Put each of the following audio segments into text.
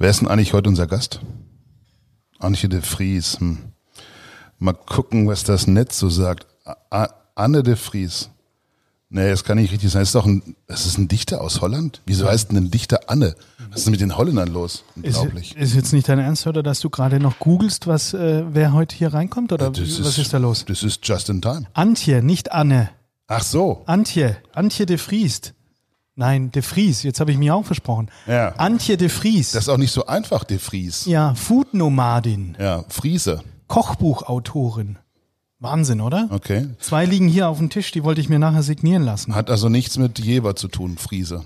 Wer ist denn eigentlich heute unser Gast? Antje de Vries. Hm. Mal gucken, was das Netz so sagt. A Anne de Vries. Nee, das kann nicht richtig sein. Das ist doch ein, das ist ein Dichter aus Holland. Wieso heißt denn ein Dichter Anne? Was ist denn mit den Holländern los? Unglaublich. Ist, ist jetzt nicht dein Ernst, oder dass du gerade noch googelst, was, äh, wer heute hier reinkommt? Oder Das was ist da los? Das ist just in time. Antje, nicht Anne. Ach so. Antje, Antje de Vries. Nein, de Vries, jetzt habe ich mich auch versprochen. Ja. Antje de Vries. Das ist auch nicht so einfach, de Vries. ja, Foodnomadin, Ja, Friese. Kochbuchautorin. Wahnsinn, oder? Okay. Zwei liegen hier auf dem Tisch, die wollte ich mir nachher signieren lassen. Hat also nichts mit Jever zu tun, Friese.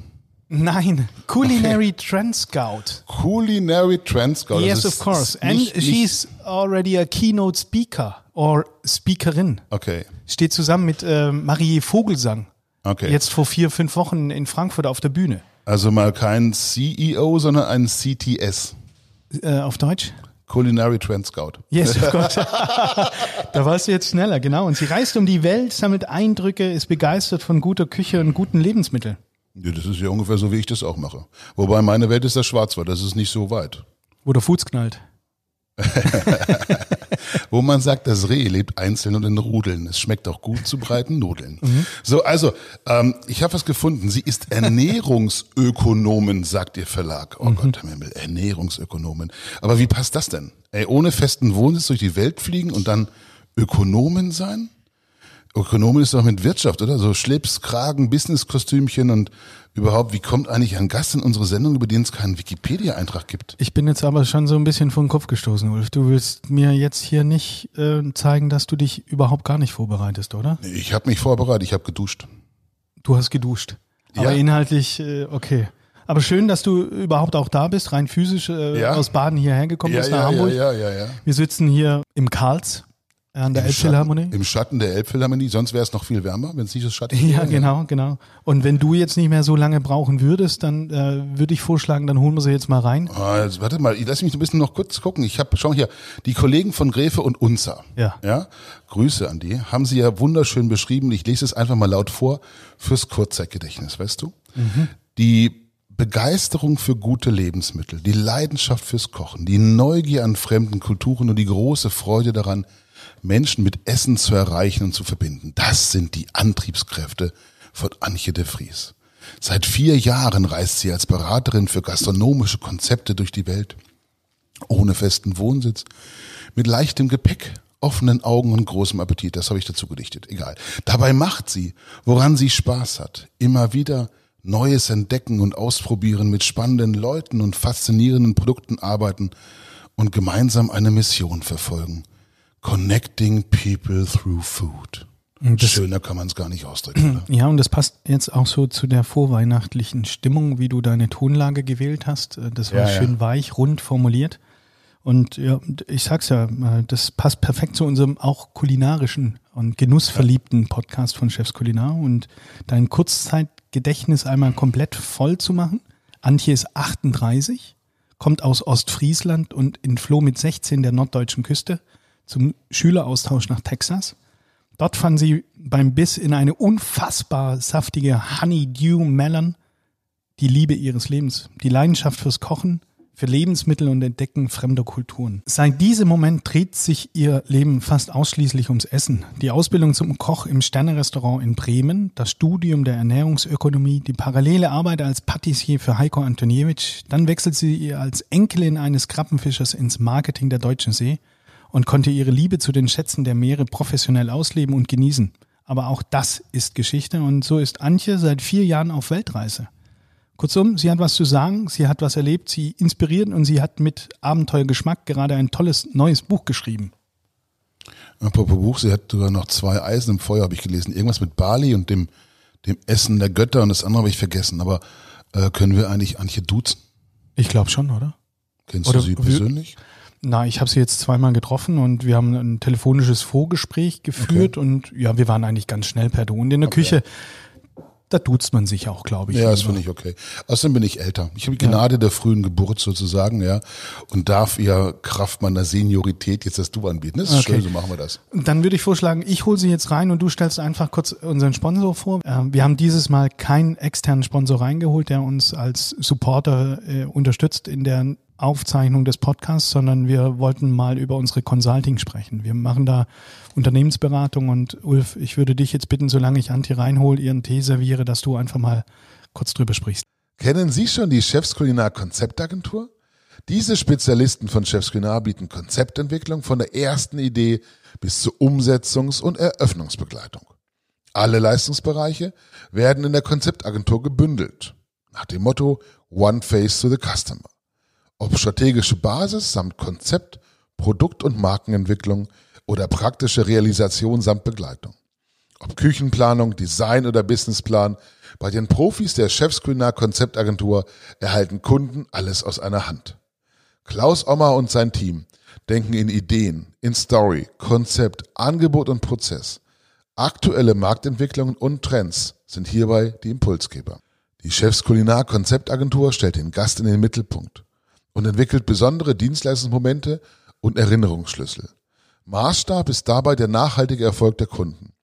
Nein, Culinary Trend Scout. Culinary Trend Scout. Das yes, of course. And nicht- nicht- she's already a keynote speaker or Speakerin. Okay, Steht zusammen mit äh, Marie Vogelsang. Okay. Jetzt vor vier, fünf Wochen in Frankfurt auf der Bühne. Also mal kein CEO, sondern ein CTS. Äh, auf Deutsch? Culinary Trend Scout. Yes, of course. da warst du jetzt schneller, genau. Und sie reist um die Welt, sammelt Eindrücke, ist begeistert von guter Küche und guten Lebensmitteln. Ja, das ist ja ungefähr so, wie ich das auch mache. Wobei meine Welt ist der Schwarzwald, das ist nicht so weit. Wo der Fuß knallt. Wo man sagt, das Reh lebt einzeln und in Rudeln. Es schmeckt auch gut zu breiten Nudeln. So, also, ähm, ich habe was gefunden. Sie ist Ernährungsökonomin, sagt ihr Verlag. Oh Gott, im Himmel, Ernährungsökonomin. Aber wie passt das denn? Ey, ohne festen Wohnsitz durch die Welt fliegen und dann Ökonomin sein? Ökonomin ist doch mit Wirtschaft, oder? So Schlips, Kragen, Businesskostümchen und überhaupt, wie kommt eigentlich ein Gast in unsere Sendung, über den es keinen Wikipedia-Eintrag gibt? Ich bin jetzt aber schon so ein bisschen vor den Kopf gestoßen, Ulf. Du willst mir jetzt hier nicht äh, zeigen, dass du dich überhaupt gar nicht vorbereitest, oder? Ich habe mich vorbereitet, ich habe geduscht. Du hast geduscht. Aber Ja. inhaltlich, äh, okay. Aber schön, dass du überhaupt auch da bist, rein physisch äh, Ja. aus Baden hierher gekommen bist nach Hamburg. ja, ja, ja. Wir sitzen hier im Karls an der Im Elbphilharmonie. Schatten, Im Schatten der Elbphilharmonie, sonst wäre es noch viel wärmer, wenn es nicht das Schatten Ja, wäre. genau, genau. Und wenn du jetzt nicht mehr so lange brauchen würdest, dann äh, würde ich vorschlagen, dann holen wir sie jetzt mal rein. Jetzt, warte mal, lass mich ein bisschen noch kurz gucken. Ich habe, schau mal hier, die Kollegen von Gräfe und Unzer. Ja. Ja, Grüße an die. Haben sie ja wunderschön beschrieben. Ich lese es einfach mal laut vor fürs Kurzzeitgedächtnis, weißt du? Die Begeisterung für gute Lebensmittel, die Leidenschaft fürs Kochen, die Neugier an fremden Kulturen und die große Freude daran, Menschen mit Essen zu erreichen und zu verbinden. Das sind die Antriebskräfte von Antje de Vries. Seit vier Jahren reist sie als Beraterin für gastronomische Konzepte durch die Welt. Ohne festen Wohnsitz, mit leichtem Gepäck, offenen Augen und großem Appetit. Das habe ich dazu gedichtet. Egal. Dabei macht sie, woran sie Spaß hat. Immer wieder Neues entdecken und ausprobieren, mit spannenden Leuten und faszinierenden Produkten arbeiten und gemeinsam eine Mission verfolgen. Connecting people through food. Schöner kann man es gar nicht ausdrücken. Oder? Ja, und das passt jetzt auch so zu der vorweihnachtlichen Stimmung, wie du deine Tonlage gewählt hast. Äh, Das war Ja, ja. schön weich, rund formuliert. Und ja, ich sag's ja, äh, das passt perfekt zu unserem auch kulinarischen und genussverliebten Podcast von Chefs Kulinar und dein Kurzzeitgedächtnis einmal komplett voll zu machen. Antje ist 38, kommt aus Ostfriesland und entfloh mit 16 der norddeutschen Küste zum Schüleraustausch nach Texas. Dort fand sie beim Biss in eine unfassbar saftige Honeydew Melon die Liebe ihres Lebens, die Leidenschaft fürs Kochen, für Lebensmittel und Entdecken fremder Kulturen. Seit diesem Moment dreht sich ihr Leben fast ausschließlich ums Essen. Die Ausbildung zum Koch im Sternerestaurant in Bremen, das Studium der Ernährungsökonomie, die parallele Arbeit als Patissier für Heiko Antoniewicz, dann wechselt sie als Enkelin eines Krabbenfischers ins Marketing der Deutschen See und konnte ihre Liebe zu den Schätzen der Meere professionell ausleben und genießen. Aber auch das ist Geschichte und so ist Antje seit vier Jahren auf Weltreise. Kurzum, sie hat was zu sagen, sie hat was erlebt, sie inspiriert und sie hat mit Abenteuergeschmack gerade ein tolles neues Buch geschrieben. Apropos Buch, sie hat sogar noch zwei Eisen im Feuer, habe ich gelesen. Irgendwas mit Bali und dem, dem Essen der Götter und das andere habe ich vergessen. Aber äh, können wir eigentlich Antje duzen? Ich glaube schon, oder? Kennst Oder du sie persönlich? Na, ich habe sie jetzt zweimal getroffen und wir haben ein telefonisches Vorgespräch geführt und ja, wir waren eigentlich ganz schnell per Du. Und in der Küche, da duzt man sich auch, glaube ich. Ja, das finde ich okay. Außerdem bin ich älter. Ich habe die Gnade der frühen Geburt sozusagen, ja, und darf ihr Kraft meiner Seniorität jetzt das Du anbieten. Das ist Okay. schön, so machen wir das. Dann würde ich vorschlagen, ich hole sie jetzt rein und du stellst einfach kurz unseren Sponsor vor. Ähm, Wir haben dieses Mal keinen externen Sponsor reingeholt, der uns als Supporter äh, unterstützt in der Aufzeichnung des Podcasts, sondern wir wollten mal über unsere Consulting sprechen. Wir machen da Unternehmensberatung und Ulf, ich würde dich jetzt bitten, solange ich Anti reinhole, ihren Tee serviere, dass du einfach mal kurz drüber sprichst. Kennen Sie schon die Chefskulinar Konzeptagentur? Diese Spezialisten von Chefskulinar bieten Konzeptentwicklung von der ersten Idee bis zur Umsetzungs- und Eröffnungsbegleitung. Alle Leistungsbereiche werden in der Konzeptagentur gebündelt. Nach dem Motto One Face to the Customer. Ob strategische Basis samt Konzept, Produkt- und Markenentwicklung oder praktische Realisation samt Begleitung. Ob Küchenplanung, Design oder Businessplan, bei den Profis der Chefskulinar Konzeptagentur erhalten Kunden alles aus einer Hand. Klaus Ommer und sein Team denken in Ideen, in Story, Konzept, Angebot und Prozess. Aktuelle Marktentwicklungen und Trends sind hierbei die Impulsgeber. Die Chefs Kulinar Konzeptagentur stellt den Gast in den Mittelpunkt und entwickelt besondere Dienstleistungsmomente und Erinnerungsschlüssel. Maßstab ist dabei der nachhaltige Erfolg der Kunden.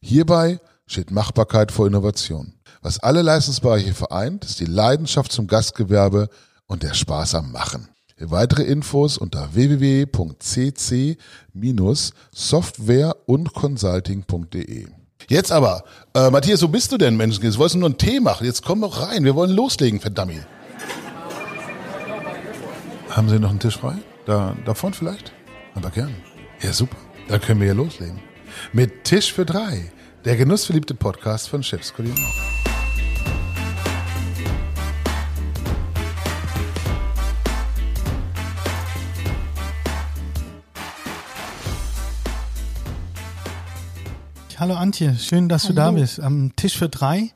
Hierbei steht Machbarkeit vor Innovation. Was alle Leistungsbereiche vereint, ist die Leidenschaft zum Gastgewerbe und der Spaß am Machen. Weitere Infos unter www.cc-software und consulting.de. Jetzt aber, äh, Matthias, wo bist du denn, Menschen? Jetzt wolltest du nur einen Tee machen. Jetzt komm doch rein. Wir wollen loslegen, verdammt. Haben Sie noch einen Tisch frei? Da, da vorne vielleicht? Aber gern. Ja, super. Da können wir ja loslegen. Mit Tisch für drei. Der genussverliebte Podcast von Chefs Kulinar. Hallo Antje, schön, dass Hallo. du da bist. Am Tisch für drei.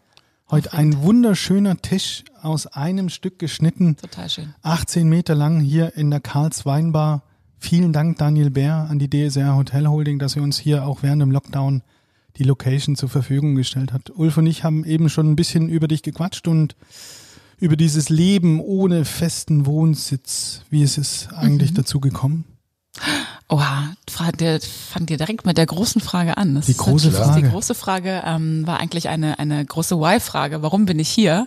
Heute ein wunderschöner Tisch aus einem Stück geschnitten. Total schön. 18 Meter lang hier in der Karls Weinbar. Vielen Dank, Daniel Bär, an die DSR Hotel Holding, dass sie uns hier auch während dem Lockdown die Location zur Verfügung gestellt hat. Ulf und ich haben eben schon ein bisschen über dich gequatscht und über dieses Leben ohne festen Wohnsitz. Wie ist es eigentlich Mhm. dazu gekommen? Oha, fang dir, fang dir direkt mit der großen Frage an. Das Die große Frage. Die große Frage ähm, war eigentlich eine, eine große Why-Frage. Warum bin ich hier?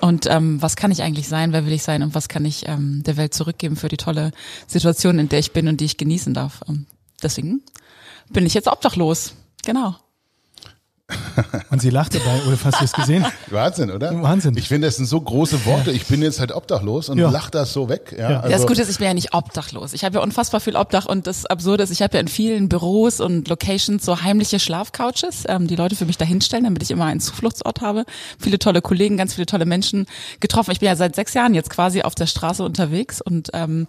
Und ähm, was kann ich eigentlich sein? Wer will ich sein? Und was kann ich ähm, der Welt zurückgeben für die tolle Situation, in der ich bin und die ich genießen darf? Ähm, deswegen bin ich jetzt obdachlos. Genau. Und sie lachte bei Ulf, hast du es gesehen? Wahnsinn, oder? Wahnsinn. Ich finde, das sind so große Worte. Ich bin jetzt halt obdachlos und Ja. lach das so weg. Ja, Ja. also, das Gute ist, ich bin ja nicht obdachlos. Ich habe ja unfassbar viel Obdach und das Absurde ist, ich habe ja in vielen Büros und Locations so heimliche Schlafcouches, ähm, die Leute für mich dahinstellen, damit ich immer einen Zufluchtsort habe. Viele tolle Kollegen, ganz viele tolle Menschen getroffen. Ich bin ja seit sechs Jahren jetzt quasi auf der Straße unterwegs und ähm,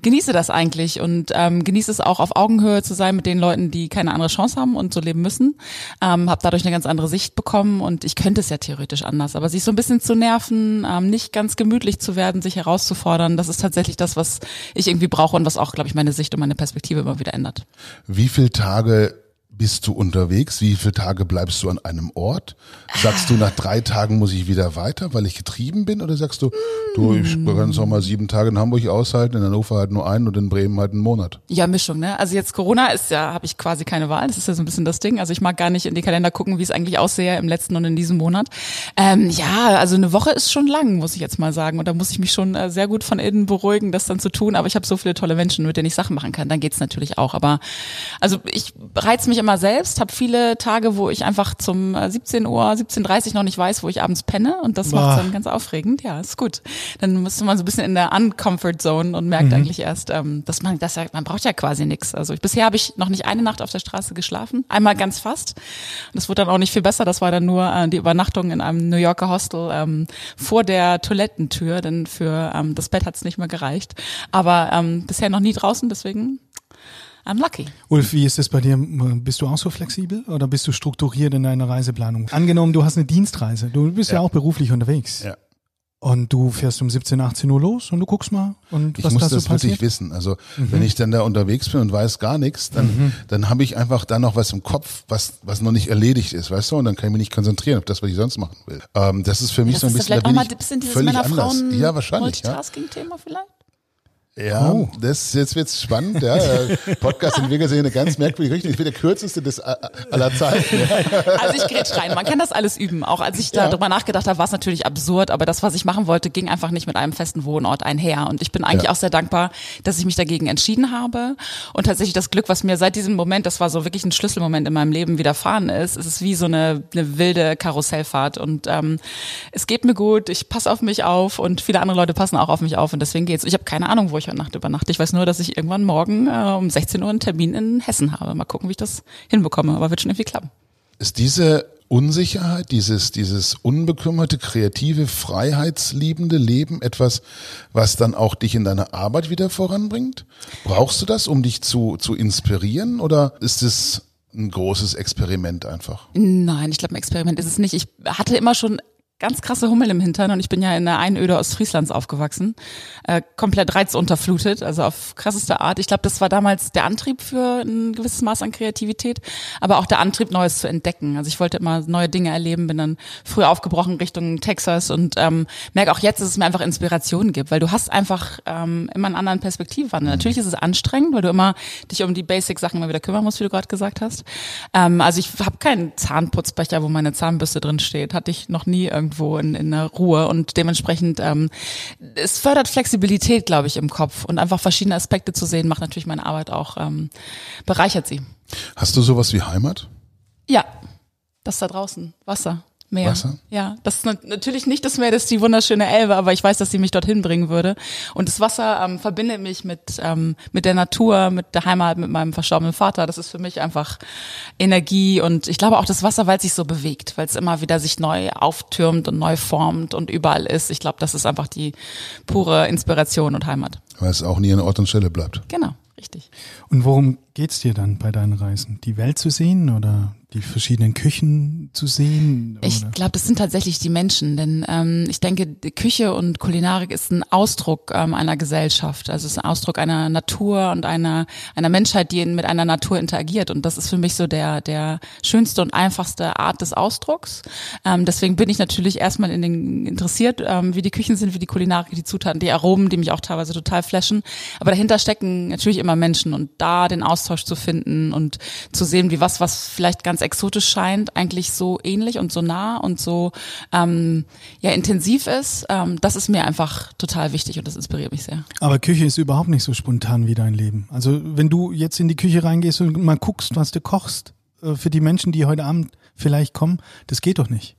genieße das eigentlich und ähm, genieße es auch auf Augenhöhe zu sein mit den Leuten, die keine andere Chance haben und so leben müssen. Ähm, habe dadurch eine ganz andere Sicht bekommen und ich könnte es ja theoretisch anders, aber sich so ein bisschen zu nerven, ähm, nicht ganz gemütlich zu werden, sich herauszufordern, das ist tatsächlich das, was ich irgendwie brauche und was auch, glaube ich, meine Sicht und meine Perspektive immer wieder ändert. Wie viele Tage bist du unterwegs? Wie viele Tage bleibst du an einem Ort? Sagst du, nach drei Tagen muss ich wieder weiter, weil ich getrieben bin? Oder sagst du, du, ich kann es auch mal sieben Tage in Hamburg aushalten, in Hannover halt nur einen und in Bremen halt einen Monat? Ja, Mischung, ne? Also jetzt Corona ist ja, habe ich quasi keine Wahl. Das ist ja so ein bisschen das Ding. Also ich mag gar nicht in die Kalender gucken, wie es eigentlich aussehe im letzten und in diesem Monat. Ähm, ja, also eine Woche ist schon lang, muss ich jetzt mal sagen. Und da muss ich mich schon äh, sehr gut von innen beruhigen, das dann zu tun. Aber ich habe so viele tolle Menschen, mit denen ich Sachen machen kann. Dann geht's natürlich auch. Aber also ich reiz mich immer selbst, habe viele Tage, wo ich einfach zum äh, 17 Uhr, 17.30 Uhr noch nicht weiß, wo ich abends penne. Und das macht dann ganz aufregend. Ja, ist gut. Dann müsste man so ein bisschen in der Uncomfort Zone und merkt eigentlich erst, ähm, dass man das man braucht ja quasi nichts. Also ich, bisher habe ich noch nicht eine Nacht auf der Straße geschlafen, einmal ganz fast. Und das wurde dann auch nicht viel besser. Das war dann nur äh, die Übernachtung in einem New Yorker Hostel ähm, vor der Toilettentür, denn für ähm, das Bett hat es nicht mehr gereicht. Aber ähm, bisher noch nie draußen, deswegen I'm lucky. Ulf, wie ist es bei dir? Bist du auch so flexibel oder bist du strukturiert in deiner Reiseplanung? Angenommen, du hast eine Dienstreise. Du bist ja, Ja. auch beruflich unterwegs. Ja. Und du fährst um 17, 18 Uhr los und du guckst mal und Ich was muss da so das wirklich passiert. wissen. Also wenn ich dann da unterwegs bin und weiß gar nichts, dann, dann habe ich einfach da noch was im Kopf, was, was noch nicht erledigt ist, weißt du? Und dann kann ich mich nicht konzentrieren auf das, was ich sonst machen will. Ähm, das ist für mich Das so ein ist bisschen, vielleicht da auch mal ich ein bisschen dieses völlig anders. Männer-Frauen Ja, wahrscheinlich. Ja. Multitasking-Thema vielleicht? Ja, Oh. das, jetzt wird's spannend. Ja. Podcast entwickelt sich in eine ganz merkwürdige Richtung. Ich bin der kürzeste des aller Zeiten. Also ich grätsch rein. Man kann das alles üben. Auch als ich Ja. darüber nachgedacht habe, war es natürlich absurd, aber das, was ich machen wollte, ging einfach nicht mit einem festen Wohnort einher. Und ich bin eigentlich Ja. auch sehr dankbar, dass ich mich dagegen entschieden habe. Und tatsächlich das Glück, was mir seit diesem Moment, das war so wirklich ein Schlüsselmoment in meinem Leben, widerfahren ist, es ist wie so eine, eine wilde Karussellfahrt. Und ähm, es geht mir gut, ich passe auf mich auf und viele andere Leute passen auch auf mich auf. Und deswegen geht's. Ich habe keine Ahnung, wo ich heute Nacht übernachte. Ich weiß nur, dass ich irgendwann morgen äh, um 16 Uhr einen Termin in Hessen habe. Mal gucken, wie ich das hinbekomme. Aber wird schon irgendwie klappen. Ist diese Unsicherheit, dieses, dieses unbekümmerte, kreative, freiheitsliebende Leben etwas, was dann auch dich in deiner Arbeit wieder voranbringt? Brauchst du das, um dich zu, zu inspirieren oder ist es ein großes Experiment einfach? Nein, ich glaube, ein Experiment ist es nicht. Ich hatte immer schon ganz krasse Hummel im Hintern und ich bin ja in der Einöde Ostfrieslands aufgewachsen, äh, komplett reizunterflutet, also auf krasseste Art. Ich glaube, das war damals der Antrieb für ein gewisses Maß an Kreativität, aber auch der Antrieb, Neues zu entdecken. Also ich wollte immer neue Dinge erleben, bin dann früh aufgebrochen Richtung Texas und ähm, merke auch jetzt, dass es mir einfach Inspiration gibt, weil du hast einfach ähm, immer einen anderen Perspektivwandel. Natürlich ist es anstrengend, weil du immer dich um die Basic-Sachen immer wieder kümmern musst, wie du gerade gesagt hast. Ähm, also ich habe keinen Zahnputzbecher, wo meine Zahnbürste drin steht. Hatte ich noch nie irgendwo in, in der Ruhe und dementsprechend ähm, es fördert Flexibilität, glaube ich, im Kopf und einfach verschiedene Aspekte zu sehen, macht natürlich meine Arbeit auch ähm, bereichert sie. Hast du sowas wie Heimat? Ja, das da draußen, Wasser. Meer. Wasser? Ja, das ist nat- natürlich nicht das Meer, das ist die wunderschöne Elbe, aber ich weiß, dass sie mich dorthin bringen würde. Und das Wasser ähm, verbindet mich mit ähm, mit der Natur, mit der Heimat, mit meinem verstorbenen Vater. Das ist für mich einfach Energie und ich glaube auch das Wasser, weil es sich so bewegt, weil es immer wieder sich neu auftürmt und neu formt und überall ist. Ich glaube, das ist einfach die pure Inspiration und Heimat. Weil es auch nie an Ort und Stelle bleibt. Genau, richtig. Und worum geht's dir dann bei deinen Reisen? Die Welt zu sehen oder die verschiedenen Küchen zu sehen? Ich oder? glaube, das sind tatsächlich die Menschen, denn ähm, ich denke, Küche und Kulinarik ist ein Ausdruck ähm, einer Gesellschaft. Also es ist ein Ausdruck einer Natur und einer einer Menschheit, die mit einer Natur interagiert. Und das ist für mich so der der schönste und einfachste Art des Ausdrucks. Ähm, deswegen bin ich natürlich erstmal in den interessiert, ähm, wie die Küchen sind, wie die Kulinarik, die Zutaten, die Aromen, die mich auch teilweise total flashen. Aber dahinter stecken natürlich immer Menschen und da den Austausch zu finden und zu sehen, wie was, was vielleicht ganz exotisch scheint, eigentlich so ähnlich und so nah und so ähm, ja intensiv ist, ähm, das ist mir einfach total wichtig und das inspiriert mich sehr. Aber Küche ist überhaupt nicht so spontan wie dein Leben. Also wenn du jetzt in die Küche reingehst und mal guckst, was du kochst, äh, für die Menschen, die heute Abend vielleicht kommen, das geht doch nicht.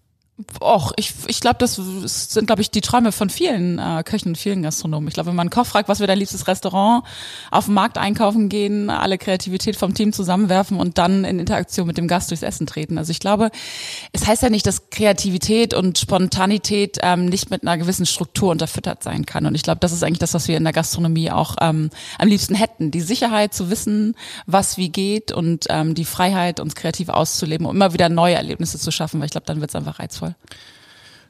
Och, ich, ich glaube, das sind, glaube ich, die Träume von vielen äh, Köchen und vielen Gastronomen. Ich glaube, wenn man einen Koch fragt, was wäre dein liebstes Restaurant, auf dem Markt einkaufen gehen, alle Kreativität vom Team zusammenwerfen und dann in Interaktion mit dem Gast durchs Essen treten. Also ich glaube, es heißt ja nicht, dass Kreativität und Spontanität ähm, nicht mit einer gewissen Struktur unterfüttert sein kann. Und ich glaube, das ist eigentlich das, was wir in der Gastronomie auch ähm, am liebsten hätten. Die Sicherheit zu wissen, was wie geht und ähm, die Freiheit, uns kreativ auszuleben und immer wieder neue Erlebnisse zu schaffen, weil ich glaube, dann wird es einfach reizvoll.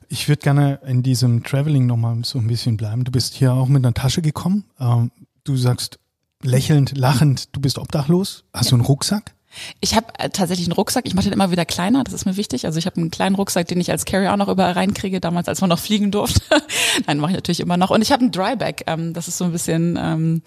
Ich würde gerne in diesem Traveling nochmal so ein bisschen bleiben. Du bist hier auch mit einer Tasche gekommen. Ähm, du sagst lächelnd, lachend, du bist obdachlos. Hast du einen Rucksack? Ich habe äh, tatsächlich einen Rucksack. Ich mache den immer wieder kleiner. Das ist mir wichtig. Also ich habe einen kleinen Rucksack, den ich als Carry-on noch überall reinkriege. Damals, als man noch fliegen durfte. Nein, mache ich natürlich immer noch. Und ich habe einen Dryback. Ähm, das ist so ein bisschen ähm,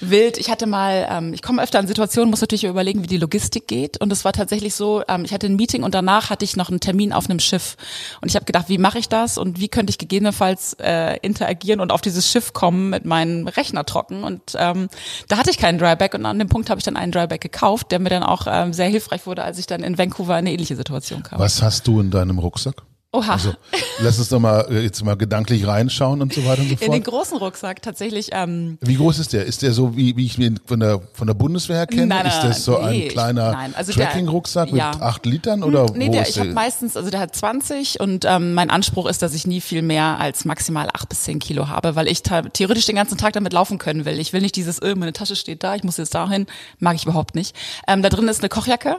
wild. Ich hatte mal, ähm, ich komme öfter in Situationen, muss natürlich überlegen, wie die Logistik geht. Und es war tatsächlich so, ähm, ich hatte ein Meeting und danach hatte ich noch einen Termin auf einem Schiff. Und ich habe gedacht, wie mache ich das und wie könnte ich gegebenenfalls äh, interagieren und auf dieses Schiff kommen mit meinem Rechner trocken. Und ähm, da hatte ich keinen Dryback und an dem Punkt habe ich dann einen Dryback gekauft, der mir dann auch ähm, sehr hilfreich wurde, als ich dann in Vancouver in eine ähnliche Situation kam. Was hast du in deinem Rucksack? Oha. Also lass uns doch mal äh, jetzt mal gedanklich reinschauen und so weiter und so in den fort. großen Rucksack tatsächlich. Ähm, Wie groß ist der? Ist der so, wie, wie ich ihn von der, von der Bundeswehr her kenne? Nein, nein, ist das so nee, ein kleiner also Trekking-Rucksack ja. mit acht Litern oder nee, wo der, ich habe meistens, also der hat 20 und ähm, mein Anspruch ist, dass ich nie viel mehr als maximal acht bis zehn Kilo habe, weil ich theoretisch den ganzen Tag damit laufen können will. Ich will nicht dieses, äh, meine Tasche steht da, ich muss jetzt dahin, mag ich überhaupt nicht. Ähm, da drin ist eine Kochjacke,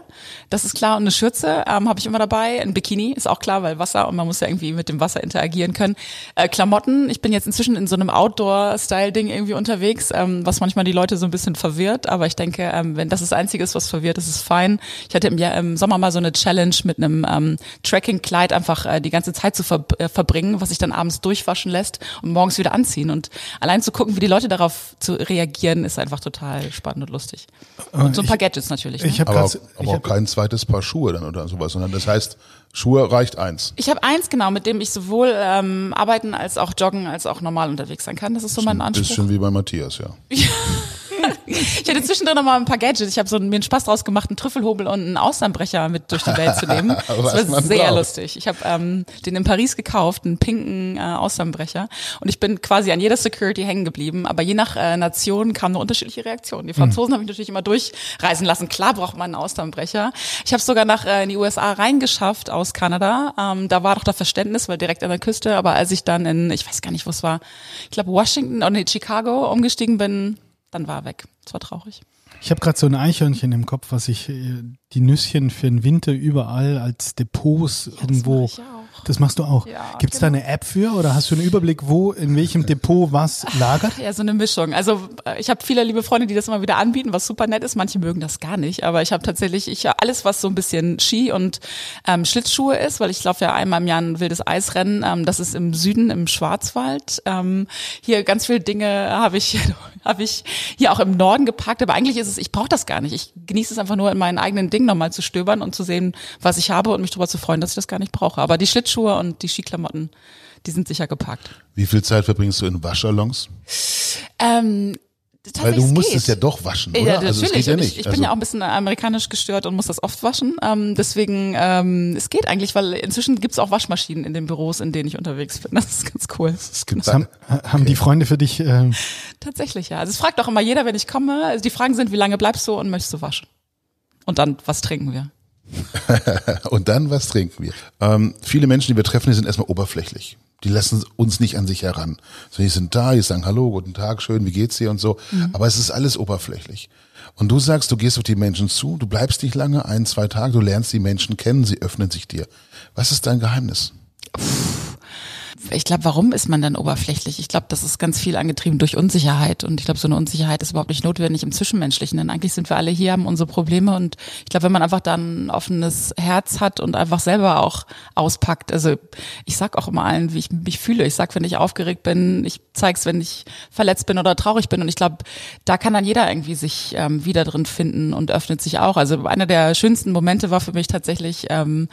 das ist klar, und eine Schürze ähm, habe ich immer dabei, ein Bikini, ist auch klar, weil Wasser und man muss ja irgendwie mit dem Wasser interagieren können. Äh, Klamotten, ich bin jetzt inzwischen in so einem Outdoor-Style-Ding irgendwie unterwegs, ähm, was manchmal die Leute so ein bisschen verwirrt, aber ich denke, ähm, wenn das das Einzige ist, was verwirrt, ist es fein. Ich hatte im, Jahr, im Sommer mal so eine Challenge mit einem ähm, Tracking-Kleid einfach äh, die ganze Zeit zu ver äh, verbringen, was sich dann abends durchwaschen lässt und morgens wieder anziehen. Und allein zu gucken, wie die Leute darauf zu reagieren, ist einfach total spannend und lustig. Und so ein paar Gadgets natürlich. Ne? Ich habe Aber, gerade aber auch kein zweites Paar Schuhe dann oder sowas, sondern das heißt, Schuhe reicht eins. Ich habe eins genau, mit dem ich sowohl ähm, arbeiten als auch joggen als auch normal unterwegs sein kann. Das ist so mein Anspruch. Bisschen wie bei Matthias, ja. Ich hatte zwischendrin noch mal ein paar Gadgets. Ich habe so mir einen Spaß draus gemacht, einen Trüffelhobel und einen Austernbrecher mit durch die Welt zu nehmen. Das war sehr braucht. lustig. Ich habe ähm, den in Paris gekauft, einen pinken äh, Austernbrecher. Und ich bin quasi an jeder Security hängen geblieben. Aber je nach äh, Nation kam eine unterschiedliche Reaktion. Die Franzosen habe ich natürlich immer durchreisen lassen. Klar braucht man einen Austernbrecher. Ich habe sogar nach äh, in die USA reingeschafft aus Kanada. Ähm, da war doch das Verständnis, weil direkt an der Küste. Aber als ich dann in, ich weiß gar nicht, wo es war, ich glaube Washington oder nee, Chicago umgestiegen bin, dann war er weg. Das war traurig. Ich habe gerade so ein Eichhörnchen im Kopf, was ich äh, die Nüsschen für den Winter überall als Depots irgendwo. mach ich auch. Das machst du auch. Ja, Gibt es da eine App für oder hast du einen Überblick, wo in welchem Depot was lagert? Ja, so eine Mischung. Also äh, ich habe viele liebe Freunde, die das immer wieder anbieten, was super nett ist. Manche mögen das gar nicht, aber ich habe tatsächlich ich alles, was so ein bisschen Ski und ähm, Schlittschuhe ist, weil ich laufe ja einmal im Jahr ein wildes Eisrennen. Ähm, das ist im Süden im Schwarzwald. Ähm, hier ganz viele Dinge habe ich habe ich hier auch im Norden gepackt, aber eigentlich ist es, ich brauche das gar nicht. Ich genieße es einfach nur in meinen eigenen Dingen nochmal zu stöbern und zu sehen, was ich habe und mich darüber zu freuen, dass ich das gar nicht brauche. Aber die Schlittschuhe und die Skiklamotten, die sind sicher gepackt. Wie viel Zeit verbringst du in Waschsalons? Ähm, Weil du es musst geht. es ja doch waschen, oder? Ja, also es natürlich. geht ja nicht. Ich, ich bin also, ja auch ein bisschen amerikanisch gestört und muss das oft waschen. Ähm, deswegen, ähm, es geht eigentlich, weil inzwischen gibt's auch Waschmaschinen in den Büros, in denen ich unterwegs bin. Das ist ganz cool. es gibt Das haben, haben die Freunde für dich, äh, Tatsächlich, ja. Also es fragt auch immer jeder, wenn ich komme. Also die Fragen sind, wie lange bleibst du und möchtest du waschen? Und dann, was trinken wir? Und dann, was trinken wir? Ähm, viele Menschen, die wir treffen, die sind erstmal oberflächlich. Die lassen uns nicht an sich heran. So, die sind da, die sagen Hallo, guten Tag, schön, wie geht's dir und so. Aber es ist alles oberflächlich. Und du sagst, du gehst auf die Menschen zu, du bleibst nicht lange, ein, zwei Tage, du lernst die Menschen kennen, sie öffnen sich dir. Was ist dein Geheimnis? Ich glaube, warum ist man dann oberflächlich? Ich glaube, das ist ganz viel angetrieben durch Unsicherheit. Und ich glaube, so eine Unsicherheit ist überhaupt nicht notwendig im Zwischenmenschlichen. Denn eigentlich sind wir alle hier, haben unsere Probleme. Und ich glaube, wenn man einfach dann ein offenes Herz hat und einfach selber auch auspackt. Also ich sag auch immer allen, wie ich mich fühle. Ich sag, wenn ich aufgeregt bin, ich zeig's, wenn ich verletzt bin oder traurig bin. Und ich glaube, da kann dann jeder irgendwie sich ähm, wieder drin finden und öffnet sich auch. Also einer der schönsten Momente war für mich tatsächlich, ähm,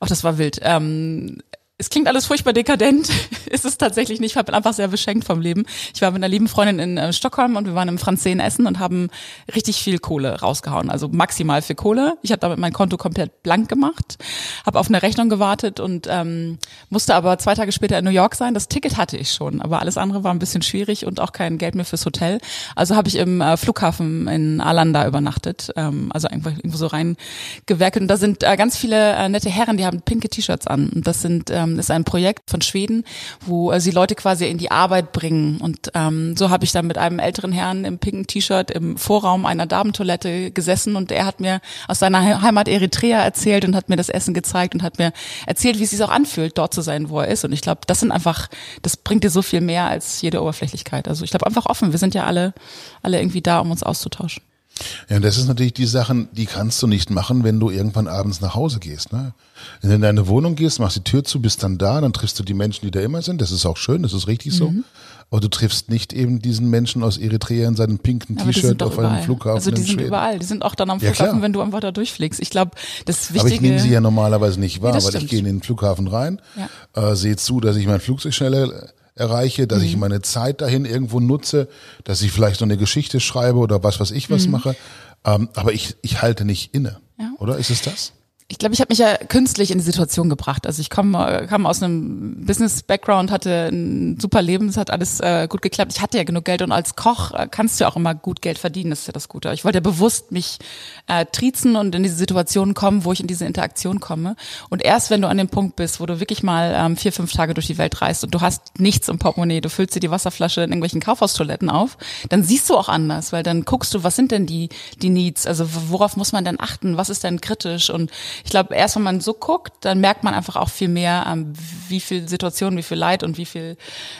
auch das war wild. Ähm, es klingt alles furchtbar dekadent, ist es tatsächlich nicht. Ich bin einfach sehr beschenkt vom Leben. Ich war mit einer lieben Freundin in äh, Stockholm und wir waren im Franzen essen und haben richtig viel Kohle rausgehauen, also maximal viel Kohle. Ich habe damit mein Konto komplett blank gemacht, habe auf eine Rechnung gewartet und ähm, musste aber zwei Tage später in New York sein. Das Ticket hatte ich schon, aber alles andere war ein bisschen schwierig und auch kein Geld mehr fürs Hotel. Also habe ich im äh, Flughafen in Arlanda übernachtet, ähm, also einfach irgendwo so reingewerkelt. Und da sind äh, ganz viele äh, nette Herren, die haben pinke T-Shirts an. Und das sind ähm, ist ein Projekt von Schweden, wo äh, sie Leute quasi in die Arbeit bringen. Und ähm, so habe ich dann mit einem älteren Herrn im pinken T-Shirt im Vorraum einer Damentoilette gesessen und er hat mir aus seiner He- Heimat Eritrea erzählt und hat mir das Essen gezeigt und hat mir erzählt, wie es sich auch anfühlt, dort zu sein, wo er ist. Und ich glaube, das sind einfach, das bringt dir so viel mehr als jede Oberflächlichkeit. Also ich glaube einfach offen. Wir sind ja alle, alle irgendwie da, um uns auszutauschen. Ja, und das ist natürlich die Sachen, die kannst du nicht machen, wenn du irgendwann abends nach Hause gehst. Ne? Wenn du in deine Wohnung gehst, machst die Tür zu, bist dann da, dann triffst du die Menschen, die da immer sind. Das ist auch schön, das ist richtig so. Mhm. Aber du triffst nicht eben diesen Menschen aus Eritrea in seinem pinken T-Shirt auf einem überall. Flughafen Also die in sind Schweden. überall. Die sind auch dann am Ja, Flughafen, klar. wenn du einfach da durchfliegst. Ich glaube, das Wichtige. Aber ich nehme sie ja normalerweise nicht wahr, das weil ich stimmt. gehe in den Flughafen rein, äh, sehe zu, dass ich mein Flugzeug schneller erreiche, dass Mhm. ich meine Zeit dahin irgendwo nutze, dass ich vielleicht noch eine Geschichte schreibe oder was, was ich was mache. Ähm, aber ich, ich halte nicht inne. Mhm. Ja. Oder ist es das? Ich glaube, ich habe mich ja künstlich in die Situation gebracht. Also ich komme kam aus einem Business-Background, hatte ein super Leben, es hat alles äh, gut geklappt. Ich hatte ja genug Geld und als Koch äh, kannst du ja auch immer gut Geld verdienen, das ist ja das Gute. Ich wollte ja bewusst mich äh, triezen und in diese Situation kommen, wo ich in diese Interaktion komme. Und erst wenn du an dem Punkt bist, wo du wirklich mal ähm, vier, fünf Tage durch die Welt reist und du hast nichts im Portemonnaie, du füllst dir die Wasserflasche in irgendwelchen Kaufhaustoiletten auf, dann siehst du auch anders, weil dann guckst du, was sind denn die, die Needs, also worauf muss man denn achten, was ist denn kritisch und ich glaube, erst wenn man so guckt, dann merkt man einfach auch viel mehr, ähm, wie viel Situationen, wie viel Leid und wie viel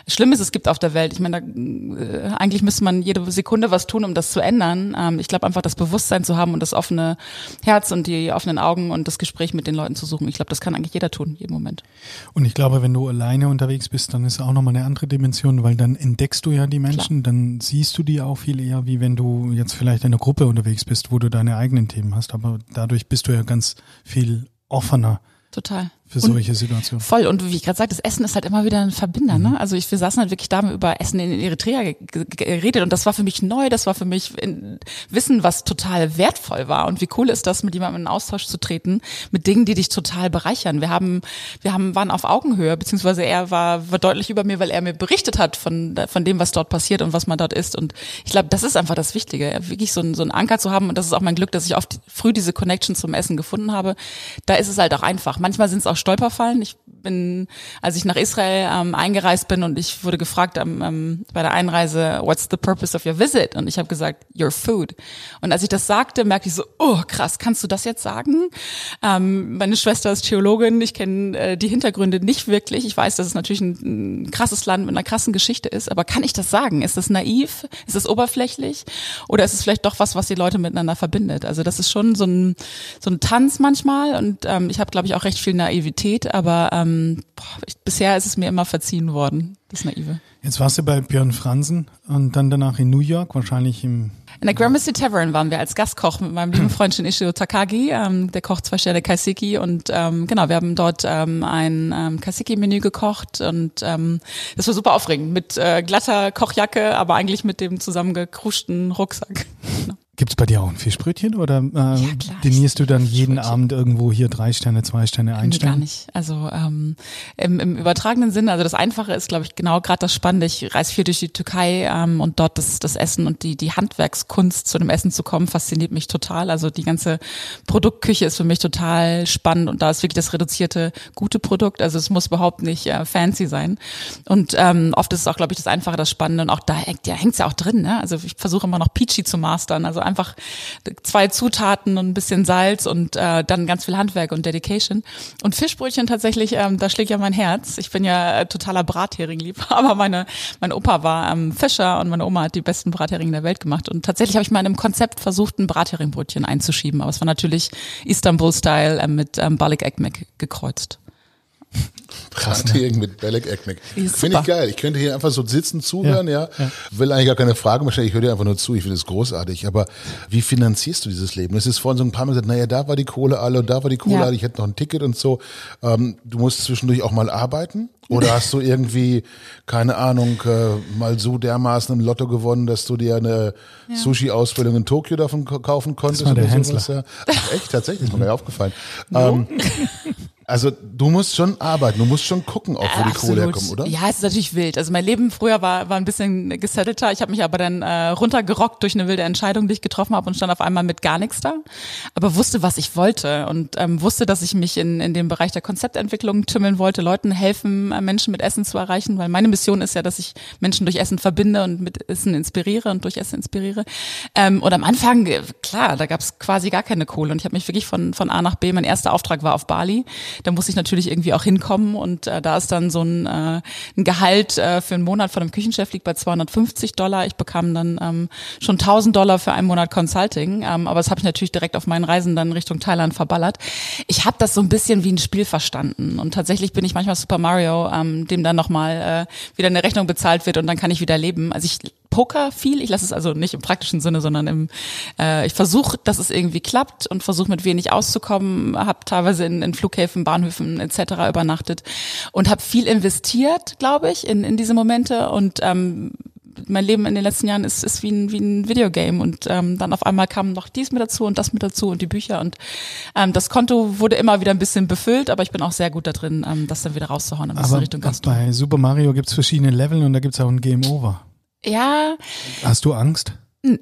Schlimmes es gibt auf der Welt. Ich meine, da, äh, eigentlich müsste man jede Sekunde was tun, um das zu ändern. Ähm, ich glaube einfach, das Bewusstsein zu haben und das offene Herz und die offenen Augen und das Gespräch mit den Leuten zu suchen. Ich glaube, das kann eigentlich jeder tun, jeden Moment. Und ich glaube, wenn du alleine unterwegs bist, dann ist auch nochmal eine andere Dimension, weil dann entdeckst du ja die Menschen, Klar. dann siehst du die auch viel eher, wie wenn du jetzt vielleicht in einer Gruppe unterwegs bist, wo du deine eigenen Themen hast. Aber dadurch bist du ja ganz viel offener. Total für solche Situationen. Voll. Und wie ich gerade sagte, das Essen ist halt immer wieder ein Verbinder. Ne? Mhm. Also ich, wir saßen halt wirklich da über Essen in Eritrea geredet und das war für mich neu, das war für mich Wissen, was total wertvoll war. Und wie cool ist das, mit jemandem in Austausch zu treten, mit Dingen, die dich total bereichern. Wir haben, wir haben, waren auf Augenhöhe, beziehungsweise er war, war deutlich über mir, weil er mir berichtet hat von, von dem, was dort passiert und was man dort ist. Und ich glaube, das ist einfach das Wichtige, wirklich so ein, so ein Anker zu haben. Und das ist auch mein Glück, dass ich oft früh diese Connection zum Essen gefunden habe. Da ist es halt auch einfach. Manchmal sind es auch Stolperfallen. Ich bin, als ich nach Israel ähm, eingereist bin und ich wurde gefragt ähm, ähm, bei der Einreise, what's the purpose of your visit? Und ich habe gesagt, your food. Und als ich das sagte, merkte ich so, oh krass, kannst du das jetzt sagen? Ähm, meine Schwester ist Theologin, ich kenne äh, die Hintergründe nicht wirklich. Ich weiß, dass es natürlich ein, ein krasses Land mit einer krassen Geschichte ist, aber kann ich das sagen? Ist das naiv? Ist das oberflächlich? Oder ist es vielleicht doch was, was die Leute miteinander verbindet? Also das ist schon so ein, so ein Tanz manchmal und ähm, ich habe, glaube ich, auch recht viel Naivität aber ähm, boah, ich, bisher ist es mir immer verziehen worden, das Naive. Jetzt warst du bei Björn Fransen und dann danach in New York, wahrscheinlich im in der Gramercy Tavern waren wir als Gastkoch mit meinem lieben Freund Shinichiro Takagi. Ähm, der kocht zwei Sterne Kaiseki und ähm, genau, wir haben dort ähm, ein ähm, Kaiseki-Menü gekocht und ähm, das war super aufregend mit äh, glatter Kochjacke, aber eigentlich mit dem zusammengekruschten Rucksack. Gibt's bei dir auch ein Fischbrötchen oder äh, ja, dinierst du dann jeden Abend irgendwo hier drei Sterne, zwei Sterne, ein Stern? Gar nicht. Also ähm, im, im übertragenen Sinne, also das Einfache ist, glaube ich, genau gerade das Spannende. Ich reise viel durch die Türkei ähm, und dort das, das Essen und die, die Handwerkskunst zu dem Essen zu kommen, fasziniert mich total. Also die ganze Produktküche ist für mich total spannend und da ist wirklich das reduzierte gute Produkt. Also es muss überhaupt nicht äh, fancy sein. Und ähm, oft ist es auch, glaube ich, das Einfache, das Spannende und auch da hängt ja, hängt's ja auch drin. Ne? Also ich versuche immer noch Peachy zu mastern. Also einfach zwei Zutaten und ein bisschen Salz und äh, dann ganz viel Handwerk und Dedication. Und Fischbrötchen tatsächlich, ähm, da schlägt ja mein Herz. Ich bin ja äh, totaler Bratheringlieb, aber meine, mein Opa war ähm, Fischer und meine Oma hat die besten Bratheringe der Welt gemacht. Und tatsächlich habe ich mal in einem Konzept versucht, ein Bratheringbbrötchen einzuschieben, aber es war natürlich Istanbul-Style äh, mit ähm, Balik Ekmek gekreuzt. Brathering mit Belek Ekmek. Finde ich geil. Ich könnte hier einfach so sitzen, zuhören, ja. ja. Will eigentlich gar keine Frage mehr stellen. Ich höre dir einfach nur zu. Ich finde es großartig. Aber wie finanzierst du dieses Leben? Es ist vorhin so ein paar Mal gesagt, naja, da war die Kohle alle und da war die Kohle ja. alle. Ich hätte noch ein Ticket und so. Ähm, du musst zwischendurch auch mal arbeiten. Oder hast du irgendwie, keine Ahnung, äh, mal so dermaßen im Lotto gewonnen, dass du dir eine ja. Sushi-Ausbildung in Tokio davon kaufen konntest? Das war der Hensler. Ach, echt, tatsächlich, ist mir gar aufgefallen. No. Ähm, also du musst schon arbeiten, du musst schon gucken, auch wo die Kohle herkommt, oder? Ja, es ist natürlich wild. Also mein Leben früher war, war ein bisschen gesettelter. Ich habe mich aber dann äh, runtergerockt durch eine wilde Entscheidung, die ich getroffen habe und stand auf einmal mit gar nichts da. Aber wusste, was ich wollte und ähm, wusste, dass ich mich in, in dem Bereich der Konzeptentwicklung tümmeln wollte, Leuten helfen, äh, Menschen mit Essen zu erreichen, weil meine Mission ist ja, dass ich Menschen durch Essen verbinde und mit Essen inspiriere und durch Essen inspiriere. Ähm, und am Anfang, äh, klar, da gab es quasi gar keine Kohle und ich habe mich wirklich von, von A nach B, mein erster Auftrag war auf Bali da muss ich natürlich irgendwie auch hinkommen und äh, da ist dann so ein, äh, ein Gehalt äh, für einen Monat von einem Küchenchef liegt bei 250 Dollar. Ich bekam dann ähm, schon 1000 Dollar für einen Monat Consulting, ähm, aber das habe ich natürlich direkt auf meinen Reisen dann Richtung Thailand verballert. Ich habe das so ein bisschen wie ein Spiel verstanden und tatsächlich bin ich manchmal Super Mario, ähm, dem dann nochmal äh, wieder eine Rechnung bezahlt wird und dann kann ich wieder leben. Also ich Poker viel. Ich lasse es also nicht im praktischen Sinne, sondern im, äh, ich versuche, dass es irgendwie klappt und versuche mit wenig auszukommen. Habe teilweise in, in Flughäfen, Bahnhöfen etc. übernachtet und habe viel investiert, glaube ich, in, in diese Momente und ähm, mein Leben in den letzten Jahren ist, ist wie ein, wie ein Videogame und ähm, dann auf einmal kam noch dies mit dazu und das mit dazu und die Bücher und ähm, das Konto wurde immer wieder ein bisschen befüllt, aber ich bin auch sehr gut da drin, ähm, das dann wieder rauszuhauen. Aber Richtung bei Super Mario gibt's verschiedene Level und da gibt's auch ein Game Over. Ja. Hast du Angst?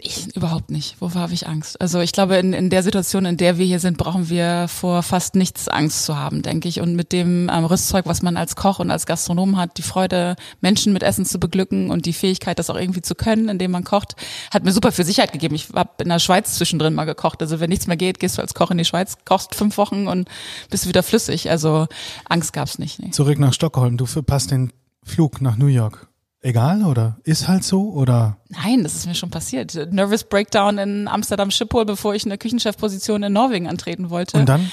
Ich, überhaupt nicht. Wovor habe ich Angst? Also ich glaube, in, in der Situation, in der wir hier sind, brauchen wir vor fast nichts Angst zu haben, denke ich. Und mit dem ähm, Rüstzeug, was man als Koch und als Gastronom hat, die Freude, Menschen mit Essen zu beglücken und die Fähigkeit, das auch irgendwie zu können, indem man kocht, hat mir super viel Sicherheit gegeben. Ich habe in der Schweiz zwischendrin mal gekocht. Also wenn nichts mehr geht, gehst du als Koch in die Schweiz, kochst fünf Wochen und bist wieder flüssig. Also Angst gab's nicht. Nee. Zurück nach Stockholm. Du verpasst den Flug nach New York. Egal oder ist halt so oder? Nein, das ist mir schon passiert. Nervous Breakdown in Amsterdam Schiphol, bevor ich eine Küchenchefposition in Norwegen antreten wollte. Und dann?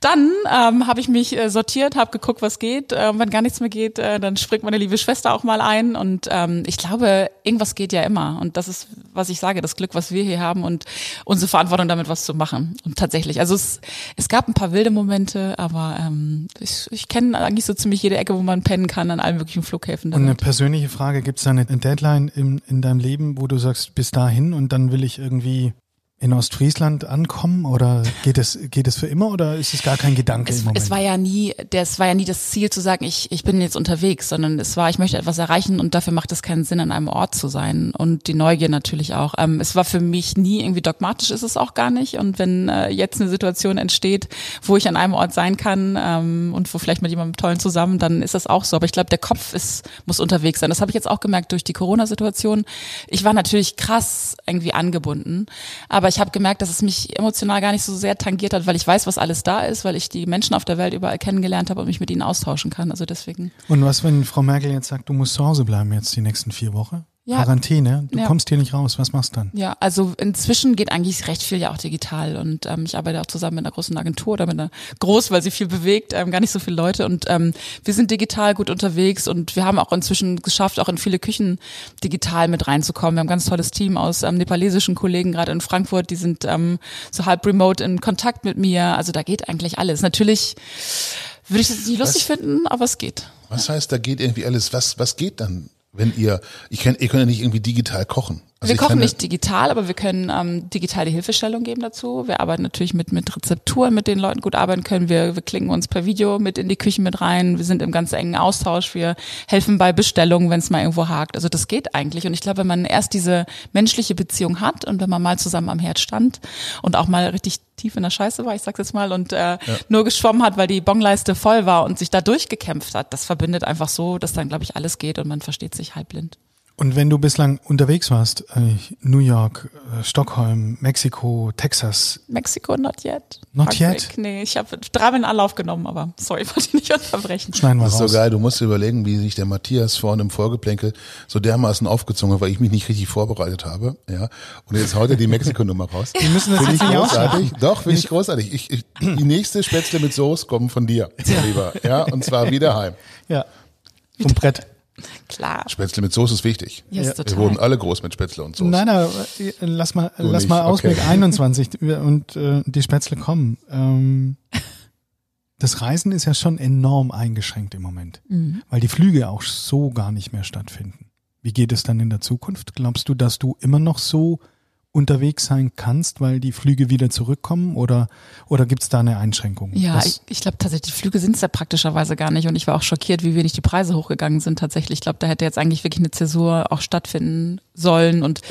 Dann ähm, habe ich mich äh, sortiert, habe geguckt, was geht. Äh, wenn gar nichts mehr geht, äh, dann springt meine liebe Schwester auch mal ein. Und ähm, ich glaube, irgendwas geht ja immer. Und das ist, was ich sage, das Glück, was wir hier haben und unsere Verantwortung damit, was zu machen. Und tatsächlich, also es, es gab ein paar wilde Momente, aber ähm, ich, ich kenne eigentlich so ziemlich jede Ecke, wo man pennen kann an allen möglichen Flughäfen. Und eine persönliche Frage Frage, gibt es da eine Deadline in, in deinem Leben, wo du sagst, bis dahin und dann will ich irgendwie in Ostfriesland ankommen oder geht es geht es für immer oder ist es gar kein Gedanke es, im Moment? Es war ja nie, das war ja nie das Ziel zu sagen, ich ich bin jetzt unterwegs, sondern es war, ich möchte etwas erreichen und dafür macht es keinen Sinn, an einem Ort zu sein und die Neugier natürlich auch. Ähm, es war für mich nie irgendwie dogmatisch, ist es auch gar nicht. Und wenn äh, jetzt eine Situation entsteht, wo ich an einem Ort sein kann ähm, und wo vielleicht mit jemandem tollen zusammen, dann ist das auch so. Aber ich glaube, der Kopf ist muss unterwegs sein. Das habe ich jetzt auch gemerkt durch die Corona-Situation. Ich war natürlich krass irgendwie angebunden, aber ich habe gemerkt, dass es mich emotional gar nicht so sehr tangiert hat, weil ich weiß, was alles da ist, weil ich die Menschen auf der Welt überall kennengelernt habe und mich mit ihnen austauschen kann. Also deswegen. Und was, wenn Frau Merkel jetzt sagt, du musst zu Hause bleiben jetzt die nächsten vier Wochen? Ja. Quarantäne, du ja. kommst hier nicht raus, was machst du dann? Ja, also inzwischen geht eigentlich recht viel ja auch digital und ähm, ich arbeite auch zusammen mit einer großen Agentur oder mit einer groß, weil sie viel bewegt, ähm, gar nicht so viele Leute und ähm, wir sind digital gut unterwegs und wir haben auch inzwischen geschafft, auch in viele Küchen digital mit reinzukommen. Wir haben ein ganz tolles Team aus ähm, nepalesischen Kollegen gerade in Frankfurt, die sind ähm, so halb remote in Kontakt mit mir, also da geht eigentlich alles. Natürlich würde ich das nicht lustig was, finden, aber es geht. Was heißt, da geht irgendwie alles? Was, was geht dann? Wenn ihr, ich könnt, ihr könnt ja nicht irgendwie digital kochen. Also wir kochen nicht digital, aber wir können ähm, digitale Hilfestellung geben dazu. Wir arbeiten natürlich mit, mit Rezepturen, mit denen Leuten gut arbeiten können. Wir, wir klingen uns per Video mit in die Küchen mit rein. Wir sind im ganz engen Austausch. Wir helfen bei Bestellungen, wenn es mal irgendwo hakt. Also das geht eigentlich. Und ich glaube, wenn man erst diese menschliche Beziehung hat und wenn man mal zusammen am Herd stand und auch mal richtig tief in der Scheiße war, ich sag's jetzt mal, und äh, ja. nur geschwommen hat, weil die Bongleiste voll war und sich da durchgekämpft hat, das verbindet einfach so, dass dann, glaube ich, alles geht und man versteht sich halbblind. Und wenn du bislang unterwegs warst, äh, New York, äh, Stockholm, Mexiko, Texas. Mexiko not yet. Not yet? Nee, ich habe dreimal in Anlauf genommen, aber sorry, wollte ich nicht unterbrechen. Schneiden wir das ist raus. so geil, du musst dir überlegen, wie sich der Matthias vorhin im Vorgeplänkel so dermaßen aufgezogen hat, weil ich mich nicht richtig vorbereitet habe. Ja. Und jetzt haut er die Mexiko-Nummer raus. Wir müssen das Finde jetzt ich nicht großartig. Doch, finde ich großartig. Ich, ich, die nächste Spätzle mit Soße kommen von dir, lieber. Ja, und zwar wieder heim. Ja. Vom Brett. Klar. Spätzle mit Soße ist wichtig. Ja, ist total. Wir wurden alle groß mit Spätzle und Soße. Nein, nein, lass mal, Du lass nicht, mal Ausblick okay. 21 und äh, die Spätzle kommen. Ähm, das Reisen ist ja schon enorm eingeschränkt im Moment, Mhm. weil die Flüge auch so gar nicht mehr stattfinden. Wie geht es dann in der Zukunft? Glaubst du, dass du immer noch so unterwegs sein kannst, weil die Flüge wieder zurückkommen oder, oder gibt es da eine Einschränkung? Ja, Was- ich, ich glaube tatsächlich, die Flüge sind es ja praktischerweise gar nicht und ich war auch schockiert, wie wenig die Preise hochgegangen sind tatsächlich. Ich glaube, da hätte jetzt eigentlich wirklich eine Zäsur auch stattfinden sollen und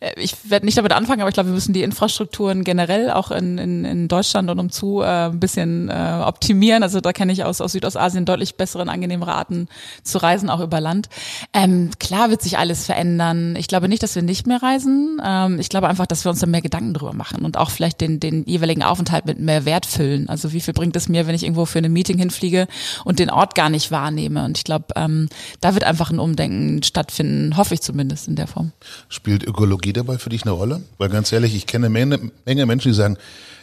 äh, ich werde nicht damit anfangen, aber ich glaube, wir müssen die Infrastrukturen generell auch in, in, in Deutschland und umzu äh, ein bisschen äh, optimieren. Also da kenne ich aus, aus Südostasien deutlich bessere und angenehmere Arten zu reisen, auch über Land. Ähm, klar wird sich alles verändern. Ich glaube nicht, dass wir nicht mehr reisen. Ähm, ich glaube einfach, dass wir uns da mehr Gedanken drüber machen und auch vielleicht den, den jeweiligen Aufenthalt mit mehr Wert füllen. Also wie viel bringt es mir, wenn ich irgendwo für ein Meeting hinfliege und den Ort gar nicht wahrnehme? Und ich glaube, ähm, da wird einfach ein Umdenken stattfinden, hoffe ich zumindest in der Form. Spielt Ökologie dabei für dich eine Rolle? Weil ganz ehrlich, ich kenne eine Menge, Menge Menschen, die sagen,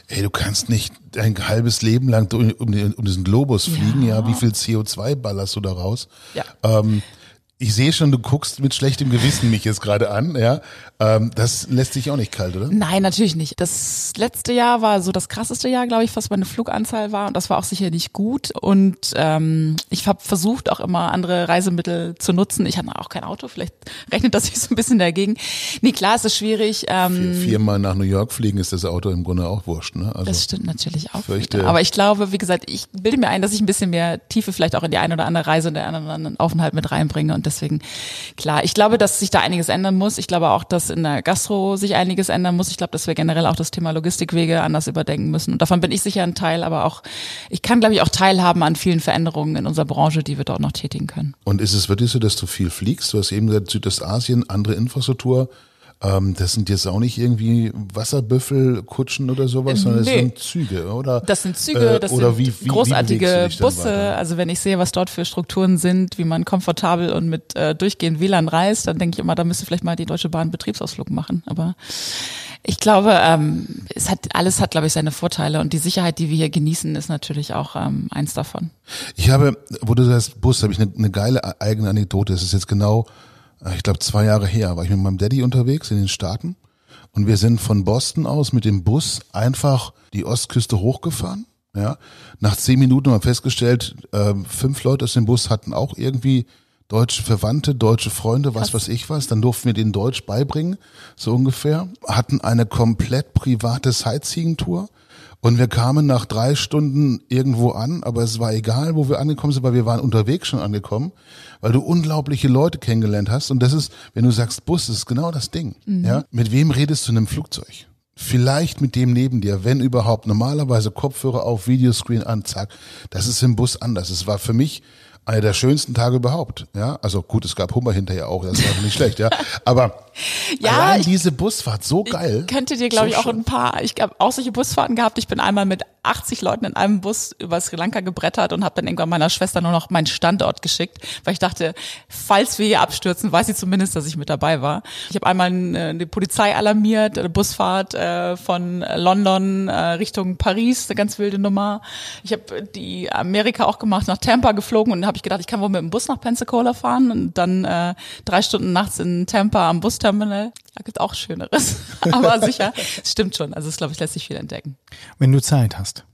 ey, du kannst nicht ein halbes Leben lang um, um diesen Globus fliegen, ja, wie viel CO2 ballerst du da raus? Ja. Ähm, ich sehe schon, du guckst mit schlechtem Gewissen mich jetzt gerade an, ja. Ähm, das lässt dich auch nicht kalt, oder? Nein, natürlich nicht. Das letzte Jahr war so das krasseste Jahr, glaube ich, was meine Fluganzahl war und das war auch sicher nicht gut. Und ähm, ich habe versucht, auch immer andere Reisemittel zu nutzen. Ich hatte auch kein Auto, vielleicht rechnet das sich so ein bisschen dagegen. Nee, klar, es ist schwierig. Ähm, Vier, viermal nach New York fliegen ist das Auto im Grunde auch wurscht, ne? Also, Das stimmt natürlich auch. wieder. Aber ich glaube, wie gesagt, ich bilde mir ein, dass ich ein bisschen mehr Tiefe vielleicht auch in die eine oder andere Reise und den anderen Aufenthalt mit reinbringe. Und Und deswegen, klar, ich glaube, dass sich da einiges ändern muss. Ich glaube auch, dass in der Gastro sich einiges ändern muss. Ich glaube, dass wir generell auch das Thema Logistikwege anders überdenken müssen. Und davon bin ich sicher ein Teil, aber auch, ich kann, glaube ich, auch teilhaben an vielen Veränderungen in unserer Branche, die wir dort noch tätigen können. Und ist es wirklich so, dass du viel fliegst? Du hast eben gesagt, Südostasien, andere Infrastruktur. Ähm, das sind jetzt auch nicht irgendwie Wasserbüffelkutschen oder sowas, sondern das Nee. sind Züge, oder? Das sind Züge, Äh, das oder sind wie, wie, wie großartige dann Busse. Also wenn ich sehe, was dort für Strukturen sind, wie man komfortabel und mit äh, durchgehend WLAN reist, dann denke ich immer, da müsste vielleicht mal die Deutsche Bahn Betriebsausflug machen. Aber ich glaube, ähm, es hat alles hat, glaube ich, seine Vorteile und die Sicherheit, die wir hier genießen, ist natürlich auch ähm, eins davon. Ich habe, wo du sagst, Bus, habe ich eine, eine geile eigene Anekdote. Es ist jetzt genau, äh, ich glaube, zwei Jahre her, war ich mit meinem Daddy unterwegs in den Staaten und wir sind von Boston aus mit dem Bus einfach die Ostküste hochgefahren. Ja, nach zehn Minuten haben wir festgestellt, äh, fünf Leute aus dem Bus hatten auch irgendwie deutsche Verwandte, deutsche Freunde, was weiß ich was. Dann durften wir denen Deutsch beibringen, so ungefähr. Hatten eine komplett private Sightseeing-Tour. Und wir kamen nach drei Stunden irgendwo an, aber es war egal, wo wir angekommen sind, weil wir waren unterwegs schon angekommen, weil du unglaubliche Leute kennengelernt hast. Und das ist, wenn du sagst Bus, das ist genau das Ding. Ja? Mit wem redest du in einem Flugzeug? Vielleicht mit dem neben dir, wenn überhaupt. Normalerweise Kopfhörer auf, Videoscreen an, zack. Das ist im Bus anders. Es war für mich einer der schönsten Tage überhaupt. Ja, also gut, es gab Hummer hinterher auch, das war nicht schlecht, ja. Aber Ja, allein ich- diese Busfahrt so geil. könnte dir, glaube So ich, auch schön. ein paar, ich habe auch solche Busfahrten gehabt. Ich bin einmal mit 80 Leuten in einem Bus über Sri Lanka gebrettert und habe dann irgendwann meiner Schwester nur noch meinen Standort geschickt, weil ich dachte, falls wir hier abstürzen, weiß sie zumindest, dass ich mit dabei war. Ich habe einmal äh, die Polizei alarmiert, eine Busfahrt äh, von London äh, Richtung Paris, eine ganz wilde Nummer. Ich habe die Amerika auch gemacht, nach Tampa geflogen und habe ich gedacht, ich kann wohl mit dem Bus nach Pensacola fahren und dann äh, drei Stunden nachts in Tampa am Busterminal. Da gibt auch Schöneres. Aber sicher, es stimmt schon. Also es glaube ich lässt sich viel entdecken. Wenn du Zeit hast.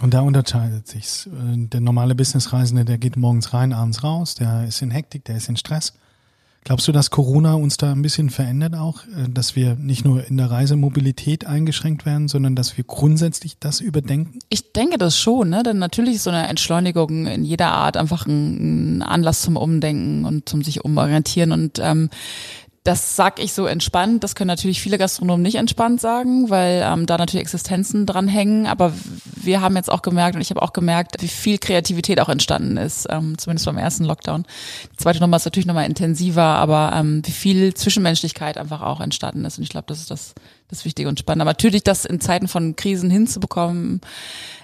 Und da unterscheidet sich's. Äh, Der normale Businessreisende, der geht morgens rein, abends raus, der ist in Hektik, der ist in Stress. Glaubst du, dass Corona uns da ein bisschen verändert auch, äh, dass wir nicht nur in der Reisemobilität eingeschränkt werden, sondern dass wir grundsätzlich das überdenken? Ich denke das schon, ne? Denn natürlich ist so eine Entschleunigung in jeder Art einfach ein, ein Anlass zum Umdenken und zum sich umorientieren. Und ähm, das sag ich so entspannt. Das können natürlich viele Gastronomen nicht entspannt sagen, weil ähm, da natürlich Existenzen dran hängen. Aber wir haben jetzt auch gemerkt und ich habe auch gemerkt, wie viel Kreativität auch entstanden ist, ähm, zumindest beim ersten Lockdown. Die zweite Nummer ist natürlich nochmal intensiver, aber ähm, wie viel Zwischenmenschlichkeit einfach auch entstanden ist. Und ich glaube, das ist das, das Wichtige und Spannende. Aber natürlich, das in Zeiten von Krisen hinzubekommen,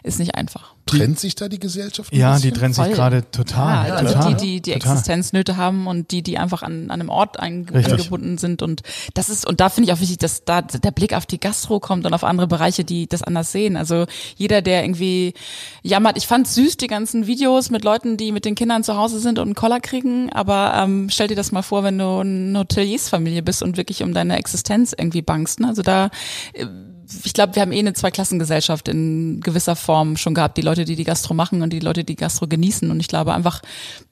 ist nicht einfach. Trennt sich da die Gesellschaft? Ja, die trennt sich gerade total. Ja, also total, die, die, die total. Existenznöte haben und die, die einfach an, an einem Ort eingebunden sind. Und das ist, und da finde ich auch wichtig, dass da der Blick auf die Gastro kommt und auf andere Bereiche, die das anders sehen. Also jeder, der irgendwie jammert, ich fand süß die ganzen Videos mit Leuten, die mit den Kindern zu Hause sind und einen Koller kriegen, aber ähm, stell dir das mal vor, wenn du eine Hoteliersfamilie bist und wirklich um deine Existenz irgendwie bangst. Ne? Also da äh, ich glaube, wir haben eh eine Zweiklassengesellschaft in gewisser Form schon gehabt. Die Leute, die die Gastro machen und die Leute, die Gastro genießen. Und ich glaube einfach,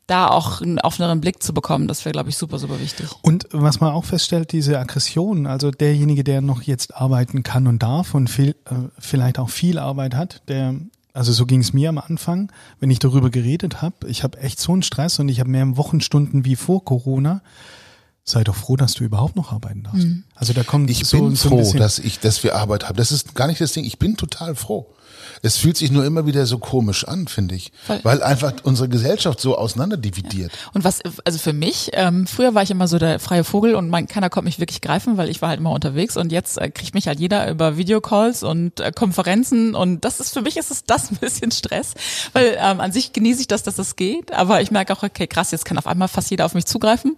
da auch einen offeneren Blick zu bekommen, das wäre, glaube ich, super, super wichtig. Und was man auch feststellt, diese Aggression, also derjenige, der noch jetzt arbeiten kann und darf und viel, äh, vielleicht auch viel Arbeit hat, der, also so ging es mir am Anfang, wenn ich darüber geredet habe, ich habe echt so einen Stress und ich habe mehr Wochenstunden wie vor Corona. Sei doch froh, dass du überhaupt noch arbeiten darfst. Also da kommt Ich so, bin so froh, dass ich, dass wir Arbeit haben. Das ist gar nicht das Ding. Ich bin total froh. Es fühlt sich nur immer wieder so komisch an, finde ich, Voll. weil einfach unsere Gesellschaft so auseinanderdividiert. Und was, also für mich, ähm, früher war ich immer so der freie Vogel und mein, keiner konnte mich wirklich greifen, weil ich war halt immer unterwegs und jetzt äh, kriegt mich halt jeder über Videocalls und äh, Konferenzen und das ist für mich ist es das ein bisschen Stress, weil ähm, an sich genieße ich das, dass das geht, aber ich merke auch, okay, krass, jetzt kann auf einmal fast jeder auf mich zugreifen.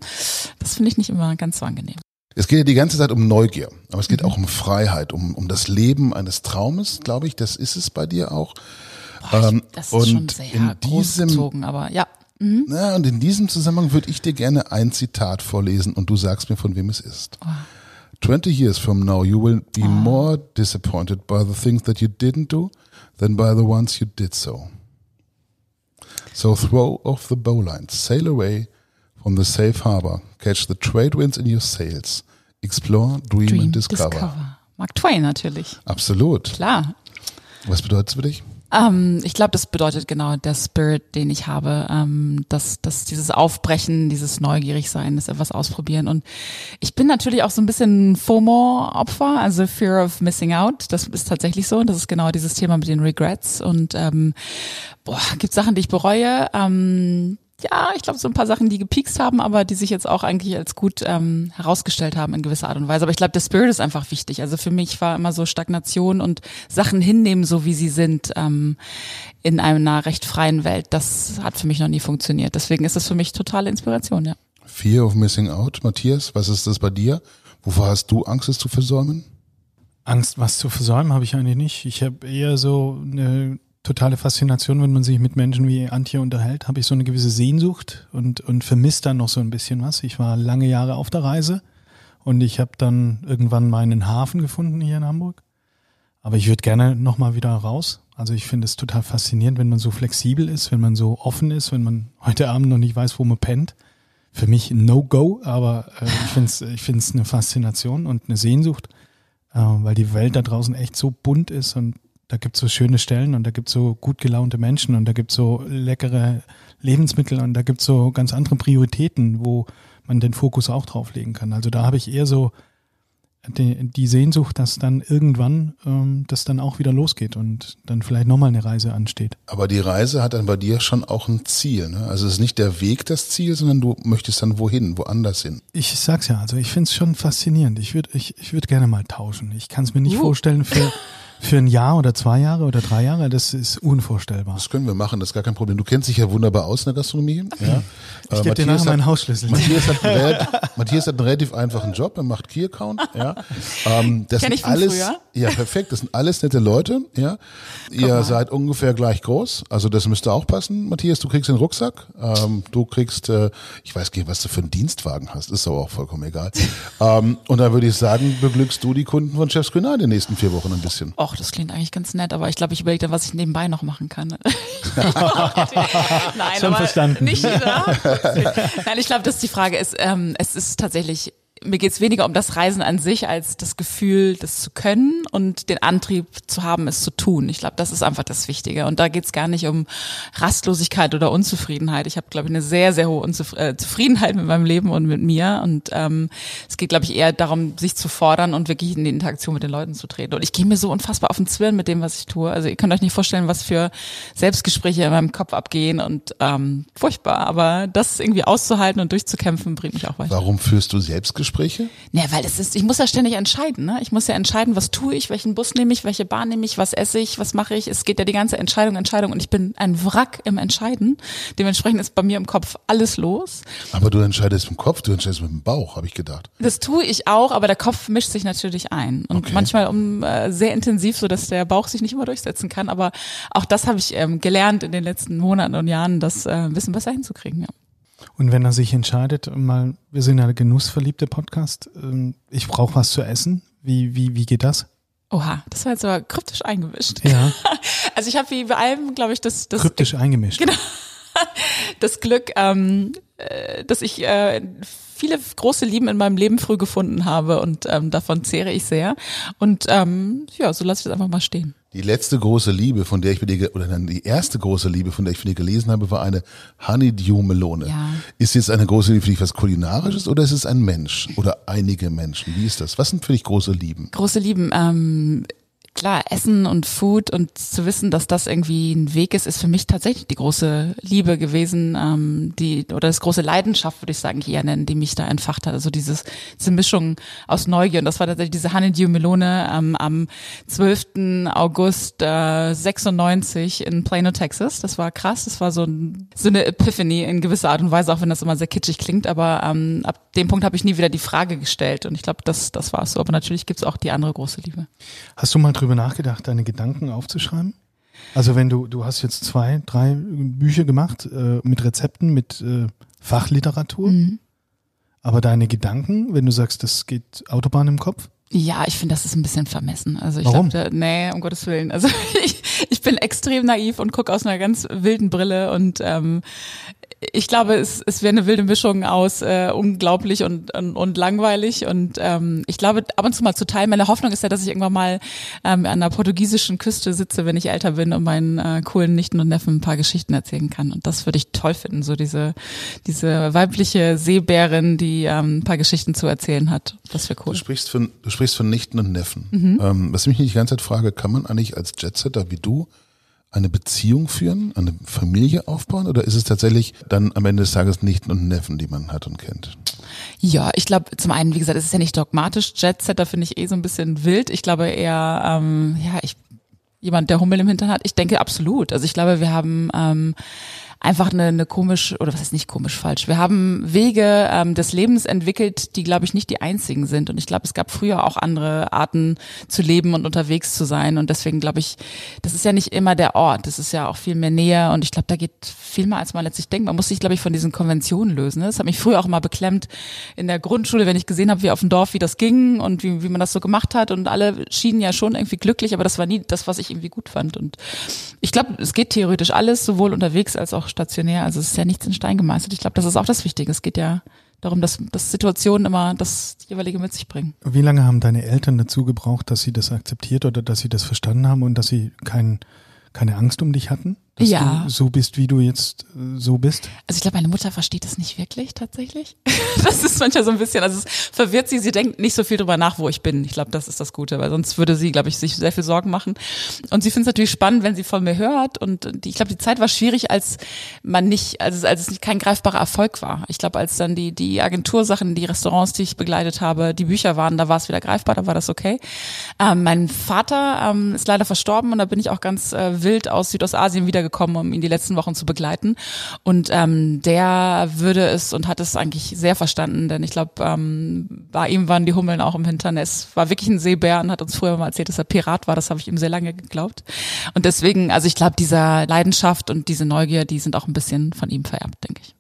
Das finde ich nicht immer ganz so angenehm. Es geht ja die ganze Zeit um Neugier, aber es geht auch um Freiheit, um, um das Leben eines Traumes, glaube ich. Das ist es bei dir auch. Ähm, Das ist schon und sehr in diesem, großgezogen, aber ja. na, und in diesem Zusammenhang würde ich dir gerne ein Zitat vorlesen und du sagst mir, von wem es ist. 20 years from now, you will be more disappointed by the things that you didn't do than by the ones you did so. So throw off the bowlines, sail away from the safe harbor, catch the trade winds in your sails, explore, dream, Dream, and discover. Discover. Mark Twain natürlich, Absolut. klar. Was bedeutet es für dich? Ähm, ich glaube, das bedeutet genau der Spirit, den ich habe, ähm, dass, dass dieses Aufbrechen, dieses Neugierigsein, das etwas ausprobieren. Und ich bin natürlich auch so ein bisschen FOMO-Opfer, also Fear of Missing Out. Das ist tatsächlich so. Das ist genau dieses Thema mit den Regrets. Und ähm, boah, gibt Sachen, die ich bereue. Ähm, ja, ich glaube, so ein paar Sachen, die gepiekst haben, aber die sich jetzt auch eigentlich als gut ähm, herausgestellt haben in gewisser Art und Weise. Aber ich glaube, der Spirit ist einfach wichtig. Also für mich war immer so Stagnation und Sachen hinnehmen, so wie sie sind, ähm, in einer recht freien Welt. Das hat für mich noch nie funktioniert. Deswegen ist das für mich totale Inspiration, ja. Fear of Missing Out, Matthias, was ist das bei dir? Wovor hast du Angst, es zu versäumen? Angst, was zu versäumen, habe ich eigentlich nicht. Ich habe eher so eine totale Faszination, wenn man sich mit Menschen wie Antje unterhält, habe ich so eine gewisse Sehnsucht und, und vermisst dann noch so ein bisschen was. Ich war lange Jahre auf der Reise und ich habe dann irgendwann meinen Hafen gefunden hier in Hamburg. Aber ich würde gerne nochmal wieder raus. Also ich finde es total faszinierend, wenn man so flexibel ist, wenn man so offen ist, wenn man heute Abend noch nicht weiß, wo man pennt. Für mich No-Go, aber äh, ich finde es ich find's eine Faszination und eine Sehnsucht, äh, weil die Welt da draußen echt so bunt ist und da gibt es so schöne Stellen und da gibt es so gut gelaunte Menschen und da gibt es so leckere Lebensmittel und da gibt es so ganz andere Prioritäten, wo man den Fokus auch drauf legen kann. Also da habe ich eher so die, die Sehnsucht, dass dann irgendwann ähm, das dann auch wieder losgeht und dann vielleicht nochmal eine Reise ansteht. Aber die Reise hat dann bei dir schon auch ein Ziel. Ne? Also es ist nicht der Weg das Ziel, sondern du möchtest dann wohin, woanders hin. Ich sag's ja, also ich finde es schon faszinierend. Ich würde ich, ich würd gerne mal tauschen. Ich kann es mir nicht uh. vorstellen für Für ein Jahr oder zwei Jahre oder drei Jahre, das ist unvorstellbar. Das können wir machen, das ist gar kein Problem. Du kennst dich ja wunderbar aus in der Gastronomie. Ja. Ich gebe dir nachher meinen Hausschlüssel. Matthias hat, relativ, Matthias hat einen relativ einfachen Job, er macht Key Account. Ja. Ähm, das Kenn sind alles, früher. Ja, perfekt. Das sind alles nette Leute. Ja. Ihr mal. seid ungefähr gleich groß, also das müsste auch passen. Matthias, du kriegst den Rucksack. Ähm, du kriegst, äh, ich weiß gar nicht, was du für einen Dienstwagen hast, ist aber auch vollkommen egal. ähm, und dann würde ich sagen, beglückst du die Kunden von Chefs Kulinar in den nächsten vier Wochen ein bisschen. Och, das klingt eigentlich ganz nett, aber ich glaube, ich überlege dann, was ich nebenbei noch machen kann. Nein, Schon aber verstanden. nicht. Nein, ich glaube, dass die Frage ist, ähm, es ist tatsächlich mir geht es weniger um das Reisen an sich, als das Gefühl, das zu können und den Antrieb zu haben, es zu tun. Ich glaube, das ist einfach das Wichtige. Und da geht es gar nicht um Rastlosigkeit oder Unzufriedenheit. Ich habe, glaube ich, eine sehr, sehr hohe Unzuf äh, Zufriedenheit mit meinem Leben und mit mir. Und ähm, es geht, glaube ich, eher darum, sich zu fordern und wirklich in die Interaktion mit den Leuten zu treten. Und ich gehe mir so unfassbar auf den Zwirn mit dem, was ich tue. Also ihr könnt euch nicht vorstellen, was für Selbstgespräche in meinem Kopf abgehen und ähm, furchtbar. Aber das irgendwie auszuhalten und durchzukämpfen, bringt mich auch weiter. Warum führst du Selbstgespräche? Gespräche? Ja, weil es ist, ich muss ja ständig entscheiden. Ne? Ich muss ja entscheiden, was tue ich, welchen Bus nehme ich, welche Bahn nehme ich, was esse ich, was mache ich. Es geht ja die ganze Entscheidung, Entscheidung und ich bin ein Wrack im Entscheiden. Dementsprechend ist bei mir im Kopf alles los. Aber du entscheidest im Kopf, du entscheidest mit dem Bauch, habe ich gedacht. Das tue ich auch, aber der Kopf mischt sich natürlich ein und okay. manchmal um äh, sehr intensiv, so dass der Bauch sich nicht immer durchsetzen kann. Aber auch das habe ich ähm, gelernt in den letzten Monaten und Jahren, das äh, ein bisschen besser hinzukriegen. Ja. Und wenn er sich entscheidet, mal, wir sind ja der genussverliebte Podcast, ähm, ich brauche was zu essen, wie, wie, wie geht das? Oha, das war jetzt aber kryptisch eingemischt. Ja. Also ich habe wie bei allem, glaube ich, das, das kryptisch eingemischt. Genau. Das Glück, ähm, äh, dass ich äh, viele große Lieben in meinem Leben früh gefunden habe und ähm, davon zehre ich sehr. Und ähm, ja, so lasse ich das einfach mal stehen. Die letzte große Liebe, von der ich für dir, oder dann die erste große Liebe, von der ich für dich gelesen habe, war eine Honeydew Melone. Ja. Ist jetzt eine große Liebe für dich was Kulinarisches oder ist es ein Mensch oder einige Menschen? Wie ist das? Was sind für dich große Lieben? Große Lieben, ähm, klar, Essen und Food und zu wissen, dass das irgendwie ein Weg ist, ist für mich tatsächlich die große Liebe gewesen, ähm, die oder das große Leidenschaft, würde ich sagen, hier nennen, die mich da entfacht hat. Also dieses, diese Mischung aus Neugier. Und das war tatsächlich diese Honeydew Melone ähm, am 12. August äh, 96 in Plano, Texas. Das war krass. Das war so, ein, so eine Epiphany in gewisser Art und Weise, auch wenn das immer sehr kitschig klingt. Aber ähm, ab dem Punkt habe ich nie wieder die Frage gestellt. Und ich glaube, das, das war es so. Aber natürlich gibt's auch die andere große Liebe. Hast du mal drüber nachgedacht, deine Gedanken aufzuschreiben? Also wenn du, du hast jetzt zwei, drei Bücher gemacht äh, mit Rezepten, mit äh, Fachliteratur, mhm. aber deine Gedanken, wenn du sagst, das geht Autobahn im Kopf? Ja, ich finde, das ist ein bisschen vermessen. Also ich Warum? Glaub, nee, um Gottes Willen. Also ich, ich bin extrem naiv und gucke aus einer ganz wilden Brille und ähm, ich glaube, es, es wäre eine wilde Mischung aus äh, unglaublich und, und, und langweilig. Und ähm, ich glaube, ab und zu mal zu teilen. Meine Hoffnung ist ja, dass ich irgendwann mal ähm, an der portugiesischen Küste sitze, wenn ich älter bin und meinen äh, coolen Nichten und Neffen ein paar Geschichten erzählen kann. Und das würde ich toll finden, so diese, diese weibliche Seebärin, die ähm, ein paar Geschichten zu erzählen hat. Das wäre cool. Du sprichst von, du sprichst von Nichten und Neffen. Mhm. Ähm, was mich nicht die ganze Zeit frage, kann man eigentlich als Jetsetter wie du eine Beziehung führen, eine Familie aufbauen oder ist es tatsächlich dann am Ende des Tages Nichten und Neffen, die man hat und kennt? Ja, ich glaube, zum einen, wie gesagt, es ist ja nicht dogmatisch. Jetsetter finde ich eh so ein bisschen wild. Ich glaube eher, ähm, ja, ich jemand, der Hummel im Hintern hat. Ich denke absolut. Also ich glaube, wir haben ähm, einfach eine, eine komisch, oder was ist nicht komisch falsch, wir haben Wege ähm, des Lebens entwickelt, die, glaube ich, nicht die einzigen sind. Und ich glaube, es gab früher auch andere Arten zu leben und unterwegs zu sein. Und deswegen glaube ich, das ist ja nicht immer der Ort, das ist ja auch viel mehr näher. Und ich glaube, da geht viel mehr, als man letztlich denkt. Man muss sich, glaube ich, von diesen Konventionen lösen. Ne? Das hat mich früher auch immer beklemmt in der Grundschule, wenn ich gesehen habe, wie auf dem Dorf, wie das ging und wie, wie man das so gemacht hat. Und alle schienen ja schon irgendwie glücklich, aber das war nie das, was ich irgendwie gut fand. Und ich glaube, es geht theoretisch alles, sowohl unterwegs als auch stationär. Also es ist ja nichts in Stein gemeißelt. Ich glaube, das ist auch das Wichtige. Es geht ja darum, dass, dass Situationen immer das jeweilige mit sich bringen. Wie lange haben deine Eltern dazu gebraucht, dass sie das akzeptiert oder dass sie das verstanden haben und dass sie kein, keine Angst um dich hatten? Dass ja. du so bist, wie du jetzt äh, so bist? Also ich glaube, meine Mutter versteht das nicht wirklich tatsächlich. das ist manchmal so ein bisschen, also es verwirrt sie, sie denkt nicht so viel drüber nach, wo ich bin. Ich glaube, das ist das Gute, weil sonst würde sie, glaube ich, sich sehr viel Sorgen machen. Und sie findet es natürlich spannend, wenn sie von mir hört. Und die, ich glaube, die Zeit war schwierig, als man nicht, als, als es nicht kein greifbarer Erfolg war. Ich glaube, als dann die, die Agentursachen, die Restaurants, die ich begleitet habe, die Bücher waren, da war es wieder greifbar, da war das okay. Ähm, mein Vater ähm, ist leider verstorben und da bin ich auch ganz äh, wild aus Südostasien wieder gekommen, um ihn die letzten Wochen zu begleiten. Und ähm, der würde es und hat es eigentlich sehr verstanden, denn ich glaube, ähm, bei ihm waren die Hummeln auch im Hintern. Es war wirklich ein Seebär und hat uns früher mal erzählt, dass er Pirat war. Das habe ich ihm sehr lange geglaubt. Und deswegen, also ich glaube, dieser Leidenschaft und diese Neugier, die sind auch ein bisschen von ihm vererbt, denke ich.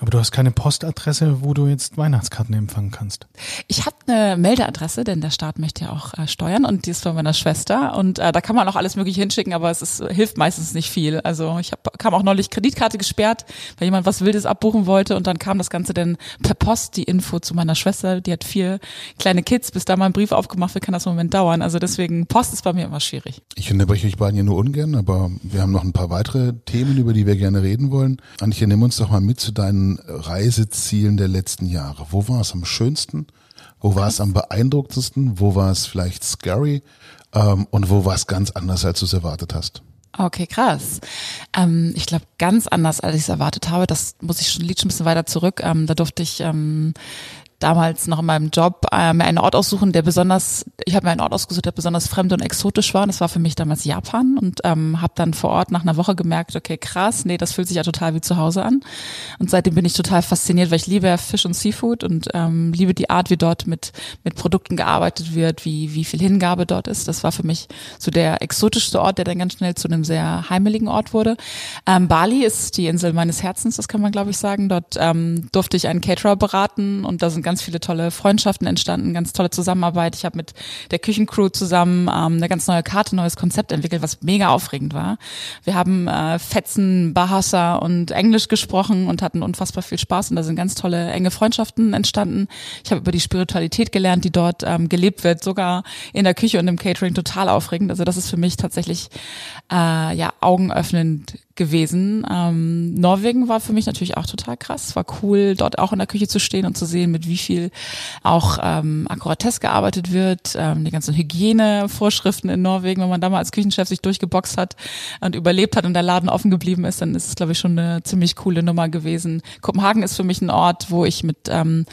Aber du hast keine Postadresse, wo du jetzt Weihnachtskarten empfangen kannst. Ich habe eine Meldeadresse, denn der Staat möchte ja auch äh, steuern und die ist von meiner Schwester und äh, da kann man auch alles mögliche hinschicken, aber es ist, hilft meistens nicht viel. Also ich hab, kam auch neulich Kreditkarte gesperrt, weil jemand was Wildes abbuchen wollte und dann kam das Ganze dann per Post die Info zu meiner Schwester. Die hat vier kleine Kids, bis da mal ein Brief aufgemacht wird, kann das im Moment dauern. Also deswegen Post ist bei mir immer schwierig. Ich unterbreche euch beiden ja nur ungern, aber wir haben noch ein paar weitere Themen, über die wir gerne reden wollen. Antje, nimm uns doch mal mit zu deinen Reisezielen der letzten Jahre? Wo war es am schönsten? Wo war es am beeindruckendsten? Wo war es vielleicht scary? Ähm, und wo war es ganz anders, als du es erwartet hast? Okay, krass. Ähm, ich glaube, ganz anders, als ich es erwartet habe. Das muss ich schon, liegt schon ein bisschen weiter zurück. Ähm, da durfte ich ähm, damals noch in meinem Job äh, mir einen Ort aussuchen, der besonders, ich habe mir einen Ort ausgesucht, der besonders fremd und exotisch war. Und das war für mich damals Japan und ähm, habe dann vor Ort nach einer Woche gemerkt, okay, krass, nee, das fühlt sich ja total wie zu Hause an. Und seitdem bin ich total fasziniert, weil ich liebe Fisch und Seafood und ähm, liebe die Art, wie dort mit mit Produkten gearbeitet wird, wie wie viel Hingabe dort ist. Das war für mich so der exotischste Ort, der dann ganz schnell zu einem sehr heimeligen Ort wurde. Ähm, Bali ist die Insel meines Herzens, das kann man glaube ich sagen. Dort ähm, durfte ich einen Caterer beraten und da sind ganz viele tolle Freundschaften entstanden, ganz tolle Zusammenarbeit. Ich habe mit der Küchencrew zusammen ähm, eine ganz neue Karte, neues Konzept entwickelt, was mega aufregend war. Wir haben äh, Fetzen, Bahasa und Englisch gesprochen und hatten unfassbar viel Spaß und da sind ganz tolle enge Freundschaften entstanden. Ich habe über die Spiritualität gelernt, die dort ähm, gelebt wird, sogar in der Küche und im Catering total aufregend. Also das ist für mich tatsächlich äh, ja augenöffnend gewesen. Ähm, Norwegen war für mich natürlich auch total krass. War cool, dort auch in der Küche zu stehen und zu sehen, mit wie viel auch ähm, Akkuratesse gearbeitet wird. Ähm, die ganzen Hygienevorschriften in Norwegen, wenn man da mal als Küchenchef sich durchgeboxt hat und überlebt hat und der Laden offen geblieben ist, dann ist es, glaube ich, schon eine ziemlich coole Nummer gewesen. Kopenhagen ist für mich ein Ort, wo ich mit ähm,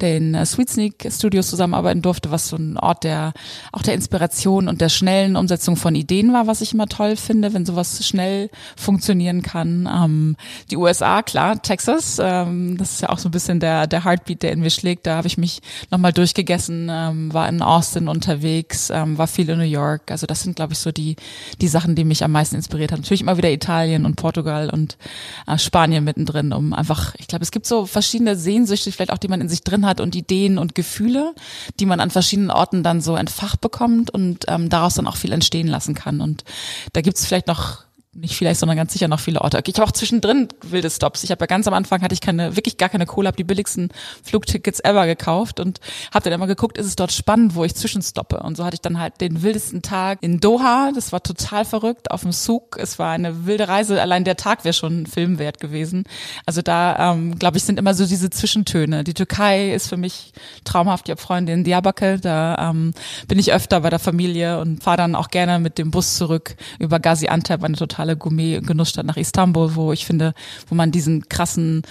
den äh, Sweet Sneak Studios zusammenarbeiten durfte, was so ein Ort der auch der Inspiration und der schnellen Umsetzung von Ideen war, was ich immer toll finde, wenn sowas schnell funktioniert funktionieren kann. Ähm, die USA, klar, Texas, ähm, das ist ja auch so ein bisschen der, der Heartbeat, der in mir schlägt. Da habe ich mich nochmal durchgegessen, ähm, war in Austin unterwegs, ähm, war viel in New York. Also das sind, glaube ich, so die, die Sachen, die mich am meisten inspiriert haben. Natürlich immer wieder Italien und Portugal und äh, Spanien mittendrin, um einfach, ich glaube, es gibt so verschiedene Sehnsüchte, vielleicht auch, die man in sich drin hat und Ideen und Gefühle, die man an verschiedenen Orten dann so entfacht bekommt und ähm, daraus dann auch viel entstehen lassen kann. Und da gibt es vielleicht noch nicht vielleicht, sondern ganz sicher noch viele Orte. Ich habe auch zwischendrin wilde Stops. Ich habe ja ganz am Anfang hatte ich keine, wirklich gar keine Kohle, habe die billigsten Flugtickets ever gekauft und habe dann immer geguckt, ist es dort spannend, wo ich zwischenstoppe. Und so hatte ich dann halt den wildesten Tag in Doha. Das war total verrückt auf dem Zug. Es war eine wilde Reise. Allein der Tag wäre schon ein Film wert gewesen. Also da, ähm, glaube ich, sind immer so diese Zwischentöne. Die Türkei ist für mich traumhaft. Ich habe Freunde in Diyarbakir. Da ähm, bin ich öfter bei der Familie und fahre dann auch gerne mit dem Bus zurück über Gaziantep, eine totale totale Gourmet-Genussstadt nach Istanbul, wo ich finde, wo man diesen krassen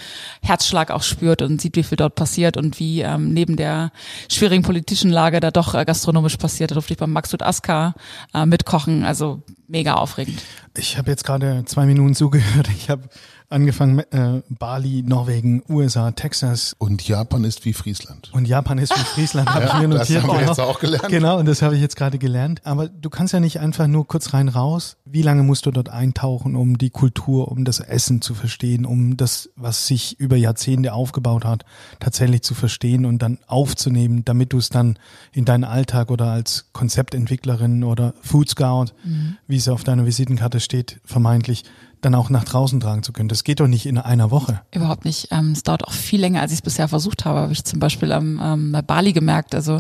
Herzschlag auch spürt und sieht, wie viel dort passiert und wie ähm, neben der schwierigen politischen Lage da doch äh, gastronomisch passiert. Da durfte ich beim Maxud Aska äh, mitkochen, also mega aufregend. Ich habe jetzt gerade zwei Minuten zugehört. Ich habe angefangen äh, Bali, Norwegen, USA, Texas. Und Japan ist wie Friesland. Und Japan ist wie Friesland, habe ja, ich mir notiert. Das haben wir jetzt auch gelernt. Genau, und das habe ich jetzt gerade gelernt. Aber du kannst ja nicht einfach nur kurz rein raus. Wie lange musst du dort eintauchen, um die Kultur, um das Essen zu verstehen, um das, was sich über Jahrzehnte aufgebaut hat, tatsächlich zu verstehen und dann aufzunehmen, damit du es dann in deinen Alltag oder als Konzeptentwicklerin oder Food Scout, mhm. wie es auf deiner Visitenkarte steht, vermeintlich, dann auch nach draußen tragen zu können. Das geht doch nicht in einer Woche. Überhaupt nicht. Ähm, es dauert auch viel länger, als ich es bisher versucht habe. Habe ich zum Beispiel am ähm, bei Bali gemerkt. Also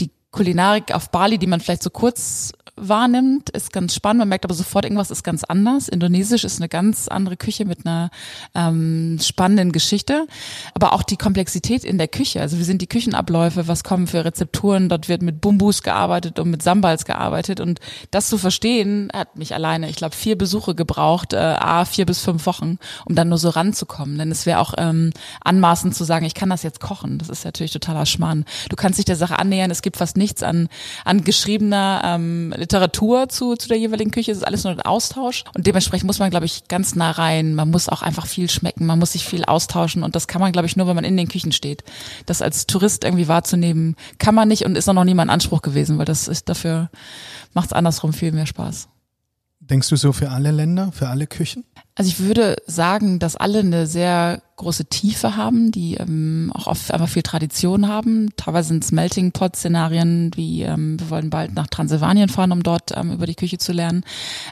die Kulinarik auf Bali, die man vielleicht so kurz wahrnimmt, ist ganz spannend. Man merkt aber sofort, irgendwas ist ganz anders. Indonesisch ist eine ganz andere Küche mit einer ähm, spannenden Geschichte. Aber auch die Komplexität in der Küche. Also wie sind die Küchenabläufe? Was kommen für Rezepturen? Dort wird mit Bumbus gearbeitet und mit Sambals gearbeitet. Und das zu verstehen, hat mich alleine, ich glaube, vier Besuche gebraucht, äh, a vier bis fünf Wochen, um dann nur so ranzukommen. Denn es wäre auch ähm, anmaßend zu sagen, ich kann das jetzt kochen. Das ist natürlich totaler Schmarrn. Du kannst dich der Sache annähern. Es gibt fast nichts an, an geschriebener ähm, Literatur zu, zu der jeweiligen Küche. Es ist alles nur ein Austausch. Und dementsprechend muss man, glaube ich, ganz nah rein. Man muss auch einfach viel schmecken. Man muss sich viel austauschen. Und das kann man, glaube ich, nur, wenn man in den Küchen steht. Das als Tourist irgendwie wahrzunehmen, kann man nicht und ist auch noch nie mein Anspruch gewesen, weil das ist dafür, macht es andersrum viel mehr Spaß. Denkst du so für alle Länder, für alle Küchen? Also ich würde sagen, dass alle eine sehr große Tiefe haben, die ähm, auch oft einfach viel Tradition haben. Teilweise sind es Melting Pot Szenarien, wie ähm, wir wollen bald nach Transsilvanien fahren, um dort ähm, über die Küche zu lernen.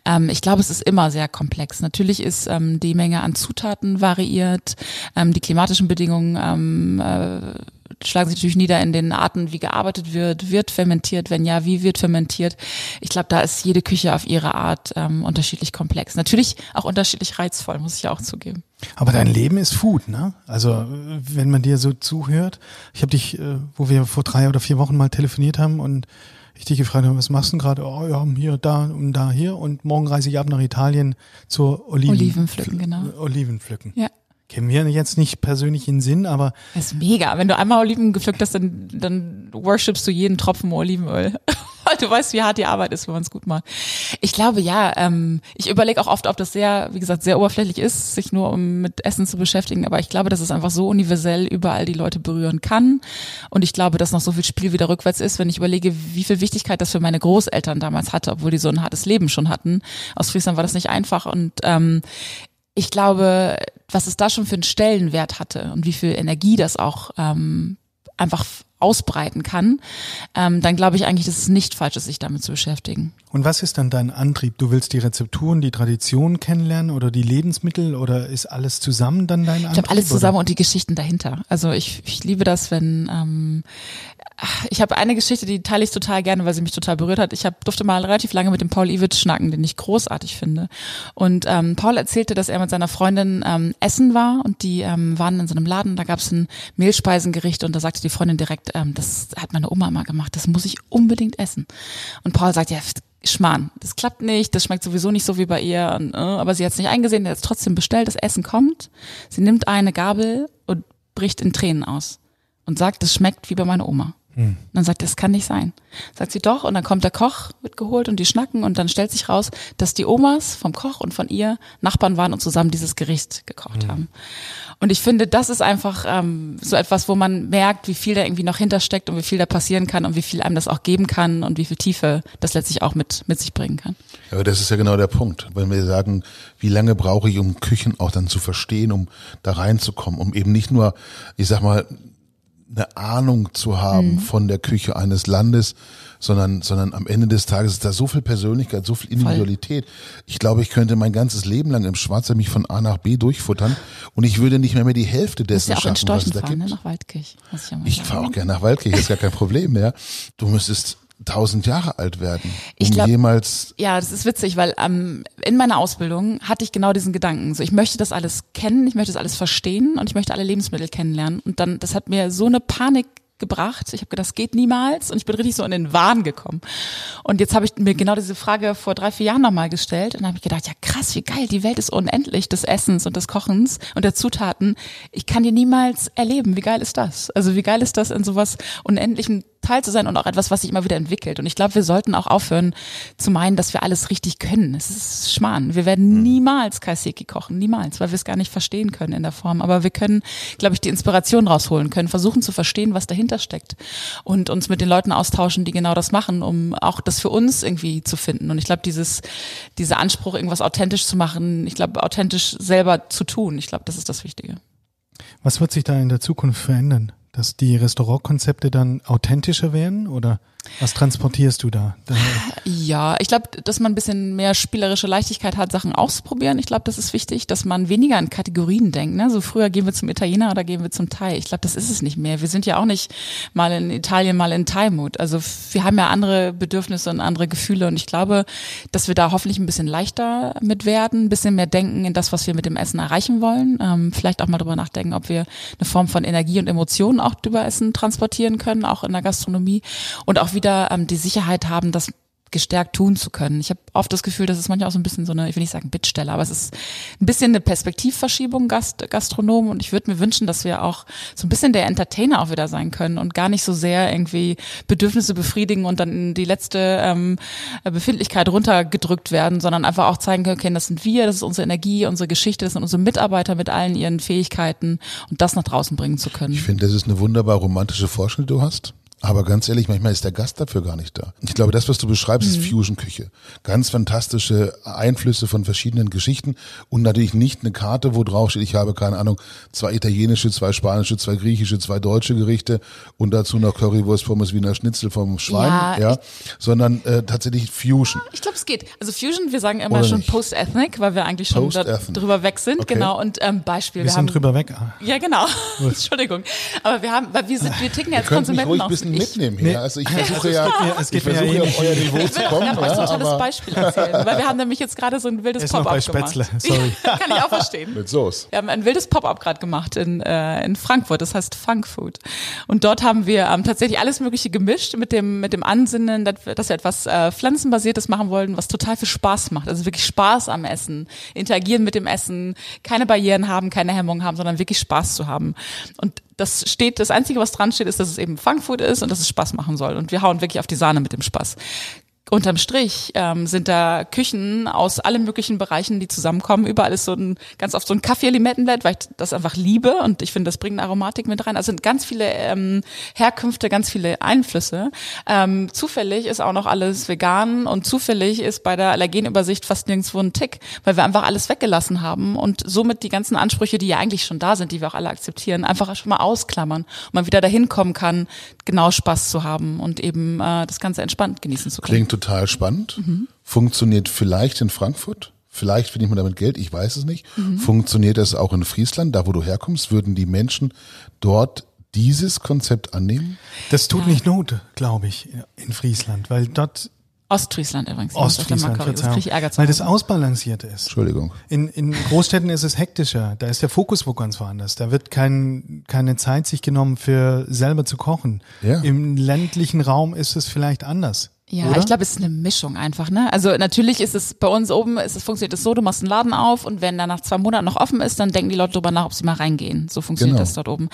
Ähm, ich glaube, es ist immer sehr komplex. Natürlich ist ähm, die Menge an Zutaten variiert, ähm, die klimatischen Bedingungen ähm, äh, schlagen sich natürlich nieder in den Arten, wie gearbeitet wird, wird fermentiert, wenn ja, wie wird fermentiert. Ich glaube, da ist jede Küche auf ihre Art ähm, unterschiedlich komplex. Natürlich auch unterschiedlich reizvoll, muss ich ja auch zugeben. Aber dein Leben ist Food, ne? Also wenn man dir so zuhört, ich habe dich, äh, wo wir vor drei oder vier Wochen mal telefoniert haben und ich dich gefragt habe, was machst du gerade? Oh ja, hier, da und da, hier. Und morgen reise ich ab nach Italien zur Oliven Olivenpflücken, genau. Olivenpflücken. Ja. Kennen wir jetzt nicht persönlich in Sinn, aber. Das ist mega. Wenn du einmal Oliven gepflückt hast, dann, dann worshipst du jeden Tropfen Olivenöl. Du weißt, wie hart die Arbeit ist, wenn man es gut macht. Ich glaube, ja, ähm, ich überlege auch oft, ob das sehr, wie gesagt, sehr oberflächlich ist, sich nur um mit Essen zu beschäftigen. Aber ich glaube, dass es einfach so universell überall die Leute berühren kann. Und ich glaube, dass noch so viel Spiel wieder rückwärts ist, wenn ich überlege, wie viel Wichtigkeit das für meine Großeltern damals hatte, obwohl die so ein hartes Leben schon hatten. Aus Friesland war das nicht einfach. Und ähm, ich glaube, was es da schon für einen Stellenwert hatte und wie viel Energie das auch ähm, einfach ausbreiten kann, ähm, dann glaube ich eigentlich, dass es nicht falsch ist, sich damit zu beschäftigen. Und was ist dann dein Antrieb? Du willst die Rezepturen, die Traditionen kennenlernen oder die Lebensmittel oder ist alles zusammen dann dein Antrieb? Ich habe alles zusammen oder? und die Geschichten dahinter. Also ich, ich liebe das, wenn ähm, ich habe eine Geschichte, die teile ich total gerne, weil sie mich total berührt hat. Ich hab, durfte mal relativ lange mit dem Paul Iwitsch schnacken, den ich großartig finde. Und ähm, Paul erzählte, dass er mit seiner Freundin ähm, essen war und die ähm, waren in so einem Laden, da gab es ein Mehlspeisengericht und da sagte die Freundin direkt, ähm, das hat meine Oma mal gemacht, das muss ich unbedingt essen. Und Paul sagt, ja, Schmarrn, das klappt nicht, das schmeckt sowieso nicht so wie bei ihr, und, äh, aber sie hat es nicht eingesehen, er hat es trotzdem bestellt, das Essen kommt, sie nimmt eine Gabel und bricht in Tränen aus und sagt, das schmeckt wie bei meiner Oma. Hm. Dann sagt das kann nicht sein. Sagt sie doch und dann kommt der Koch, wird geholt und die schnacken und dann stellt sich raus, dass die Omas vom Koch und von ihr Nachbarn waren und zusammen dieses Gericht gekocht hm. haben. Und ich finde, das ist einfach ähm, so etwas, wo man merkt, wie viel da irgendwie noch hintersteckt und wie viel da passieren kann und wie viel einem das auch geben kann und wie viel Tiefe das letztlich auch mit, mit sich bringen kann. Ja, aber das ist ja genau der Punkt. Wenn wir sagen, wie lange brauche ich, um Küchen auch dann zu verstehen, um da reinzukommen, um eben nicht nur, ich sag mal, eine Ahnung zu haben von der Küche eines Landes, sondern, sondern am Ende des Tages ist da so viel Persönlichkeit, so viel Individualität. Ich glaube, ich könnte mein ganzes Leben lang im Schwarzer mich von A nach B durchfuttern und ich würde nicht mehr mehr die Hälfte dessen ja schaffen, was es da fahren, gibt. ne? nach Waldkirch. Ich sagen. fahre auch gerne nach Waldkirch, ist gar kein Problem mehr. Du müsstest tausend Jahre alt werden, Ich glaub- jemals Ja, das ist witzig, weil ähm, in meiner Ausbildung hatte ich genau diesen Gedanken. So, ich möchte das alles kennen, ich möchte das alles verstehen und ich möchte alle Lebensmittel kennenlernen. Und dann, das hat mir so eine Panik gebracht. Ich habe gedacht, das geht niemals und ich bin richtig so in den Wahn gekommen. Und jetzt habe ich mir genau diese Frage vor drei, vier Jahren nochmal gestellt und habe ich gedacht, ja krass, wie geil, die Welt ist unendlich des Essens und des Kochens und der Zutaten. Ich kann die niemals erleben. Wie geil ist das? Also wie geil ist das, in sowas Unendlichen Teil zu sein und auch etwas, was sich immer wieder entwickelt. Und ich glaube, wir sollten auch aufhören zu meinen, dass wir alles richtig können. Es ist Schmarrn. Wir werden niemals Kaiseki kochen, niemals, weil wir es gar nicht verstehen können in der Form. Aber wir können, glaube ich, die Inspiration rausholen, können versuchen zu verstehen, was dahinter steckt und uns mit den Leuten austauschen, die genau das machen, um auch das für uns irgendwie zu finden. Und ich glaube, dieses, dieser Anspruch, irgendwas authentisch zu machen, ich glaube, authentisch selber zu tun, ich glaube, das ist das Wichtige. Was wird sich da in der Zukunft verändern? Dass die Restaurantkonzepte dann authentischer werden oder was transportierst du da? Ja, ich glaube, dass man ein bisschen mehr spielerische Leichtigkeit hat, Sachen auszuprobieren. Ich glaube, das ist wichtig, dass man weniger in Kategorien denkt. Ne? So früher gehen wir zum Italiener oder gehen wir zum Thai. Ich glaube, das ist es nicht mehr. Wir sind ja auch nicht mal in Italien, mal in Thai-Mood. Also wir haben ja andere Bedürfnisse und andere Gefühle und ich glaube, dass wir da hoffentlich ein bisschen leichter mit werden, ein bisschen mehr denken in das, was wir mit dem Essen erreichen wollen. Ähm, vielleicht auch mal drüber nachdenken, ob wir eine Form von Energie und Emotionen auch über Essen transportieren können, auch in der Gastronomie und auch wieder ähm, die Sicherheit haben, dass gestärkt tun zu können. Ich habe oft das Gefühl, das ist manchmal auch so ein bisschen so eine, ich will nicht sagen Bittstelle, aber es ist ein bisschen eine Perspektivverschiebung Gast, Gastronom und ich würde mir wünschen, dass wir auch so ein bisschen der Entertainer auch wieder sein können und gar nicht so sehr irgendwie Bedürfnisse befriedigen und dann die letzte ähm, Befindlichkeit runtergedrückt werden, sondern einfach auch zeigen können, okay, das sind wir, das ist unsere Energie, unsere Geschichte, das sind unsere Mitarbeiter mit allen ihren Fähigkeiten und das nach draußen bringen zu können. Ich finde, das ist eine wunderbar romantische Vorstellung, die du hast. Aber ganz ehrlich, manchmal ist der Gast dafür gar nicht da. Ich glaube, das, was du beschreibst, ist Fusion-Küche. Ganz fantastische Einflüsse von verschiedenen Geschichten und natürlich nicht eine Karte, wo drauf steht, ich habe keine Ahnung, zwei italienische, zwei spanische, zwei griechische, zwei deutsche Gerichte und dazu noch Currywurst, Pommes, Wiener Schnitzel vom Schwein, Ja, ja, sondern äh, tatsächlich Fusion. Ich glaube, es geht. Also Fusion, wir sagen immer Oder schon? Post-Ethnic, weil wir eigentlich schon drüber weg sind. Okay. Genau. Und ähm, Beispiel, wir wir, haben sind drüber weg. Ah. Ja, genau. Entschuldigung. Aber wir haben, weil wir sind, wir ticken ja als Konsumenten auch. Bisschen Ich- mitnehmen hier. Also ich versuche ja, es ich geht mir ja versuche ja auf euer Niveau zu Ich kommen. darf euch so ein Ja, tolles aber Beispiel erzählen, weil wir haben nämlich jetzt gerade so ein wildes Pop-up gemacht. Spätzle, sorry. Ja, kann ich auch verstehen. mit Soße. Wir haben ein wildes Pop-up gerade gemacht in, äh, in Frankfurt, das heißt Funk Food. Und dort haben wir ähm, tatsächlich alles Mögliche gemischt mit dem, mit dem Ansinnen, dass wir, dass wir etwas äh, Pflanzenbasiertes machen wollten, was total viel Spaß macht. Also wirklich Spaß am Essen, interagieren mit dem Essen, keine Barrieren haben, keine Hemmungen haben, sondern wirklich Spaß zu haben. Und das steht, das Einzige, was dran steht, ist, dass es eben Funkfood ist und dass es Spaß machen soll. Und wir hauen wirklich auf die Sahne mit dem Spaß. Unterm Strich ähm, sind da Küchen aus allen möglichen Bereichen, die zusammenkommen. Überall ist so ein, ganz oft so ein Kaffee-Limettenblatt, weil ich das einfach liebe und ich finde, das bringt eine Aromatik mit rein. Also sind ganz viele ähm, Herkünfte, ganz viele Einflüsse. Ähm, zufällig ist auch noch alles vegan und zufällig ist bei der Allergenübersicht fast nirgendwo ein Tick, weil wir einfach alles weggelassen haben und somit die ganzen Ansprüche, die ja eigentlich schon da sind, die wir auch alle akzeptieren, einfach schon mal ausklammern und man wieder dahin kommen kann, genau Spaß zu haben und eben äh, das Ganze entspannt genießen zu können. Klingt total spannend. Funktioniert vielleicht in Frankfurt. Vielleicht verdiene ich mir damit Geld, ich weiß es nicht. Funktioniert das auch in Friesland, da wo du herkommst? Würden die Menschen dort dieses Konzept annehmen? Das tut nicht Not, glaube ich, in Friesland, weil dort Ostfriesland übrigens. Ostfriesland, Verzeihung, das krieg ich Ärger zu weil das ausbalanciert ist. Entschuldigung. In, in Großstädten ist es hektischer. Da ist der Fokus wo ganz woanders. Da wird kein, keine Zeit sich genommen für selber zu kochen. Ja. Im ländlichen Raum ist es vielleicht anders. Ja, oder? ich glaube, es ist eine Mischung einfach, ne? Also natürlich ist es bei uns oben, ist es funktioniert es so, du machst einen Laden auf und wenn der nach zwei Monaten noch offen ist, dann denken die Leute drüber nach, ob sie mal reingehen. So funktioniert Genau. das dort oben.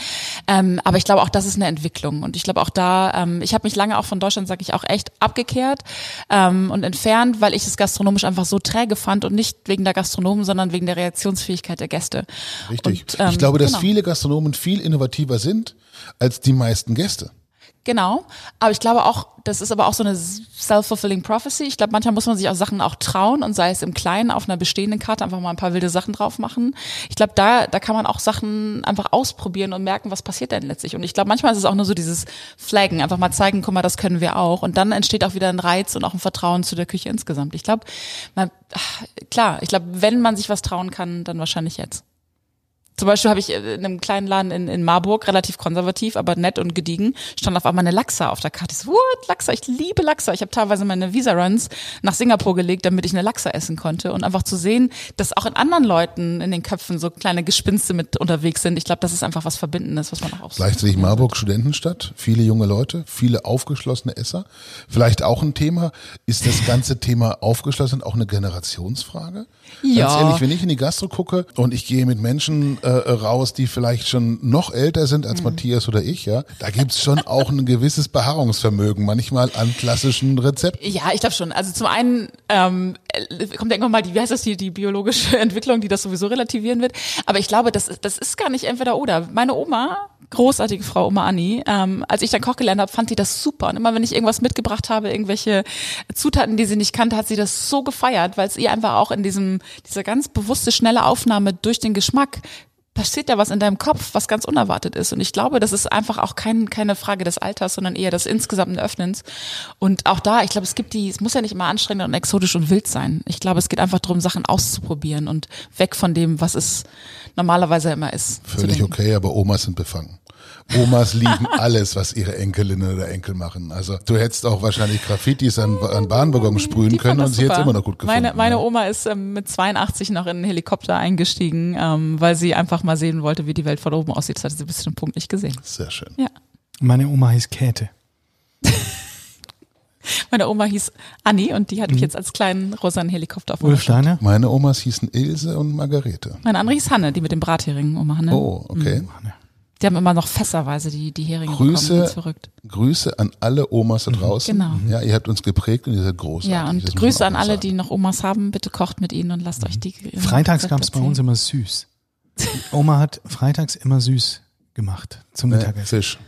Ähm, aber ich glaube auch, das ist eine Entwicklung und ich glaube auch da, ähm, ich habe mich lange auch von Deutschland, sage ich auch, echt abgekehrt ähm, und entfernt, weil ich es gastronomisch einfach so träge fand und nicht wegen der Gastronomen, sondern wegen der Reaktionsfähigkeit der Gäste. Richtig. Und, ähm, ich glaube, dass genau. viele Gastronomen viel innovativer sind als die meisten Gäste. Genau, aber ich glaube auch, das ist aber auch so eine self-fulfilling prophecy. Ich glaube, manchmal muss man sich auch Sachen auch trauen und sei es im Kleinen auf einer bestehenden Karte einfach mal ein paar wilde Sachen drauf machen. Ich glaube, da, da kann man auch Sachen einfach ausprobieren und merken, was passiert denn letztlich. Und ich glaube, manchmal ist es auch nur so dieses Flaggen, einfach mal zeigen, guck mal, das können wir auch. Und dann entsteht auch wieder ein Reiz und auch ein Vertrauen zu der Küche insgesamt. Ich glaube, klar, ich glaube, wenn man sich was trauen kann, dann wahrscheinlich jetzt. Zum Beispiel habe ich in einem kleinen Laden in, in Marburg, relativ konservativ, aber nett und gediegen, stand auf einmal eine Lachsa auf der Karte. Ich so, what, Lachsa? Ich liebe Lachsa. Ich habe teilweise meine Visa-Runs nach Singapur gelegt, damit ich eine Lachsa essen konnte. Und einfach zu sehen, dass auch in anderen Leuten in den Köpfen so kleine Gespinste mit unterwegs sind. Ich glaube, das ist einfach was Verbindendes, was man auch Gleichzeitig Marburg Studentenstadt, viele junge Leute, viele aufgeschlossene Esser. Vielleicht auch ein Thema, ist das ganze Thema aufgeschlossen auch eine Generationsfrage? Ja. Ganz ehrlich, wenn ich in die Gastro gucke und ich gehe mit Menschen äh, raus, die vielleicht schon noch älter sind als mhm. Matthias oder ich, ja, da gibt's schon auch ein gewisses Beharrungsvermögen manchmal an klassischen Rezepten. Ja, ich glaube schon. Also zum einen ähm, kommt irgendwann mal die, wie heißt das, die, die biologische Entwicklung, die das sowieso relativieren wird. Aber ich glaube, das, das ist gar nicht entweder oder. Meine Oma, großartige Frau Oma Anni, ähm, als ich dann Koch gelernt habe, fand die das super. Und immer wenn ich irgendwas mitgebracht habe, irgendwelche Zutaten, die sie nicht kannte, hat sie das so gefeiert, weil es ihr einfach auch in diesem, dieser ganz bewusste, schnelle Aufnahme durch den Geschmack passiert ja was in deinem Kopf, was ganz unerwartet ist. Und ich glaube, das ist einfach auch kein, keine Frage des Alters, sondern eher des insgesamten Öffnens. Und auch da, ich glaube, es gibt die, es muss ja nicht immer anstrengend und exotisch und wild sein. Ich glaube, es geht einfach darum, Sachen auszuprobieren und weg von dem, was es normalerweise immer ist. Völlig okay, aber Omas sind befangen. Omas lieben alles, was ihre Enkelinnen oder Enkel machen. Also du hättest auch wahrscheinlich Graffitis an, an Bahnwaggons sprühen können und sie hätte immer noch gut gefunden. Meine, meine Oma ist ähm, mit 82 noch in einen Helikopter eingestiegen, ähm, weil sie einfach mal sehen wollte, wie die Welt von oben aussieht. Das hat sie bis zu dem Punkt nicht gesehen. Sehr schön. Ja. Meine Oma hieß Käthe. Meine Oma hieß Anni und die hat mich mhm. jetzt als kleinen rosanen Helikopter auf Ulf Steiner? Meine Omas hießen Ilse und Margarete. Meine andere hieß Hanne, die mit dem Brathering, Oma Hanne. Oh, okay. Mhm. Die haben immer noch fässerweise die, die Heringe Grüße, bekommen. verrückt. Grüße an alle Omas da mhm. draußen. Genau. Ja, ihr habt uns geprägt und ihr seid großartig. Ja, und Grüße an alle, sagen. die noch Omas haben. Bitte kocht mit ihnen und lasst mhm. euch die. Freitags gab es bei uns immer süß. Oma hat freitags immer süß gemacht zum Mittagessen. Fisch.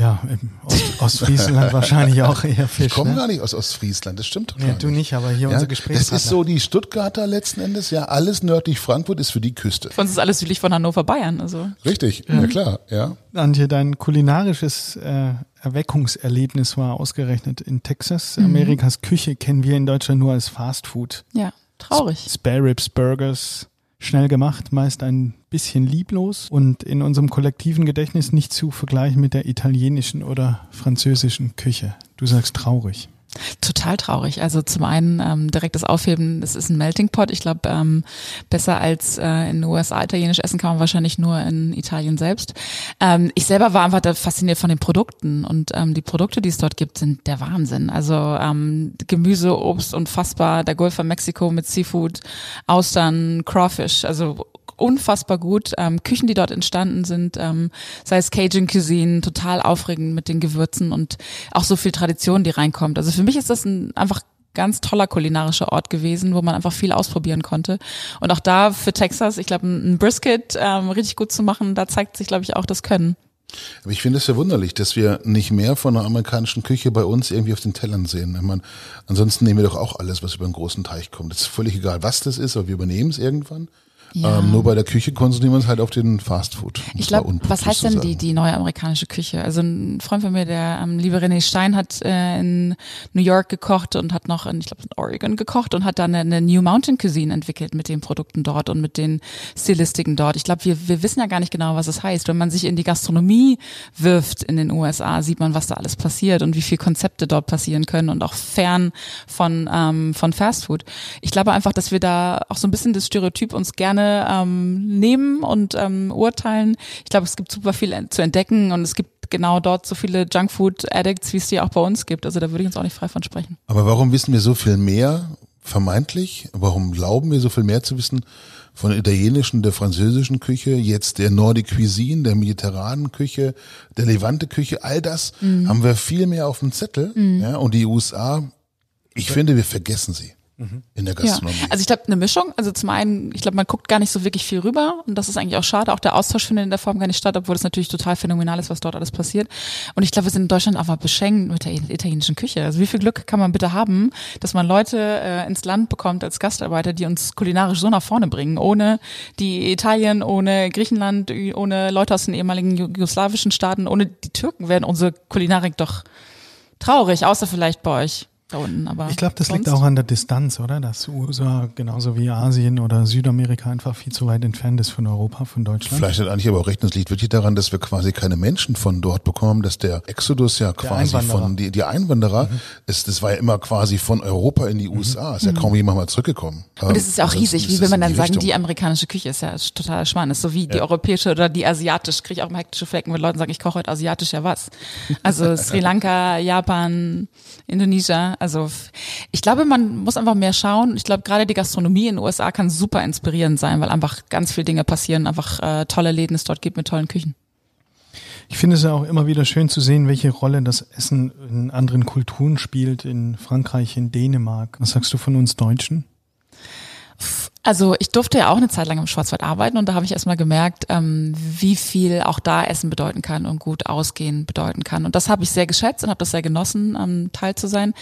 Ja, im Ost Ostfriesland wahrscheinlich auch eher Fisch. Ich komme ne? gar nicht aus Ostfriesland, das stimmt doch ja, Du nicht, aber hier ja, unser Gespräch. Das ist so die Stuttgarter letzten Endes, ja, alles nördlich Frankfurt ist für die Küste. Für uns ist alles südlich von Hannover, Bayern, also. Richtig, ja, ja klar, ja. Antje, dein kulinarisches äh, Erweckungserlebnis war ausgerechnet in Texas. Mhm. Amerikas Küche kennen wir in Deutschland nur als Fast Food. Ja, traurig. Spare Ribs, Burgers, schnell gemacht, meist ein bisschen lieblos und in unserem kollektiven Gedächtnis nicht zu vergleichen mit der italienischen oder französischen Küche. Du sagst traurig. Total traurig. Also zum einen ähm, direktes Aufheben, es ist ein Melting Pot. Ich glaube, ähm, besser als äh, in den USA italienisch essen kann man wahrscheinlich nur in Italien selbst. Ähm, ich selber war einfach da fasziniert von den Produkten und ähm, die Produkte, die es dort gibt, sind der Wahnsinn. Also ähm, Gemüse, Obst unfassbar, der Golf von Mexiko mit Seafood, Austern, Crawfish, also unfassbar gut. Ähm, Küchen, die dort entstanden sind, ähm, sei es Cajun Cuisine, total aufregend mit den Gewürzen und auch so viel Tradition, die reinkommt. Also für mich ist das ein einfach ganz toller kulinarischer Ort gewesen, wo man einfach viel ausprobieren konnte. Und auch da für Texas, ich glaube, ein Brisket ähm, richtig gut zu machen, da zeigt sich, glaube ich, auch das Können. Aber ich finde es ja wunderlich, dass wir nicht mehr von der amerikanischen Küche bei uns irgendwie auf den Tellern sehen. Ich meine, ansonsten nehmen wir doch auch alles, was über einen großen Teich kommt. Es ist völlig egal, was das ist, aber wir übernehmen es irgendwann. Ja. Ähm, nur bei der Küche konzentrieren wir uns halt auf den Fastfood. Ich glaube, was heißt denn die, die neue amerikanische Küche? Also ein Freund von mir, der ähm, liebe René Stein, hat äh, in New York gekocht und hat noch in, ich glaube, in Oregon gekocht und hat dann eine, eine New Mountain Cuisine entwickelt mit den Produkten dort und mit den Stilistiken dort. Ich glaube, wir, wir wissen ja gar nicht genau, was es das heißt. Wenn man sich in die Gastronomie wirft in den USA, sieht man, was da alles passiert und wie viel Konzepte dort passieren können und auch fern von, ähm, von Fastfood. Ich glaube einfach, dass wir da auch so ein bisschen das Stereotyp uns gerne gerne ähm, nehmen und ähm, urteilen. Ich glaube, es gibt super viel zu entdecken und es gibt genau dort so viele Junkfood-Addicts, wie es die auch bei uns gibt. Also da würde ich uns auch nicht frei von sprechen. Aber warum wissen wir so viel mehr, vermeintlich? Warum glauben wir so viel mehr zu wissen von der italienischen, der französischen Küche, jetzt der Nordic Cuisine, der mediterranen Küche, der Levante Küche? All das mhm. haben wir viel mehr auf dem Zettel. Mhm. Ja, und die USA, ich finde, wir vergessen sie. In der Gastronomie. Ja. Also ich glaube eine Mischung. Also zum einen, ich glaube, man guckt gar nicht so wirklich viel rüber und das ist eigentlich auch schade. Auch der Austausch findet in der Form gar nicht statt, obwohl es natürlich total phänomenal ist, was dort alles passiert. Und ich glaube, wir sind in Deutschland einfach beschenkt mit der italienischen Küche. Also wie viel Glück kann man bitte haben, dass man Leute äh, ins Land bekommt als Gastarbeiter, die uns kulinarisch so nach vorne bringen, ohne die Italien, ohne Griechenland, ohne Leute aus den ehemaligen jugoslawischen Staaten, ohne die Türken werden unsere Kulinarik doch traurig, außer vielleicht bei euch da unten. Aber ich glaube, das sonst? liegt auch an der Distanz, oder? Dass USA genauso wie Asien oder Südamerika einfach viel zu weit entfernt ist von Europa, von Deutschland. Vielleicht hat eigentlich aber auch recht, es liegt wirklich daran, dass wir quasi keine Menschen von dort bekommen, dass der Exodus ja quasi von die, die Einwanderer ist, das war ja immer quasi von Europa in die USA, ist ja kaum jemand mal zurückgekommen. Und es ist ja auch Also riesig. es Wie ist will man dann die sagen, Richtung. die amerikanische Küche ist ja ist total spannend. Ist so wie die europäische oder die asiatische. Kriege ich auch mal hektische Flecken, wenn Leute sagen, ich koche heute asiatisch, ja was. Also Sri Lanka, Japan, Indonesia. Also ich glaube, man muss einfach mehr schauen. Ich glaube, gerade die Gastronomie in den USA kann super inspirierend sein, weil einfach ganz viele Dinge passieren, einfach äh, tolle Läden es dort gibt mit tollen Küchen. Ich finde es ja auch immer wieder schön zu sehen, welche Rolle das Essen in anderen Kulturen spielt, in Frankreich, in Dänemark. Was sagst du von uns Deutschen? Also ich durfte ja auch eine Zeit lang im Schwarzwald arbeiten und da habe ich erstmal gemerkt, ähm, wie viel auch da Essen bedeuten kann und gut ausgehen bedeuten kann. Und das habe ich sehr geschätzt und habe das sehr genossen, ähm, Teil zu sein.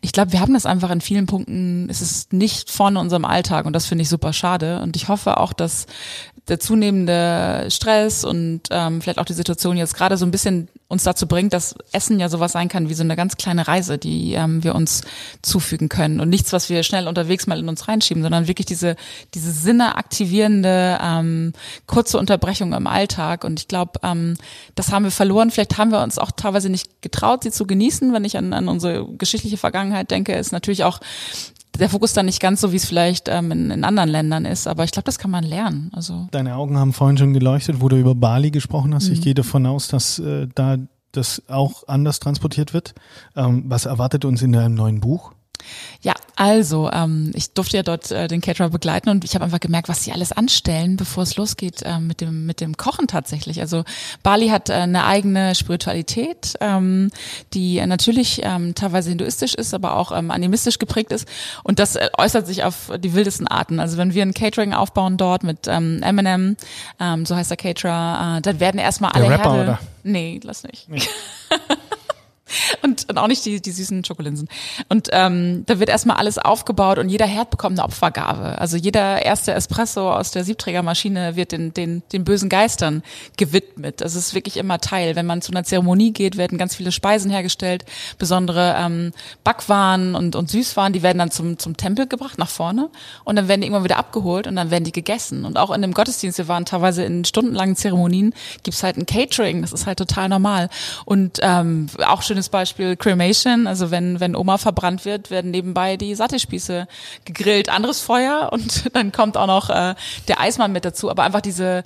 Ich glaube, wir haben das einfach in vielen Punkten, es ist nicht von unserem Alltag und das finde ich super schade. Und ich hoffe auch, dass der zunehmende Stress und ähm, vielleicht auch die Situation jetzt gerade so ein bisschen uns dazu bringt, dass Essen ja sowas sein kann wie so eine ganz kleine Reise, die ähm, wir uns zufügen können und nichts, was wir schnell unterwegs mal in uns reinschieben, sondern wirklich diese diese Sinne aktivierende ähm, kurze Unterbrechung im Alltag. Und ich glaube, ähm, das haben wir verloren. Vielleicht haben wir uns auch teilweise nicht getraut, sie zu genießen. Wenn ich an, an unsere geschichtliche Vergangenheit denke, ist natürlich auch der Fokus dann nicht ganz so, wie es vielleicht ähm, in, in anderen Ländern ist. Aber ich glaube, das kann man lernen. Also Deine Augen haben vorhin schon geleuchtet, wo du über Bali gesprochen hast. Ich gehe davon aus, dass äh, da das auch anders transportiert wird. Ähm, was erwartet uns in deinem neuen Buch? Ja, also ähm, ich durfte ja dort äh, den Caterer begleiten und ich habe einfach gemerkt, was sie alles anstellen, bevor es losgeht ähm, mit dem mit dem Kochen tatsächlich. Also Bali hat äh, eine eigene Spiritualität, ähm, die äh, natürlich ähm, teilweise hinduistisch ist, aber auch ähm, animistisch geprägt ist und das äh, äußert sich auf die wildesten Arten. Also wenn wir ein Catering aufbauen dort mit ähm, Eminem, ähm, so heißt der Caterer, äh, dann werden erstmal alle Der Rapper, Herde. oder? Nee, lass nicht. Und, und auch nicht die, die süßen Schokolinsen. Und ähm, da wird erstmal alles aufgebaut und jeder Herd bekommt eine Opfergabe. Also jeder erste Espresso aus der Siebträgermaschine wird den, den, den bösen Geistern gewidmet. Das ist wirklich immer Teil. Wenn man zu einer Zeremonie geht, werden ganz viele Speisen hergestellt, besondere ähm, Backwaren und, und Süßwaren, die werden dann zum, zum Tempel gebracht, nach vorne. Und dann werden die irgendwann wieder abgeholt und dann werden die gegessen. Und auch in dem Gottesdienst, wir waren teilweise in stundenlangen Zeremonien, gibt's halt ein Catering. Das ist halt total normal. Und ähm, auch schönes Beispiel Cremation, also wenn, wenn Oma verbrannt wird, werden nebenbei die Sattespieße gegrillt, anderes Feuer und dann kommt auch noch äh, der Eismann mit dazu, aber einfach diese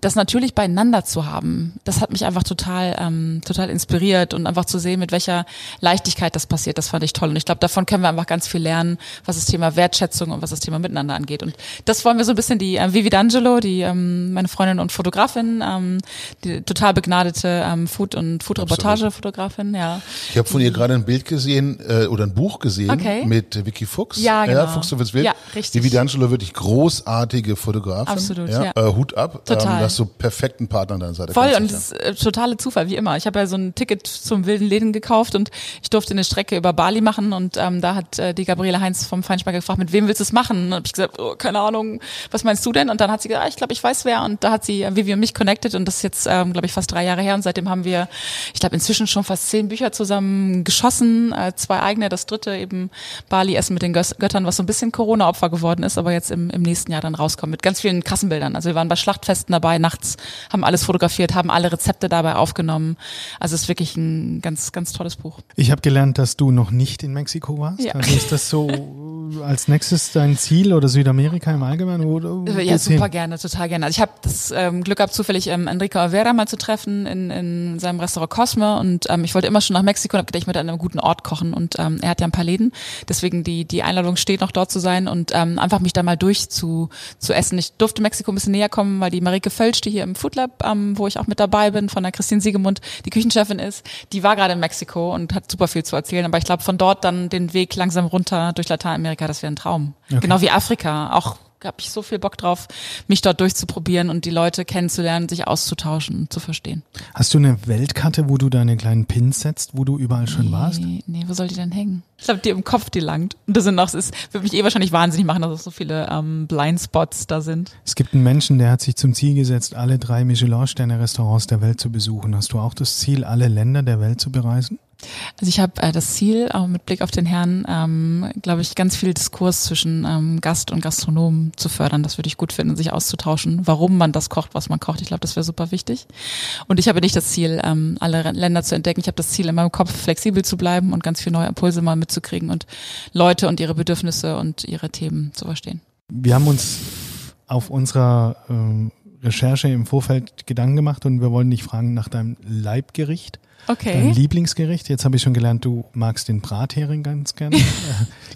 das natürlich beieinander zu haben, das hat mich einfach total, ähm, total inspiriert und einfach zu sehen, mit welcher Leichtigkeit das passiert, das fand ich toll. Und ich glaube, davon können wir einfach ganz viel lernen, was das Thema Wertschätzung und was das Thema Miteinander angeht. Und das wollen wir so ein bisschen die äh, Vivi D'Angelo, die ähm, meine Freundin und Fotografin, ähm, die total begnadete ähm, Food- und Food-Reportage-Fotografin, ja. Ich habe von ihr gerade ein Bild gesehen äh, oder ein Buch gesehen Okay. mit Vicky Fuchs. Ja, genau. Fuchs du willst Wild. Ja, richtig. Die Vidangelo wirklich großartige Fotografin. Absolut, ja. ja. Äh, Hut ab. Total. Ähm, hast so perfekten Partner an deiner Seite. Voll und es ist äh, totale Zufall, wie immer. Ich habe ja so ein Ticket zum wilden Läden gekauft und ich durfte eine Strecke über Bali machen und ähm, da hat äh, die Gabriele Heinz vom Feinschmecker gefragt, mit wem willst du es machen? Und hab ich gesagt, oh, keine Ahnung, was meinst du denn? Und dann hat sie gesagt, ah, ich glaube, ich weiß wer und da hat sie äh, Vivi und mich connected und das ist jetzt, ähm, glaube ich, fast drei Jahre her und seitdem haben wir, ich glaube, inzwischen schon fast zehn Bücher zusammen geschossen, äh, zwei eigene, das dritte eben Bali Essen mit den Gös- Göttern, was so ein bisschen Corona-Opfer geworden ist, aber jetzt im, im nächsten Jahr dann rauskommt mit ganz vielen krassen Bildern. Also wir waren bei Schlachtfesten dabei, nachts haben alles fotografiert, haben alle Rezepte dabei aufgenommen. Also es ist wirklich ein ganz, ganz tolles Buch. Ich habe gelernt, dass du noch nicht in Mexiko warst. Ja. Also ist das so als nächstes dein Ziel oder Südamerika im Allgemeinen? Oder wo Ja, super hin? gerne, total gerne. Also ich habe das ähm, Glück gehabt, zufällig ähm, Enrico Avera mal zu treffen in, in seinem Restaurant Cosme und ähm, ich wollte immer schon nach Mexiko und habe gedacht, ich möchte an einem guten Ort kochen und ähm, er hat ja ein paar Läden, deswegen die die Einladung steht noch dort zu sein und ähm, einfach mich da mal durch zu, zu essen. Ich durfte Mexiko ein bisschen näher kommen, weil die Marike Völz Hölsch, die hier im Food Lab, ähm, wo ich auch mit dabei bin, von der Christine Siegemund, die Küchenchefin ist, die war gerade in Mexiko und hat super viel zu erzählen. Aber ich glaube, von dort dann den Weg langsam runter durch Lateinamerika, das wäre ein Traum. Okay. Genau wie Afrika. Auch habe ich so viel Bock drauf, mich dort durchzuprobieren und die Leute kennenzulernen, sich auszutauschen, zu verstehen. Hast du eine Weltkarte, wo du deine kleinen Pins setzt, wo du überall schon nee, warst? Nee, wo soll die denn hängen? Ich glaube, die im Kopf, die langt. Und das sind noch, es wird mich eh wahrscheinlich wahnsinnig machen, dass es so viele ähm, Blindspots da sind. Es gibt einen Menschen, der hat sich zum Ziel gesetzt, alle drei Michelin-Sterne-Restaurants der Welt zu besuchen. Hast du auch das Ziel, alle Länder der Welt zu bereisen? Also ich habe äh, das Ziel, auch mit Blick auf den Herrn, ähm, glaube ich, ganz viel Diskurs zwischen ähm, Gast und Gastronom zu fördern. Das würde ich gut finden, sich auszutauschen, warum man das kocht, was man kocht. Ich glaube, das wäre super wichtig. Und ich habe nicht das Ziel, ähm, alle Länder zu entdecken. Ich habe das Ziel, in meinem Kopf flexibel zu bleiben und ganz viele neue Impulse mal mitzukriegen und Leute und ihre Bedürfnisse und ihre Themen zu verstehen. Wir haben uns auf unserer ähm, Recherche im Vorfeld Gedanken gemacht und wir wollen dich fragen nach deinem Leibgericht. Okay. Dein Lieblingsgericht. Jetzt habe ich schon gelernt, du magst den Brathering ganz gerne. äh,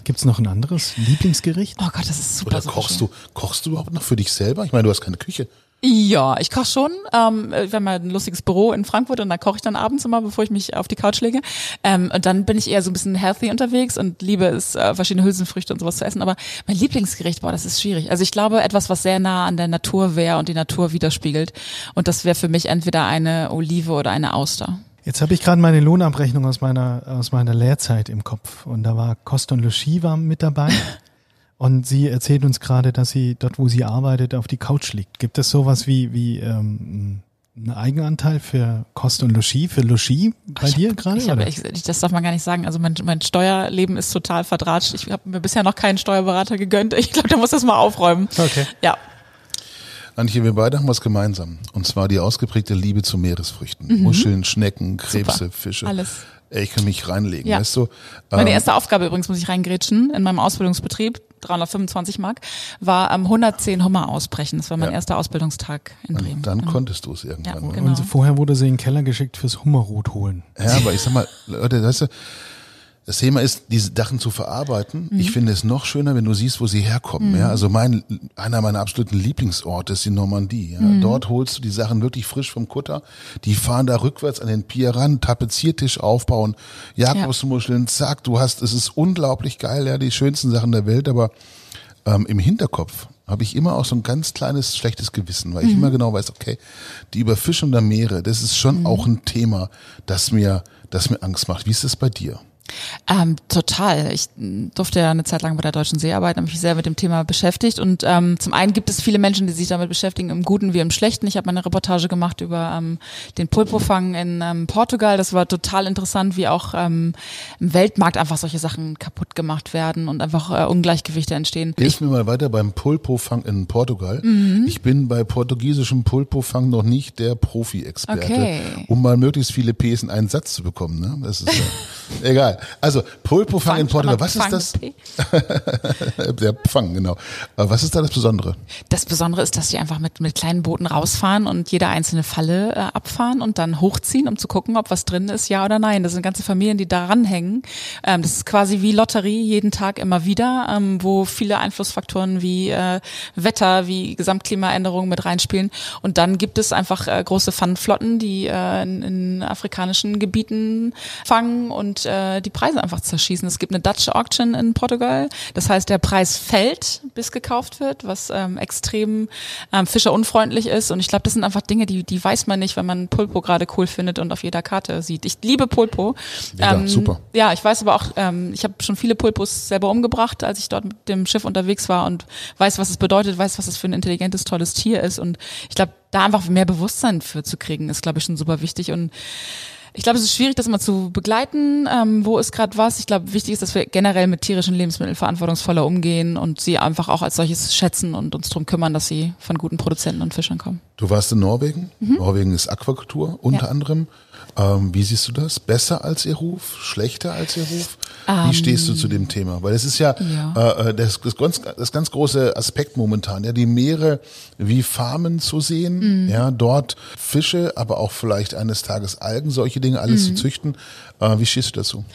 Gibt es noch ein anderes Lieblingsgericht? Oh Gott, das ist super. Oder super kochst schön. du, kochst du überhaupt noch für dich selber? Ich meine, du hast keine Küche. Ja, ich koche schon. Ähm, wir haben mal ein lustiges Büro in Frankfurt und da koche ich dann abends immer, bevor ich mich auf die Couch lege. Ähm, und dann bin ich eher so ein bisschen healthy unterwegs und liebe es, äh, verschiedene Hülsenfrüchte und sowas zu essen. Aber mein Lieblingsgericht, boah, das ist schwierig. Also ich glaube, etwas, was sehr nah an der Natur wäre und die Natur widerspiegelt. Und das wäre für mich entweder eine Olive oder eine Auster. Jetzt habe ich gerade meine Lohnabrechnung aus meiner, aus meiner Lehrzeit im Kopf und da war Kost und Logis war mit dabei. Und sie erzählt uns gerade, dass sie dort, wo sie arbeitet, auf die Couch liegt. Gibt es sowas wie, wie ähm, einen Eigenanteil für Kost und Logis, für Logis bei Ich dir hab- gerade? Ich hab, ich, das darf man gar nicht sagen. Also mein, mein Steuerleben ist total verdratscht. Ich habe mir bisher noch keinen Steuerberater gegönnt. Ich glaube, der muss das mal aufräumen. Okay. Ja. Antje, wir beide haben was gemeinsam. Und zwar die ausgeprägte Liebe zu Meeresfrüchten. Muscheln, Schnecken, Krebse, Mhm. Super. Fische. Alles. Ich kann mich reinlegen, Ja. weißt du? Meine Ähm, erste Aufgabe übrigens, muss ich reingrätschen, in meinem Ausbildungsbetrieb, 325 Mark, war ähm, 110 Hummer ausbrechen. Das war mein Ja. erster Ausbildungstag in Bremen. und dann konntest du es irgendwann. Ja, oder? genau. Und vorher wurde sie in den Keller geschickt fürs Hummerrot holen. Ja, aber ich sag mal, Leute, weißt du, das Thema ist, diese Sachen zu verarbeiten. Ich finde es noch schöner, wenn du siehst, wo sie herkommen. Ja, also mein, einer meiner absoluten Lieblingsorte ist die Normandie. Ja. Dort holst du die Sachen wirklich frisch vom Kutter. Die fahren da rückwärts an den Pier ran, Tapeziertisch aufbauen, Jakobsmuscheln, zack, du hast, es ist unglaublich geil, ja, die schönsten Sachen der Welt, aber ähm, im Hinterkopf habe ich immer auch so ein ganz kleines schlechtes Gewissen, weil ich immer genau weiß, okay, die Überfischung der Meere, das ist schon auch ein Thema, das mir, das mir Angst macht. Wie ist das bei dir? Ähm, total. Ich durfte ja eine Zeit lang bei der Deutschen See arbeiten, habe mich sehr mit dem Thema beschäftigt. Und ähm, zum einen gibt es viele Menschen, die sich damit beschäftigen, im Guten wie im Schlechten. Ich habe mal eine Reportage gemacht über ähm, den Pulpofang in ähm, Portugal. Das war total interessant, wie auch ähm, im Weltmarkt einfach solche Sachen kaputt gemacht werden und einfach äh, Ungleichgewichte entstehen. Hilf mir mal weiter beim Pulpofang in Portugal. Mhm. Ich bin bei portugiesischem Pulpofang noch nicht der Profi-Experte, Okay. um mal möglichst viele Ps in einen Satz zu bekommen. Ne? Das ist ja, egal. Also Pulpofang in Portugal, was ist das? Der Pfang, genau. Was ist da das Besondere? Das Besondere ist, dass die einfach mit, mit kleinen Booten rausfahren und jede einzelne Falle äh, abfahren und dann hochziehen, um zu gucken, ob was drin ist, ja oder nein. Das sind ganze Familien, die daran hängen. Ähm, das ist quasi wie Lotterie, jeden Tag immer wieder, ähm, wo viele Einflussfaktoren wie äh, Wetter, wie Gesamtklimaänderungen mit reinspielen. Und dann gibt es einfach äh, große Pfannenflotten, die äh, in, in afrikanischen Gebieten fangen und äh, die Preise einfach zerschießen. Es gibt eine Dutch Auction in Portugal. Das heißt, der Preis fällt, bis gekauft wird, was ähm, extrem ähm, fischerunfreundlich ist. Und ich glaube, das sind einfach Dinge, die, die weiß man nicht, wenn man Pulpo gerade cool findet und auf jeder Karte sieht. Ich liebe Pulpo. Ja, super. Ja, ich weiß aber auch, ähm, ich habe schon viele Pulpos selber umgebracht, als ich dort mit dem Schiff unterwegs war und weiß, was es bedeutet, weiß, was es für ein intelligentes, tolles Tier ist. Und ich glaube, da einfach mehr Bewusstsein für zu kriegen, ist, glaube ich, schon super wichtig. Und ich glaube, es ist schwierig, das immer zu begleiten. Ähm, wo ist gerade was? Ich glaube, wichtig ist, dass wir generell mit tierischen Lebensmitteln verantwortungsvoller umgehen und sie einfach auch als solches schätzen und uns darum kümmern, dass sie von guten Produzenten und Fischern kommen. Du warst in Norwegen. Norwegen ist Aquakultur unter Ja. anderem. Ähm, wie siehst du das? Besser als ihr Ruf? Schlechter als ihr Ruf? wie Ähm, stehst du zu dem Thema? Weil es ist ja, Ja. Äh, äh, das, das, ganz, das ganz große Aspekt momentan, ja, die Meere wie Farmen zu sehen, Mhm. ja, dort Fische, aber auch vielleicht eines Tages Algen, solche Dinge alles Mhm. zu züchten. Äh, wie stehst du dazu?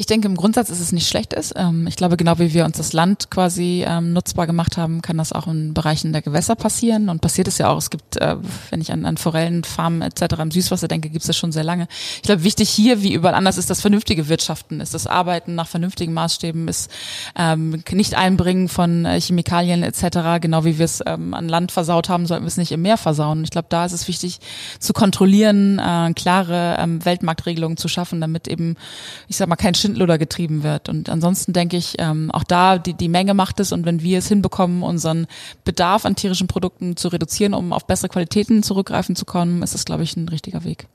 Ich denke, im Grundsatz ist es nicht schlecht ist. Ähm, ich glaube, genau wie wir uns das Land quasi ähm, nutzbar gemacht haben, kann das auch in Bereichen der Gewässer passieren. Und passiert es ja auch. Es gibt, äh, wenn ich an, an Forellenfarmen etc. im Süßwasser denke, gibt es das schon sehr lange. Ich glaube, wichtig hier wie überall anders ist das vernünftige Wirtschaften, ist das Arbeiten nach vernünftigen Maßstäben, ist ähm, nicht einbringen von äh, Chemikalien etc. Genau wie wir es an Land versaut haben, sollten wir es nicht im Meer versauen. Ich glaube, da ist es wichtig zu kontrollieren, äh, klare Weltmarktregelungen zu schaffen, damit eben, ich sag mal, kein Schindluder getrieben wird. Und ansonsten denke ich, ähm, auch da die, die Menge macht es und wenn wir es hinbekommen, unseren Bedarf an tierischen Produkten zu reduzieren, um auf bessere Qualitäten zurückgreifen zu können, ist das, glaube ich, ein richtiger Weg.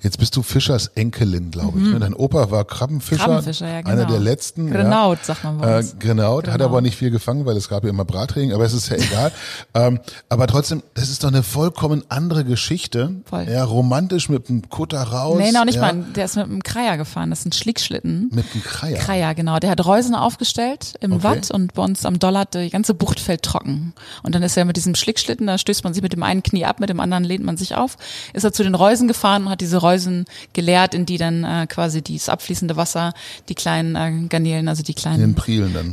Jetzt bist du Fischers Enkelin, glaube ich. Mhm. Dein Opa war Krabbenfischer, Krabbenfischer ja, genau. einer der letzten. Grenaut, ja. sagt man uns. Äh, Grenaut, hat aber nicht viel gefangen, weil es gab ja immer Bratring, aber es ist ja egal. ähm, aber trotzdem, das ist doch eine vollkommen andere Geschichte. Voll. Ja, romantisch mit dem Kutter raus. Nee, noch nicht ja. mal. Der ist mit einem Kreier gefahren. Das ist ein Schlickschlitten. Mit einem Kreier? Kreier, genau. Der hat Reusen aufgestellt im okay. Watt und bei uns am Dollard die ganze Bucht fällt trocken. Und dann ist er mit diesem Schlickschlitten, da stößt man sich mit dem einen Knie ab, mit dem anderen lehnt man sich auf, ist er zu den Reusen gefahren und hat diese Reusen geleert, in die dann äh, quasi dieses abfließende Wasser die kleinen äh, Garnelen, also die kleinen.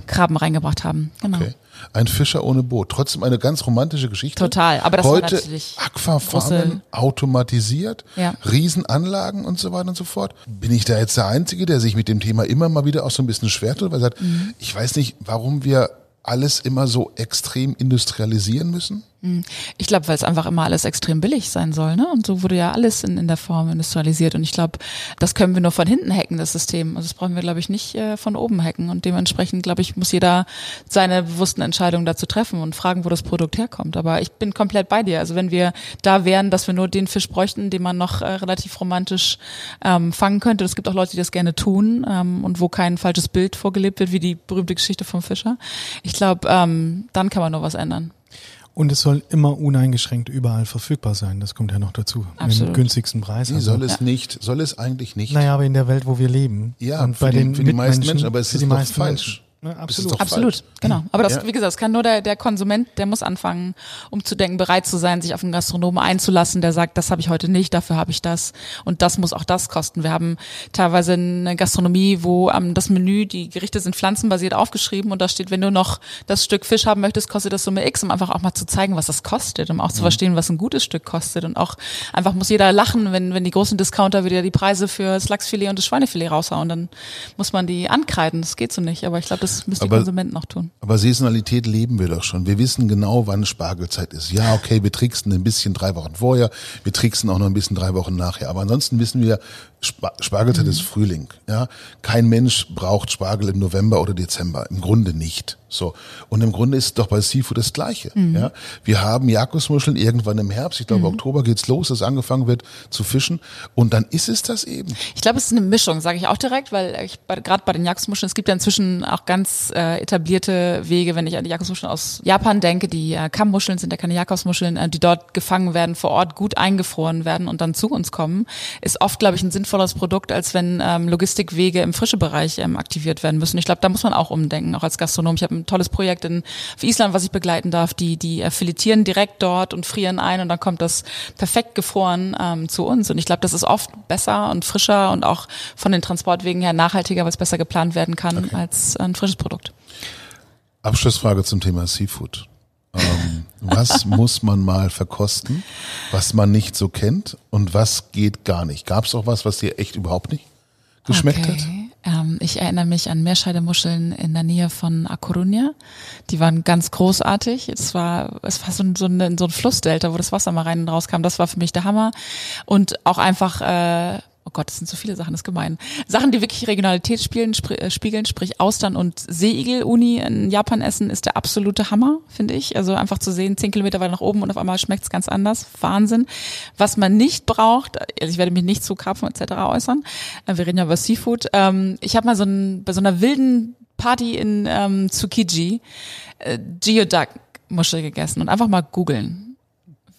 Krabben reingebracht haben. Genau. Okay. Ein Fischer ohne Boot. Trotzdem eine ganz romantische Geschichte. Total, aber das Heute war natürlich Aquafarmen automatisiert, ja. Riesenanlagen und so weiter und so fort. Bin ich da jetzt der Einzige, der sich mit dem Thema immer mal wieder auch so ein bisschen schwer tut, weil er sagt, mhm. ich weiß nicht, warum wir alles immer so extrem industrialisieren müssen? Hm. Ich glaube, weil es einfach immer alles extrem billig sein soll, ne? Und so wurde ja alles in, in der Form industrialisiert. Und ich glaube, das können wir nur von hinten hacken, das System. Also das brauchen wir, glaube ich, nicht äh, von oben hacken. Und dementsprechend, glaube ich, muss jeder seine bewussten Entscheidungen dazu treffen und fragen, wo das Produkt herkommt. Aber ich bin komplett bei dir. Also wenn wir da wären, dass wir nur den Fisch bräuchten, den man noch äh, relativ romantisch ähm, fangen könnte. Es gibt auch Leute, die das gerne tun ähm, und wo kein falsches Bild vorgelebt wird, wie die berühmte Geschichte vom Fischer. Ich glaube, ähm, dann kann man nur was ändern. Und es soll immer uneingeschränkt überall verfügbar sein. Das kommt ja noch dazu. Absolut. Mit dem günstigsten Preis. Also. Soll es ja. nicht, soll es eigentlich nicht. Naja, aber in der Welt, wo wir leben. Ja, und bei den, den für die meisten Menschen, aber es ist doch falsch. Menschen. Ne, absolut. Absolut, genau. Aber das, ja. wie gesagt, das kann nur der, der Konsument, der muss anfangen, um zu denken, bereit zu sein, sich auf einen Gastronomen einzulassen, der sagt, das habe ich heute nicht, dafür habe ich das und das muss auch das kosten. Wir haben teilweise eine Gastronomie, wo ähm, das Menü, die Gerichte sind pflanzenbasiert aufgeschrieben und da steht, wenn du noch das Stück Fisch haben möchtest, kostet das Summe X, um einfach auch mal zu zeigen, was das kostet, um auch zu mhm. verstehen, was ein gutes Stück kostet und auch einfach muss jeder lachen, wenn, wenn die großen Discounter wieder die Preise für das Lachsfilet und das Schweinefilet raushauen, dann muss man die ankreiden, das geht so nicht, aber ich glaube, das müsste die Konsumenten noch tun. Aber Saisonalität leben wir doch schon. Wir wissen genau, wann Spargelzeit ist. Ja, okay, wir tricksen ein bisschen drei Wochen vorher, wir tricksen auch noch ein bisschen drei Wochen nachher. Aber ansonsten wissen wir, Spargelzeit mhm. ist Frühling. Ja, kein Mensch braucht Spargel im November oder Dezember. Im Grunde nicht. So. Und im Grunde ist doch bei Seafood das Gleiche. Mhm. Ja, wir haben Jakobsmuscheln irgendwann im Herbst. Ich glaube, mhm. Oktober geht's los, dass angefangen wird zu fischen. Und dann ist es das eben. Ich glaube, es ist eine Mischung, sage ich auch direkt, weil ich gerade bei den Jakobsmuscheln, es gibt ja inzwischen auch ganz äh, etablierte Wege, wenn ich an die Jakobsmuscheln aus Japan denke. Die äh, Kammmuscheln sind ja keine Jakobsmuscheln, äh, die dort gefangen werden, vor Ort gut eingefroren werden und dann zu uns kommen, ist oft, glaube ich, ein sinnvolleres Produkt, als wenn ähm, Logistikwege im frischen Bereich ähm, aktiviert werden müssen. Ich glaube, da muss man auch umdenken, auch als Gastronom. Ich habe ein tolles Projekt in auf Island, was ich begleiten darf. Die die filetieren direkt dort und frieren ein und dann kommt das perfekt gefroren ähm, zu uns. Und ich glaube, das ist oft besser und frischer und auch von den Transportwegen her nachhaltiger, weil es besser geplant werden kann okay. als ein frisches Produkt. Abschlussfrage zum Thema Seafood. Ähm, was muss man mal verkosten, was man nicht so kennt und was geht gar nicht? Gab es auch was, was dir echt überhaupt nicht geschmeckt okay. hat? Ähm, ich erinnere mich an Meerscheidemuscheln in der Nähe von A Coruña. Die waren ganz großartig. Es war, es war so ein, so, ein, so ein Flussdelta, wo das Wasser mal rein und raus kam. Das war für mich der Hammer. Und auch einfach äh, oh Gott, das sind so viele Sachen, das ist gemein. Sachen, die wirklich Regionalität spielen, sp äh, spiegeln, sprich Austern und Seeigel-Uni in Japan essen, ist der absolute Hammer, finde ich. Also einfach zu sehen, zehn Kilometer weiter nach oben und auf einmal schmeckt es ganz anders. Wahnsinn. Was man nicht braucht, also ich werde mich nicht zu Karpfen etc. äußern, äh, wir reden ja über Seafood. Ähm, ich habe mal so ein, bei so einer wilden Party in ähm, Tsukiji äh, Geoduck Muschel gegessen und einfach mal googeln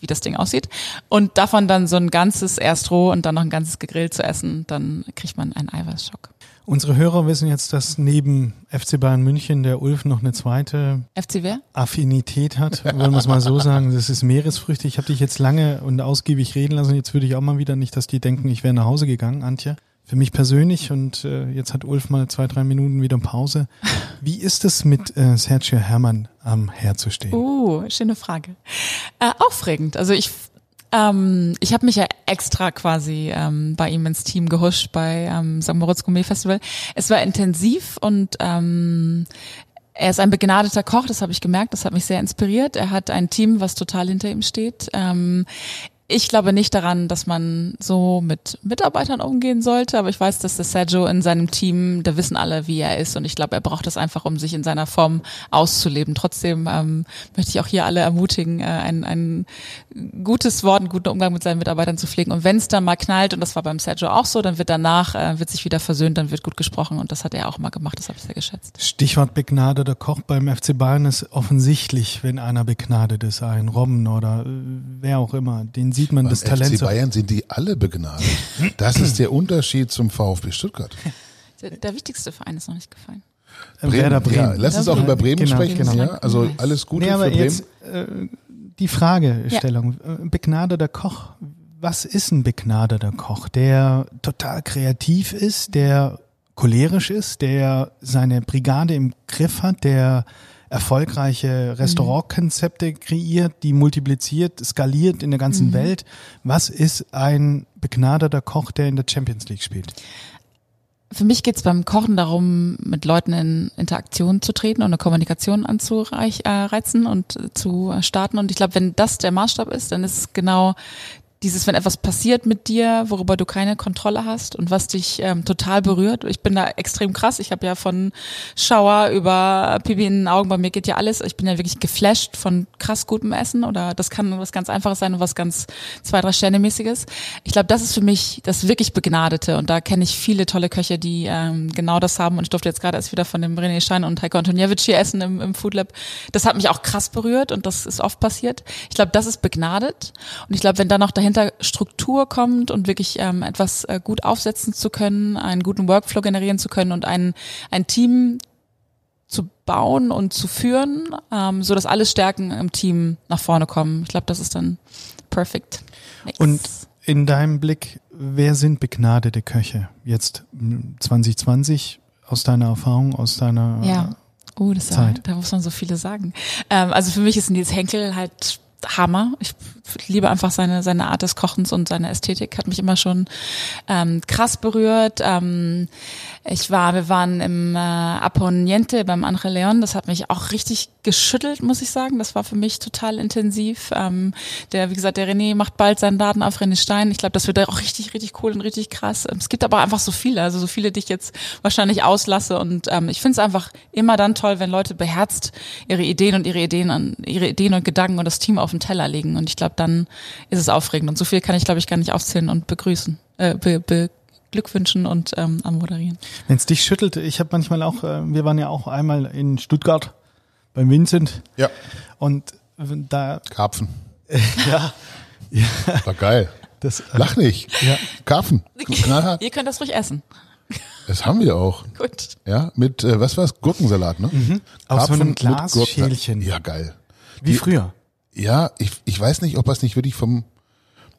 wie das Ding aussieht. Und davon dann so ein ganzes erst roh und dann noch ein ganzes gegrillt zu essen, dann kriegt man einen Eiweißschock. Unsere Hörer wissen jetzt, dass neben FC Bayern München der Ulf noch eine zweite FC wer? Affinität hat, wollen wir es mal so sagen. Das ist Meeresfrüchte. Ich habe dich jetzt lange und ausgiebig reden lassen. Jetzt würde ich auch mal wieder nicht, dass die denken, ich wäre nach Hause gegangen, Antje. für mich persönlich und äh, jetzt hat Ulf mal zwei, drei Minuten wieder Pause. Wie ist es mit äh, Sergio Hermann am herzustehen? Uh, schöne Frage. Äh, aufregend. Also ich ähm, ich habe mich ja extra quasi ähm, bei ihm ins Team gehuscht bei ähm, St. Moritz Gourmet Festival. Es war intensiv und ähm, er ist ein begnadeter Koch, das habe ich gemerkt, das hat mich sehr inspiriert. Er hat ein Team, was total hinter ihm steht. Ähm, ich glaube nicht daran, dass man so mit Mitarbeitern umgehen sollte, aber ich weiß, dass der Sergio in seinem Team, da wissen alle, wie er ist und ich glaube, er braucht das einfach, um sich in seiner Form auszuleben. Trotzdem ähm, möchte ich auch hier alle ermutigen, äh, ein, ein gutes Wort, einen guten Umgang mit seinen Mitarbeitern zu pflegen. Und wenn es dann mal knallt, und das war beim Sergio auch so, dann wird danach, äh, wird sich wieder versöhnt, dann wird gut gesprochen und das hat er auch mal gemacht, das habe ich sehr geschätzt. Stichwort begnadeter Koch beim FC Bayern ist offensichtlich, wenn einer begnadet ist, ein Robben oder äh, wer auch immer, den sieht man Beim das Talent. FC Bayern sind die alle begnadet. Das ist der Unterschied zum VfB Stuttgart. Der, der wichtigste Verein ist noch nicht gefallen. Äh, Werder Bremen. Ja, lass uns auch über Bremen Genau, sprechen. genau. Ja? Also alles Gute Nee, aber für Bremen. jetzt äh, die Fragestellung. Äh, Begnadeter Koch. Was ist ein begnadeter Koch? Der total kreativ ist, der cholerisch ist, der seine Brigade im Griff hat, der erfolgreiche Restaurantkonzepte kreiert, die multipliziert, skaliert in der ganzen Welt. Was ist ein begnadeter Koch, der in der Champions League spielt? Für mich geht's beim Kochen darum, mit Leuten in Interaktion zu treten und eine Kommunikation anzureizen und äh, zu starten. Und ich glaube, wenn das der Maßstab ist, dann ist es genau dieses, wenn etwas passiert mit dir, worüber du keine Kontrolle hast und was dich ähm, total berührt. Ich bin da extrem krass. Ich habe ja von Schauer über Pipi in den Augen, bei mir geht ja alles. Ich bin ja wirklich geflasht von krass gutem Essen oder das kann was ganz Einfaches sein und was ganz zwei, drei Sterne mäßiges. Ich glaube, das ist für mich das wirklich Begnadete und da kenne ich viele tolle Köche, die ähm, genau das haben und ich durfte jetzt gerade erst wieder von dem René Schein und Heiko Antoniewicz hier essen im, im Food Lab. Das hat mich auch krass berührt und das ist oft passiert. Ich glaube, das ist begnadet und ich glaube, wenn da noch dahinter Struktur kommt und wirklich ähm, etwas äh, gut aufsetzen zu können, einen guten Workflow generieren zu können und ein, ein Team zu bauen und zu führen, ähm, so dass alle Stärken im Team nach vorne kommen. Ich glaube, das ist dann perfect. Mix. Und in deinem Blick, wer sind begnadete Köche jetzt mm, 2020 aus deiner Erfahrung, aus deiner ja, oh, das Zeit. War, da muss man so viele sagen. Ähm, also für mich ist Nils Henkel halt Hammer. Ich liebe einfach seine seine Art des Kochens und seine Ästhetik hat mich immer schon ähm, krass berührt. Ähm, ich war, wir waren im äh, Apponiente beim Andre Leon. Das hat mich auch richtig geschüttelt, muss ich sagen. Das war für mich total intensiv. Ähm, der, wie gesagt, der René macht bald seinen Laden auf René Stein. Ich glaube, das wird auch richtig, richtig cool und richtig krass. Es gibt aber einfach so viele, also so viele, die ich jetzt wahrscheinlich auslasse. Und ähm, ich finde es einfach immer dann toll, wenn Leute beherzt ihre Ideen und ihre Ideen an ihre Ideen und Gedanken und das Team auf den Teller legen. Und ich glaube, dann ist es aufregend. Und so viel kann ich, glaube ich, gar nicht aufzählen und begrüßen, äh, be, be, Glückwünschen und ähm, am Moderieren. Wenn es dich schüttelt, ich habe manchmal auch, äh, wir waren ja auch einmal in Stuttgart beim Vincent Ja, und da, Karpfen. ja, War geil. das, äh, Lach nicht. Ja. Karpfen. Knallhart. Ihr könnt das ruhig essen. Das haben wir auch. Gut. Ja, mit, äh, was war's? Gurkensalat, ne? Mhm. Aus so einem Glasschälchen. Ja, geil. wie früher, Ja, ich, ich weiß nicht, ob er es nicht wirklich vom,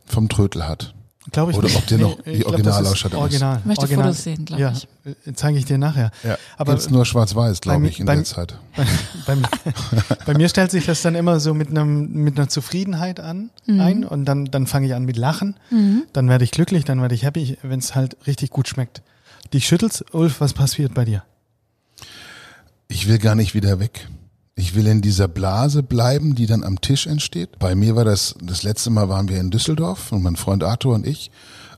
vom Trötel hat. Glaube ich. Oder nicht. ob der noch die das ist Originalausstattung ist. Original. Ich möchte Original. Fotos sehen, glaub ja, ich. äh, zeige ich dir nachher. Ja, Aber jetzt nur schwarz-weiß, bei glaube ich, in bei- der Zeit. bei, mir- bei mir stellt sich das dann immer so mit einem mit einer Zufriedenheit an Mhm. ein und dann dann fange ich an mit Lachen, dann werde ich glücklich, dann werde ich happy, wenn es halt richtig gut schmeckt. Dich schüttelst, Ulf, was passiert bei dir? Ich will gar nicht wieder weg. Ich will in dieser Blase bleiben, die dann am Tisch entsteht. Bei mir war das, das letzte Mal waren wir in Düsseldorf und mein Freund Arthur und ich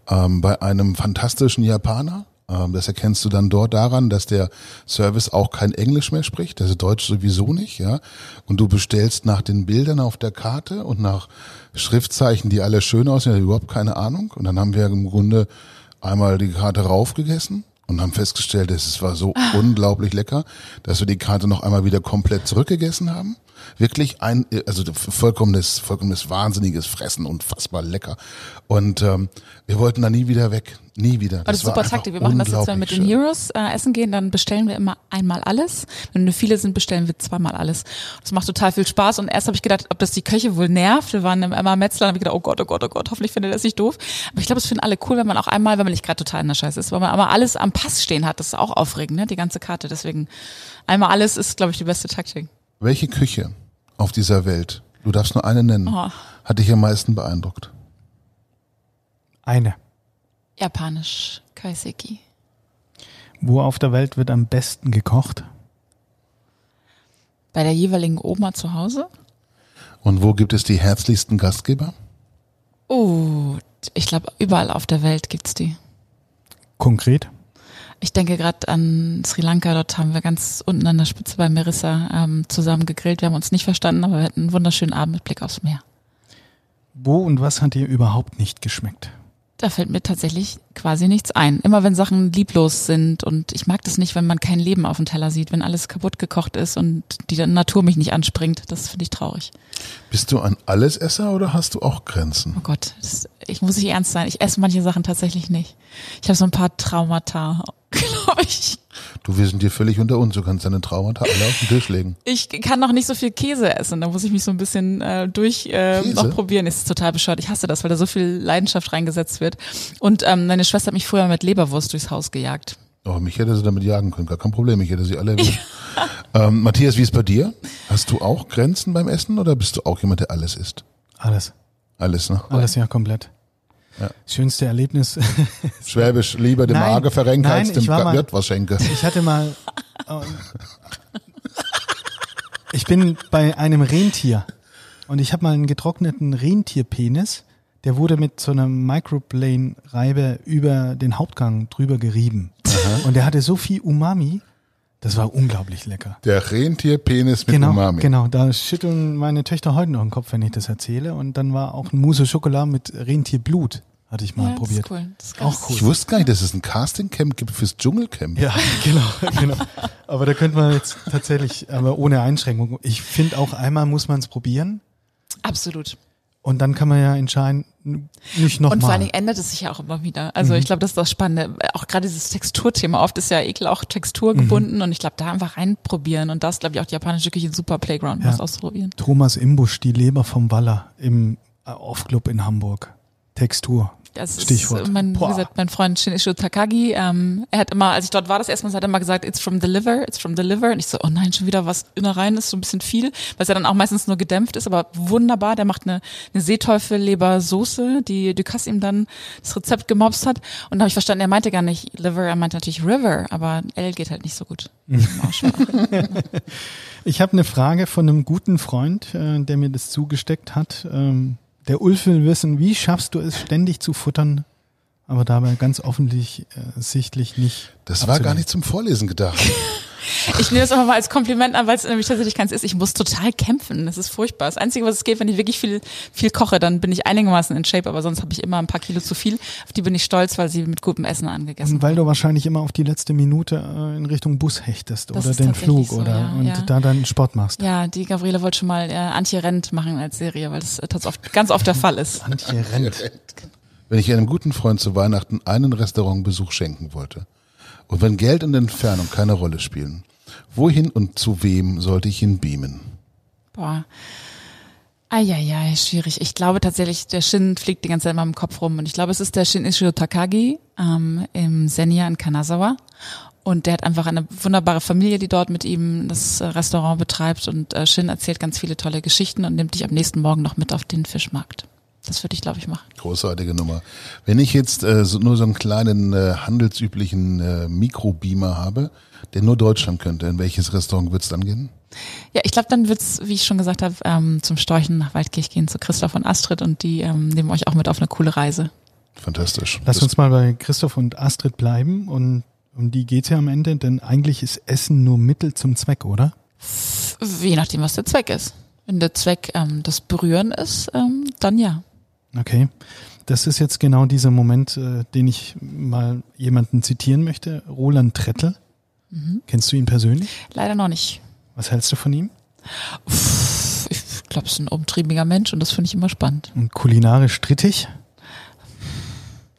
ähm, bei einem fantastischen Japaner. Ähm, das erkennst du dann dort daran, dass der Service auch kein Englisch mehr spricht, also Deutsch sowieso nicht, ja. Und du bestellst nach den Bildern auf der Karte und nach Schriftzeichen, die alle schön aussehen, überhaupt keine Ahnung. Und dann haben wir im Grunde einmal die Karte raufgegessen und haben festgestellt, es war so unglaublich lecker, dass wir die Karte noch einmal wieder komplett zurückgegessen haben. Wirklich ein, also vollkommenes, vollkommenes wahnsinniges Fressen, unfassbar lecker. Und ähm, wir wollten da nie wieder weg. Nie wieder. Aber das, ist super Taktik. Wir machen das jetzt, wenn wir mit den. Heroes äh, essen gehen, dann bestellen wir immer einmal alles. Wenn wir viele sind, bestellen wir zweimal alles. Das macht total viel Spaß. Und erst habe ich gedacht, ob das die Köche wohl nervt. Wir waren im Emma Metzler, habe ich gedacht, oh Gott, oh Gott, oh Gott, hoffentlich findet er das nicht doof. Aber ich glaube, es finden alle cool, wenn man auch einmal, wenn man nicht gerade total in der Scheiße ist, weil man aber alles am Pass stehen hat. Das ist auch aufregend, ne? Die ganze Karte. Deswegen einmal alles ist, glaube ich, die beste Taktik. Welche Küche auf dieser Welt, du darfst nur eine nennen, Oh. hat dich am meisten beeindruckt? Eine. Japanisch Kaiseki. Wo auf der Welt wird am besten gekocht? Bei der jeweiligen Oma zu Hause? Und wo gibt es die herzlichsten Gastgeber? Oh, ich glaube, überall auf der Welt gibt's die. Konkret? Ich denke gerade an Sri Lanka, dort haben wir ganz unten an der Spitze bei Merissa ähm, zusammen gegrillt. Wir haben uns nicht verstanden, aber wir hatten einen wunderschönen Abend mit Blick aufs Meer. Wo und was hat dir überhaupt nicht geschmeckt? Da fällt mir tatsächlich quasi nichts ein. Immer wenn Sachen lieblos sind und ich mag das nicht, wenn man kein Leben auf dem Teller sieht, wenn alles kaputt gekocht ist und die Natur mich nicht anspringt. Das finde ich traurig. Bist du ein Allesesser oder hast du auch Grenzen? Oh Gott, das, ich muss nicht ernst sein. Ich esse manche Sachen tatsächlich nicht. Ich habe so ein paar Traumata, glaube ich. Du, wir sind dir völlig unter uns. Du kannst deine Traumata alle auf den Tisch legen. Ich kann noch nicht so viel Käse essen. Da muss ich mich so ein bisschen äh, durch äh, Käse? noch probieren. Ist total bescheuert. Ich hasse das, weil da so viel Leidenschaft reingesetzt wird. Und ähm, meine Schwester hat mich früher mit Leberwurst durchs Haus gejagt. Oh, mich hätte sie damit jagen können. Gar kein Problem. Ich hätte sie alle. ähm, Matthias, wie ist bei dir? Hast du auch Grenzen beim Essen oder bist du auch jemand, der alles isst? Alles. Alles, ne? Alles ja komplett. Ja. Schönste Erlebnis. Schwäbisch, lieber dem Nein, Magen verrenken, als dem Wirt was schenke. Ich hatte mal. ähm, ich bin bei einem Rentier und ich habe mal einen getrockneten Rentierpenis. Der wurde mit so einer Microplane-Reibe über den Hauptgang drüber gerieben. Und der hatte so viel Umami. Das war unglaublich lecker. Der Rentierpenis mit genau, Umami. genau. Da schütteln meine Töchter heute noch den Kopf, wenn ich das erzähle. Und dann war auch ein Mousse Schokolade mit Rentierblut, hatte ich mal ja, probiert. Das ist cool. Das ist Auch cool. Ich wusste gar nicht, dass es ein Castingcamp gibt fürs Dschungelcamp. Ja, genau, genau. Aber da könnte man jetzt tatsächlich, aber ohne Einschränkung. Ich finde auch einmal muss man es probieren Absolut. Und dann kann man ja entscheiden, nicht Und vor allen nochmal. Dingen ändert es sich ja auch immer wieder. Also Mhm. ich glaube, das ist das Spannende. Auch gerade dieses Texturthema. Oft ist ja Ekel auch texturgebunden Mhm. und ich glaube, da einfach reinprobieren. Und das, glaube ich, auch die japanische Küche ein super Playground, Ja. was auszuprobieren. Thomas Imbusch, die Leber vom Waller im äh, Off-Club in Hamburg. Textur. Das ist Stichwort. mein, wie Boah. gesagt, mein Freund Shinichiro Takagi, ähm, er hat immer, als ich dort war, das erste Mal, hat er immer gesagt, it's from the liver, it's from the liver. Und ich so, oh nein, schon wieder was innerein ist, so ein bisschen viel, weil es ja dann auch meistens nur gedämpft ist, aber wunderbar. Der macht eine, eine Seeteufel-Lebersoße, die Ducasse ihm dann das Rezept gemobst hat. Und da habe ich verstanden, er meinte gar nicht Liver, er meinte natürlich River, aber L geht halt nicht so gut. Ich habe eine Frage von einem guten Freund, äh, der mir das zugesteckt hat. Ähm, der Ulf will wissen, wie schaffst du es, ständig zu futtern, aber dabei ganz offensichtlich äh, nicht. Das war gar abzunehmen? nicht zum Vorlesen gedacht. Ich nehme das immer mal als Kompliment an, weil es nämlich tatsächlich keins ist. Ich muss total kämpfen. Das ist furchtbar. Das Einzige, was es geht, wenn ich wirklich viel, viel koche, dann bin ich einigermaßen in Shape, aber sonst habe ich immer ein paar Kilo zu viel. Auf die bin ich stolz, weil sie mit gutem Essen angegessen Und weil du wahrscheinlich immer auf die letzte Minute äh, in Richtung Bus hechtest Das oder den Flug so, oder ja, und ja. da dann Sport machst. Ja, die Gabriele wollte schon mal äh, Antje Rent machen als Serie, weil das äh, ganz oft, ganz oft der Fall ist. Antje rennt. Wenn ich einem guten Freund zu Weihnachten einen Restaurantbesuch schenken wollte und wenn Geld und Entfernung keine Rolle spielen, wohin und zu wem sollte ich ihn beamen? Boah. Eieiei, schwierig. Ich glaube tatsächlich, der Shin fliegt die ganze Zeit in meinem Kopf rum. Und ich glaube, es ist der Shin Ishiro Takagi ähm, im Senya in Kanazawa. Und der hat einfach eine wunderbare Familie, die dort mit ihm das äh, Restaurant betreibt. Und äh, Shin erzählt ganz viele tolle Geschichten und nimmt dich am nächsten Morgen noch mit auf den Fischmarkt. Das würde ich, glaube ich, machen. Großartige Nummer. Wenn ich jetzt äh, so, nur so einen kleinen äh, handelsüblichen äh, Mikrobeamer habe, der nur Deutschland könnte, in welches Restaurant wird's dann gehen? Ja, ich glaube, dann wird's, wie ich schon gesagt habe, ähm, zum Storchen nach Waldkirch gehen, zu Christoph und Astrid und die ähm, nehmen euch auch mit auf eine coole Reise. Fantastisch. Lass uns mal bei Christoph und Astrid bleiben und um die geht's ja am Ende, denn eigentlich ist Essen nur Mittel zum Zweck, oder? Je nachdem, was der Zweck ist. Wenn der Zweck ähm, das Berühren ist, ähm, dann ja. Okay. Das ist jetzt genau dieser Moment, äh, den ich mal jemanden zitieren möchte. Roland Trettel. Kennst du ihn persönlich? Leider noch nicht. Was hältst du von ihm? Pff, Ich glaube, es ist ein umtriebiger Mensch und das finde ich immer spannend. Und kulinarisch strittig?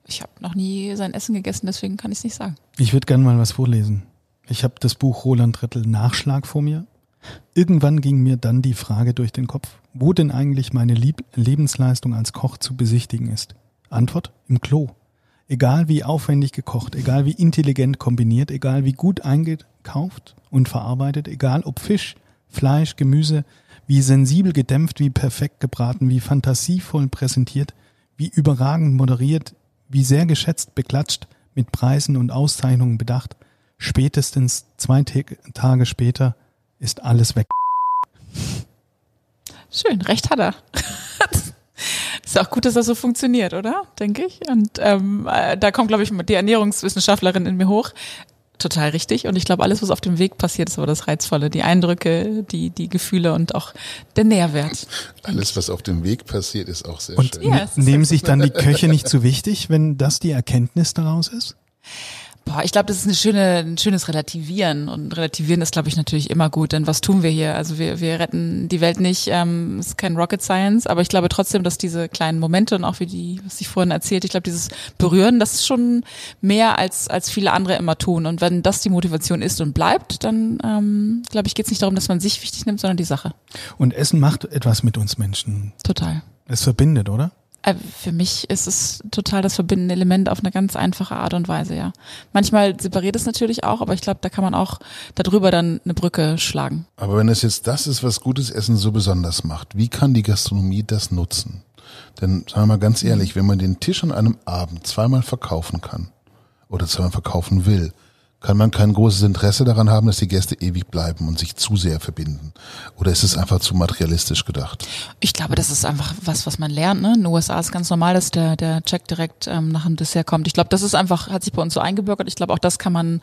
Ich habe noch nie sein Essen gegessen, deswegen kann ich es nicht sagen. Ich würde gerne mal was vorlesen. Ich habe das Buch Roland Rettel Nachschlag vor mir. Irgendwann ging mir dann die Frage durch den Kopf, wo denn eigentlich meine Lieb Lebensleistung als Koch zu besichtigen ist. Antwort im Klo. Egal wie aufwendig gekocht, egal wie intelligent kombiniert, egal wie gut eingekauft und verarbeitet, egal ob Fisch, Fleisch, Gemüse, wie sensibel gedämpft, wie perfekt gebraten, wie fantasievoll präsentiert, wie überragend moderiert, wie sehr geschätzt beklatscht, mit Preisen und Auszeichnungen bedacht, spätestens zwei Tage später ist alles weg. Schön, recht hat er. ist auch gut, dass das so funktioniert, oder? Denke ich. Und ähm, äh, da kommt, glaube ich, die Ernährungswissenschaftlerin in mir hoch. Total richtig. Und ich glaube, alles, was auf dem Weg passiert, ist aber das Reizvolle. Die Eindrücke, die, die Gefühle und auch der Nährwert. Alles, was auf dem Weg passiert, ist auch sehr und schön. Ja, nehmen sich dann die Köche nicht zu wichtig, wenn das die Erkenntnis daraus ist? Boah, ich glaube, das ist eine schöne, ein schönes Relativieren. Und Relativieren ist, glaube ich, natürlich immer gut. Denn was tun wir hier? Also wir, wir retten die Welt nicht, ähm, ist kein Rocket Science, aber ich glaube trotzdem, dass diese kleinen Momente und auch wie die, was ich vorhin erzählt, ich glaube, dieses Berühren, das ist schon mehr als, als viele andere immer tun. Und wenn das die Motivation ist und bleibt, dann ähm, glaube ich, geht es nicht darum, dass man sich wichtig nimmt, sondern die Sache. Und Essen macht etwas mit uns Menschen. Total. Es verbindet, oder? Äh, für mich ist es total das verbindende Element auf eine ganz einfache Art und Weise, ja. Manchmal separiert es natürlich auch, aber ich glaube, da kann man auch darüber dann eine Brücke schlagen. Aber wenn es jetzt das ist, was gutes Essen so besonders macht, wie kann die Gastronomie das nutzen? Denn sagen wir mal ganz ehrlich, wenn man den Tisch an einem Abend zweimal verkaufen kann oder zweimal verkaufen will, kann man kein großes Interesse daran haben, dass die Gäste ewig bleiben und sich zu sehr verbinden? Oder ist es einfach zu materialistisch gedacht? Ich glaube, das ist einfach was, was man lernt. Ne? In den USA ist ganz normal, dass der, der Check direkt ähm, nach dem Dessert kommt. Ich glaube, das ist einfach, hat sich bei uns so eingebürgert. Ich glaube, auch das kann man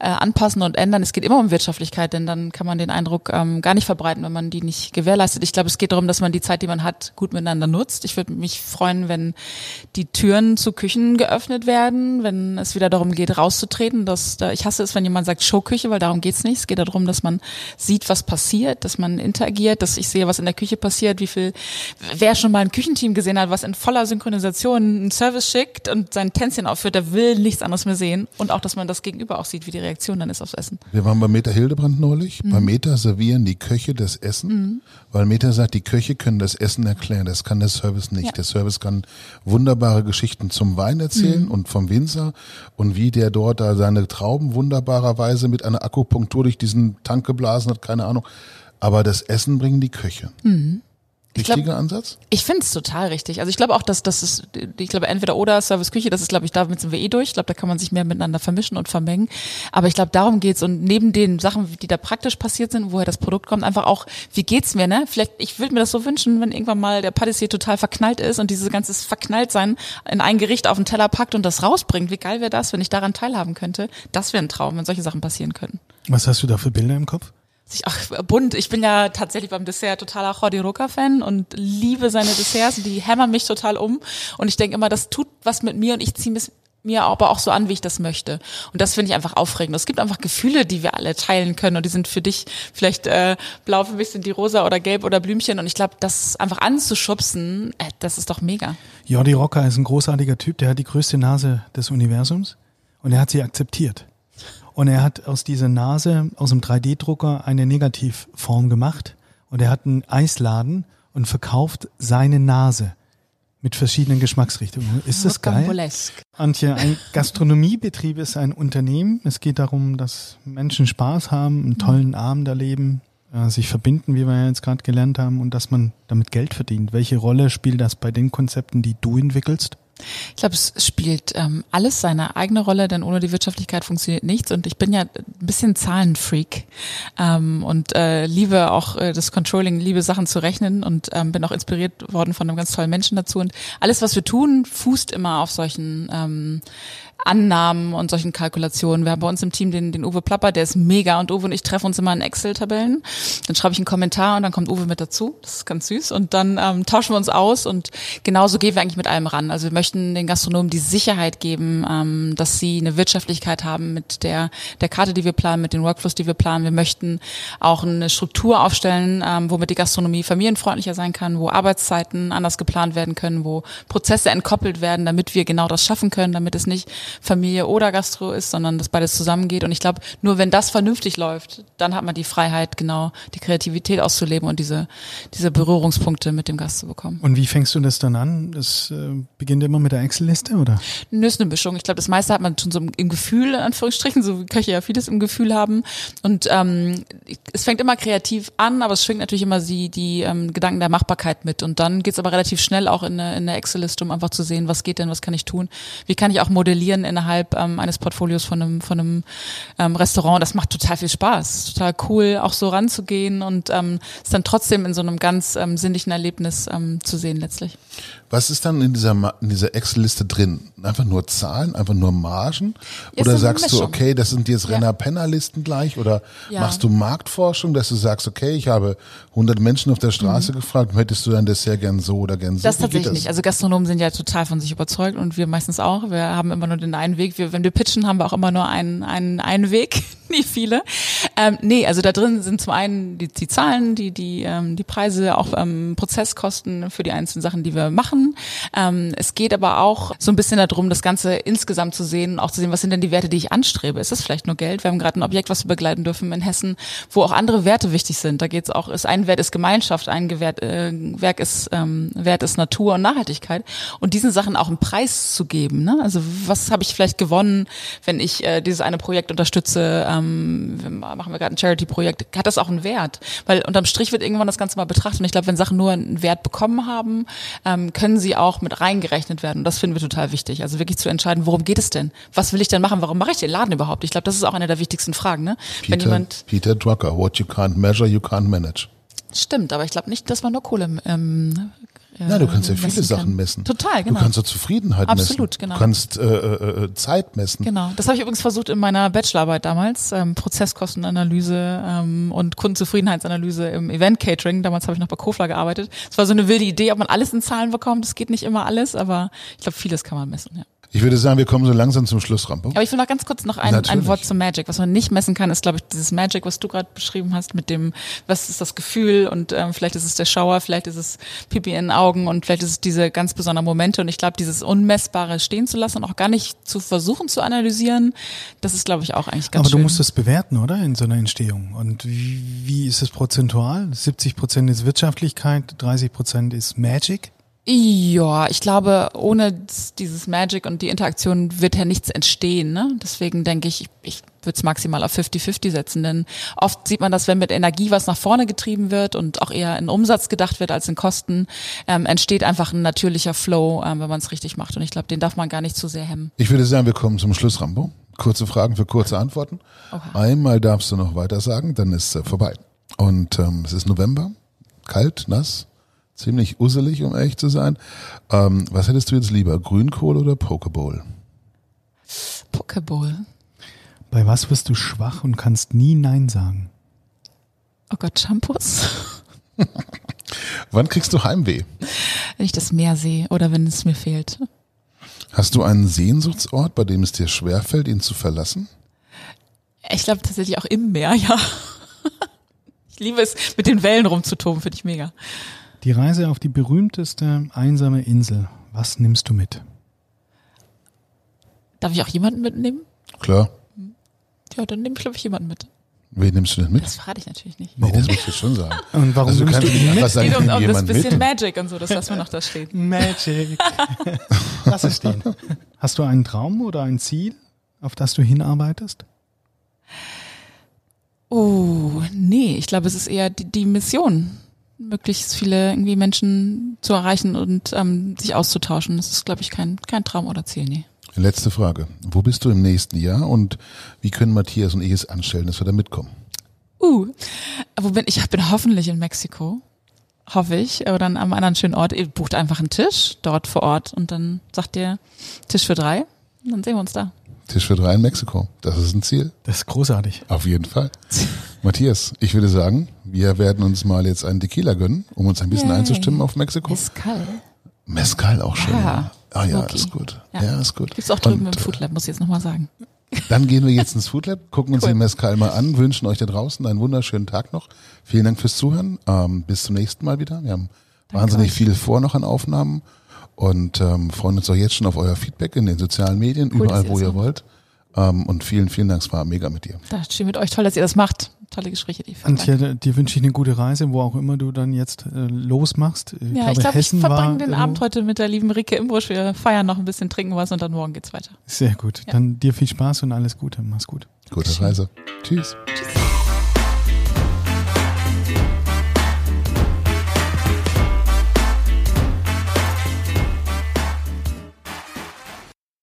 äh, anpassen und ändern. Es geht immer um Wirtschaftlichkeit, denn dann kann man den Eindruck ähm, gar nicht verbreiten, wenn man die nicht gewährleistet. Ich glaube, es geht darum, dass man die Zeit, die man hat, gut miteinander nutzt. Ich würde mich freuen, wenn die Türen zu Küchen geöffnet werden, wenn es wieder darum geht, rauszutreten, dass da ich hasse es, wenn jemand sagt Showküche, weil darum geht's nicht. Es geht darum, dass man sieht, was passiert, dass man interagiert, dass ich sehe, was in der Küche passiert, wie viel, wer schon mal ein Küchenteam gesehen hat, was in voller Synchronisation einen Service schickt und sein Tänzchen aufführt, der will nichts anderes mehr sehen. Und auch, dass man das Gegenüber auch sieht, wie die Reaktion dann ist aufs Essen. Wir waren bei Meta Hildebrand neulich. Mhm. Bei Meta servieren die Köche das Essen, mhm. weil Meta sagt, die Köche können das Essen erklären. Das kann der Service nicht. Ja. Der Service kann wunderbare Geschichten zum Wein erzählen mhm. und vom Winzer und wie der dort da seine Trauben wunderbarerweise mit einer Akupunktur durch diesen Tank geblasen hat, keine Ahnung. Aber das Essen bringen die Köche. Mhm. Richtiger glaub, Ansatz? Ich finde es total richtig. Also ich glaube auch, dass das ist, ich glaube entweder oder Service Küche, das ist glaube ich, damit sind wir eh durch. Ich glaube, da kann man sich mehr miteinander vermischen und vermengen. Aber ich glaube, darum geht's und neben den Sachen, die da praktisch passiert sind, woher das Produkt kommt, einfach auch, wie geht's mir, ne? Vielleicht, ich würde mir das so wünschen, wenn irgendwann mal der Patissier total verknallt ist und dieses ganze Verknalltsein in ein Gericht auf den Teller packt und das rausbringt. Wie geil wäre das, wenn ich daran teilhaben könnte? Das wäre ein Traum, wenn solche Sachen passieren könnten. Was hast du da für Bilder im Kopf? Ach, bunt. Ich bin ja tatsächlich beim Dessert totaler Jordi Roca-Fan und liebe seine Desserts. Die hämmern mich total um. Und ich denke immer, das tut was mit mir und ich ziehe es mir aber auch so an, wie ich das möchte. Und das finde ich einfach aufregend. Es gibt einfach Gefühle, die wir alle teilen können und die sind für dich vielleicht äh, blau, für mich sind die rosa oder gelb oder Blümchen. Und ich glaube, das einfach anzuschubsen, äh, das ist doch mega. Jordi Rocker ist ein großartiger Typ, der hat die größte Nase des Universums und er hat sie akzeptiert. Und er hat aus dieser Nase, aus dem 3D-Drucker, eine Negativform gemacht. Und er hat einen Eisladen und verkauft seine Nase mit verschiedenen Geschmacksrichtungen. Ist das geil? Antje, ein Gastronomiebetrieb ist ein Unternehmen. Es geht darum, dass Menschen Spaß haben, einen tollen Abend erleben, äh, sich verbinden, wie wir ja jetzt gerade gelernt haben, und dass man damit Geld verdient. Welche Rolle spielt das bei den Konzepten, die du entwickelst? Ich glaube, es spielt ähm, alles seine eigene Rolle, denn ohne die Wirtschaftlichkeit funktioniert nichts. Und ich bin ja ein bisschen Zahlenfreak ähm, und äh, liebe auch äh, das Controlling, liebe Sachen zu rechnen und ähm, bin auch inspiriert worden von einem ganz tollen Menschen dazu. Und alles, was wir tun, fußt immer auf solchen ähm, Annahmen und solchen Kalkulationen. Wir haben bei uns im Team den, den Uwe Plapper, der ist mega und Uwe und ich treffen uns immer in Excel-Tabellen. Dann schreibe ich einen Kommentar und dann kommt Uwe mit dazu. Das ist ganz süß. Und dann ähm, tauschen wir uns aus und genauso gehen wir eigentlich mit allem ran. Also wir möchten den Gastronomen die Sicherheit geben, ähm, dass sie eine Wirtschaftlichkeit haben mit der, der Karte, die wir planen, mit den Workflows, die wir planen. Wir möchten auch eine Struktur aufstellen, ähm, womit die Gastronomie familienfreundlicher sein kann, wo Arbeitszeiten anders geplant werden können, wo Prozesse entkoppelt werden, damit wir genau das schaffen können, damit es nicht Familie oder Gastro ist, sondern dass beides zusammengeht. Und ich glaube, nur wenn das vernünftig läuft, dann hat man die Freiheit, genau die Kreativität auszuleben und diese, diese Berührungspunkte mit dem Gast zu bekommen. Und wie fängst du das dann an? Das äh, beginnt immer mit der Excel-Liste, oder? Nö, ist eine Mischung. Ich glaube, das meiste hat man schon so im Gefühl, in Anführungsstrichen, so wie Köche ja vieles im Gefühl haben. Und ähm, es fängt immer kreativ an, aber es schwingt natürlich immer die, die ähm, Gedanken der Machbarkeit mit. Und dann geht's aber relativ schnell auch in eine, in eine Excel-Liste, um einfach zu sehen, was geht denn, was kann ich tun, wie kann ich auch modellieren innerhalb ähm, eines Portfolios von einem, von einem ähm, Restaurant. Das macht total viel Spaß. Total cool, auch so ranzugehen und ähm, es dann trotzdem in so einem ganz ähm, sinnlichen Erlebnis ähm, zu sehen letztlich. Was ist dann in dieser, in dieser Excel-Liste drin? Einfach nur Zahlen, einfach nur Margen? Ja, Oder sagst du, Mischung. okay, das sind jetzt Ja. Renner-Penner-Listen gleich? Oder Ja. machst du Marktforschung, dass du sagst, okay, ich habe 100 Menschen auf der Straße gefragt, hättest du dein Dessert gern so oder gern so? Mhm. Das Wie tatsächlich nicht. Also Gastronomen sind ja total von sich überzeugt und wir meistens auch. Wir haben immer nur den einen Weg. Wir, wenn wir pitchen, haben wir auch immer nur einen, einen, einen Weg, nie viele. Ähm, nee, also da drin sind zum einen die, die Zahlen, die, die, ähm, die Preise, auch ähm, Prozesskosten für die einzelnen Sachen, die wir machen. Ähm, es geht aber auch so ein bisschen darum, das Ganze insgesamt zu sehen, auch zu sehen, was sind denn die Werte, die ich anstrebe. Ist das vielleicht nur Geld? Wir haben gerade ein Objekt, was wir begleiten dürfen in Hessen, wo auch andere Werte wichtig sind. Da geht es auch, ist ein Wert ist Gemeinschaft, ein Gewert, äh, Werk ist ähm, Wert ist Natur und Nachhaltigkeit und diesen Sachen auch einen Preis zu geben. Ne? Also was habe ich vielleicht gewonnen, wenn ich äh, dieses eine Projekt unterstütze? Ähm, machen wir gerade ein Charity-Projekt, hat das auch einen Wert? Weil unterm Strich wird irgendwann das Ganze mal betrachtet. Und ich glaube, wenn Sachen nur einen Wert bekommen haben, ähm, können sie auch mit reingerechnet werden. Und das finden wir total wichtig. Also wirklich zu entscheiden, worum geht es denn? Was will ich denn machen? Warum mache ich den Laden überhaupt? Ich glaube, das ist auch eine der wichtigsten Fragen. Ne? Wenn Peter, jemand Peter Drucker, what you can't measure, you can't manage. stimmt, aber ich glaube nicht, dass man nur Kohle ähm, Nein, du kannst ja viele messen Sachen kann. messen. Total, genau. Du kannst so Zufriedenheit messen. Absolut, genau. Du kannst äh, äh, äh, Zeit messen. Genau, das habe ich übrigens versucht in meiner Bachelorarbeit damals, ähm, Prozesskostenanalyse ähm, und Kundenzufriedenheitsanalyse im Event Catering. Damals habe ich noch bei Kofler gearbeitet. Es war so eine wilde Idee, ob man alles in Zahlen bekommt. Es geht nicht immer alles, aber ich glaube, vieles kann man messen. Ja. Ich würde sagen, wir kommen so langsam zum Schluss, Rambo. Aber ich will noch ganz kurz noch ein, Natürlich. ein Wort zum Magic. Was man nicht messen kann, ist, glaube ich, dieses Magic, was du gerade beschrieben hast, mit dem, was ist das Gefühl und ähm, vielleicht ist es der Schauer, vielleicht ist es Pipi in den Augen und vielleicht ist es diese ganz besonderen Momente. Und ich glaube, dieses Unmessbare stehen zu lassen und auch gar nicht zu versuchen zu analysieren, das ist, glaube ich, auch eigentlich ganz Aber schön. du musst es bewerten, oder? In so einer Entstehung. Und wie, wie ist es prozentual? 70 Prozent ist Wirtschaftlichkeit, 30 Prozent ist Magic. Ja, ich glaube, ohne dieses Magic und die Interaktion wird ja nichts entstehen. Ne? Deswegen denke ich, ich würde es maximal auf 50-50 setzen. Denn oft sieht man das, wenn mit Energie was nach vorne getrieben wird und auch eher in Umsatz gedacht wird als in Kosten, ähm, entsteht einfach ein natürlicher Flow, ähm, wenn man es richtig macht. Und ich glaube, den darf man gar nicht zu sehr hemmen. Ich würde sagen, wir kommen zum Schluss, Rambo. Kurze Fragen für kurze Antworten. Oha. Einmal darfst du noch weiter sagen, dann ist äh, vorbei. Und ähm, es ist November, kalt, nass, ziemlich usselig, um ehrlich zu sein. Ähm, was hättest du jetzt lieber, Grünkohl oder Pokeball? Pokeball. Bei was wirst du schwach und kannst nie Nein sagen? Oh Gott, Shampoos. Wann kriegst du Heimweh? Wenn ich das Meer sehe oder wenn es mir fehlt. Hast du einen Sehnsuchtsort, bei dem es dir schwerfällt, ihn zu verlassen? Ich glaube tatsächlich auch im Meer, ja. Ich liebe es, mit den Wellen rumzutoben, finde ich mega. Die Reise auf die berühmteste einsame Insel. Was nimmst du mit? Darf ich auch jemanden mitnehmen? Klar. Ja, dann nehme ich, glaube ich, jemanden mit. Wen nimmst du denn mit? Das verrate ich natürlich nicht. Nee, das muss ich jetzt schon sagen. Und warum Also du nimmst kannst du nicht mit? sagen, geht um, um das bisschen mit. Magic und so, das lassen wir noch da stehen. Magic. Lass es stehen. Hast du einen Traum oder ein Ziel, auf das du hinarbeitest? Oh, nee, ich glaube, es ist eher die, die Mission, möglichst viele irgendwie Menschen zu erreichen und ähm, sich auszutauschen. Das ist, glaube ich, kein, kein Traum oder Ziel, nee. Letzte Frage. Wo bist du im nächsten Jahr und wie können Matthias und ich es anstellen, dass wir da mitkommen? Uh, wo bin ich? Ich bin hoffentlich in Mexiko. Hoffe ich. Oder an einem anderen schönen Ort. Ihr bucht einfach einen Tisch dort vor Ort und dann sagt ihr Tisch für drei. Dann sehen wir uns da. Tisch für drei in Mexiko. Das ist ein Ziel. Das ist großartig. Auf jeden Fall. Matthias, ich würde sagen, wir werden uns mal jetzt einen Tequila gönnen, um uns ein bisschen Yay. einzustimmen auf Mexiko. Mezcal. Mescal auch schön. Ja, Ah ja, smoky. ist gut. Ja. Ja, ist gut. Gibt's auch drüben Und, im Food Lab, muss ich jetzt nochmal sagen. Dann gehen wir jetzt ins Food Lab, gucken uns Cool. den Mescal mal an, wünschen euch da draußen einen wunderschönen Tag noch. Vielen Dank fürs Zuhören. Ähm, bis zum nächsten Mal wieder. Wir haben wahnsinnig euch. viel vor noch an Aufnahmen und ähm, freuen uns auch jetzt schon auf euer Feedback in den sozialen Medien, Cool, überall wo das ihr wollt. Ähm, und vielen, vielen Dank. Es war mega mit dir. Da steht mit euch toll, dass ihr das macht. Tolle Gespräche, die Dank. Antje, dir wünsche ich eine gute Reise, wo auch immer du dann jetzt äh, losmachst. Ich Ja, glaube, ich glaube, ich verbringe den irgendwo- Abend heute mit der lieben Rike Imbusch. Wir feiern noch ein bisschen, trinken was und dann morgen geht's weiter. Sehr gut. Ja. Dann dir viel Spaß und alles Gute. Mach's gut. Gute. Reise. Tschüss. Tschüss.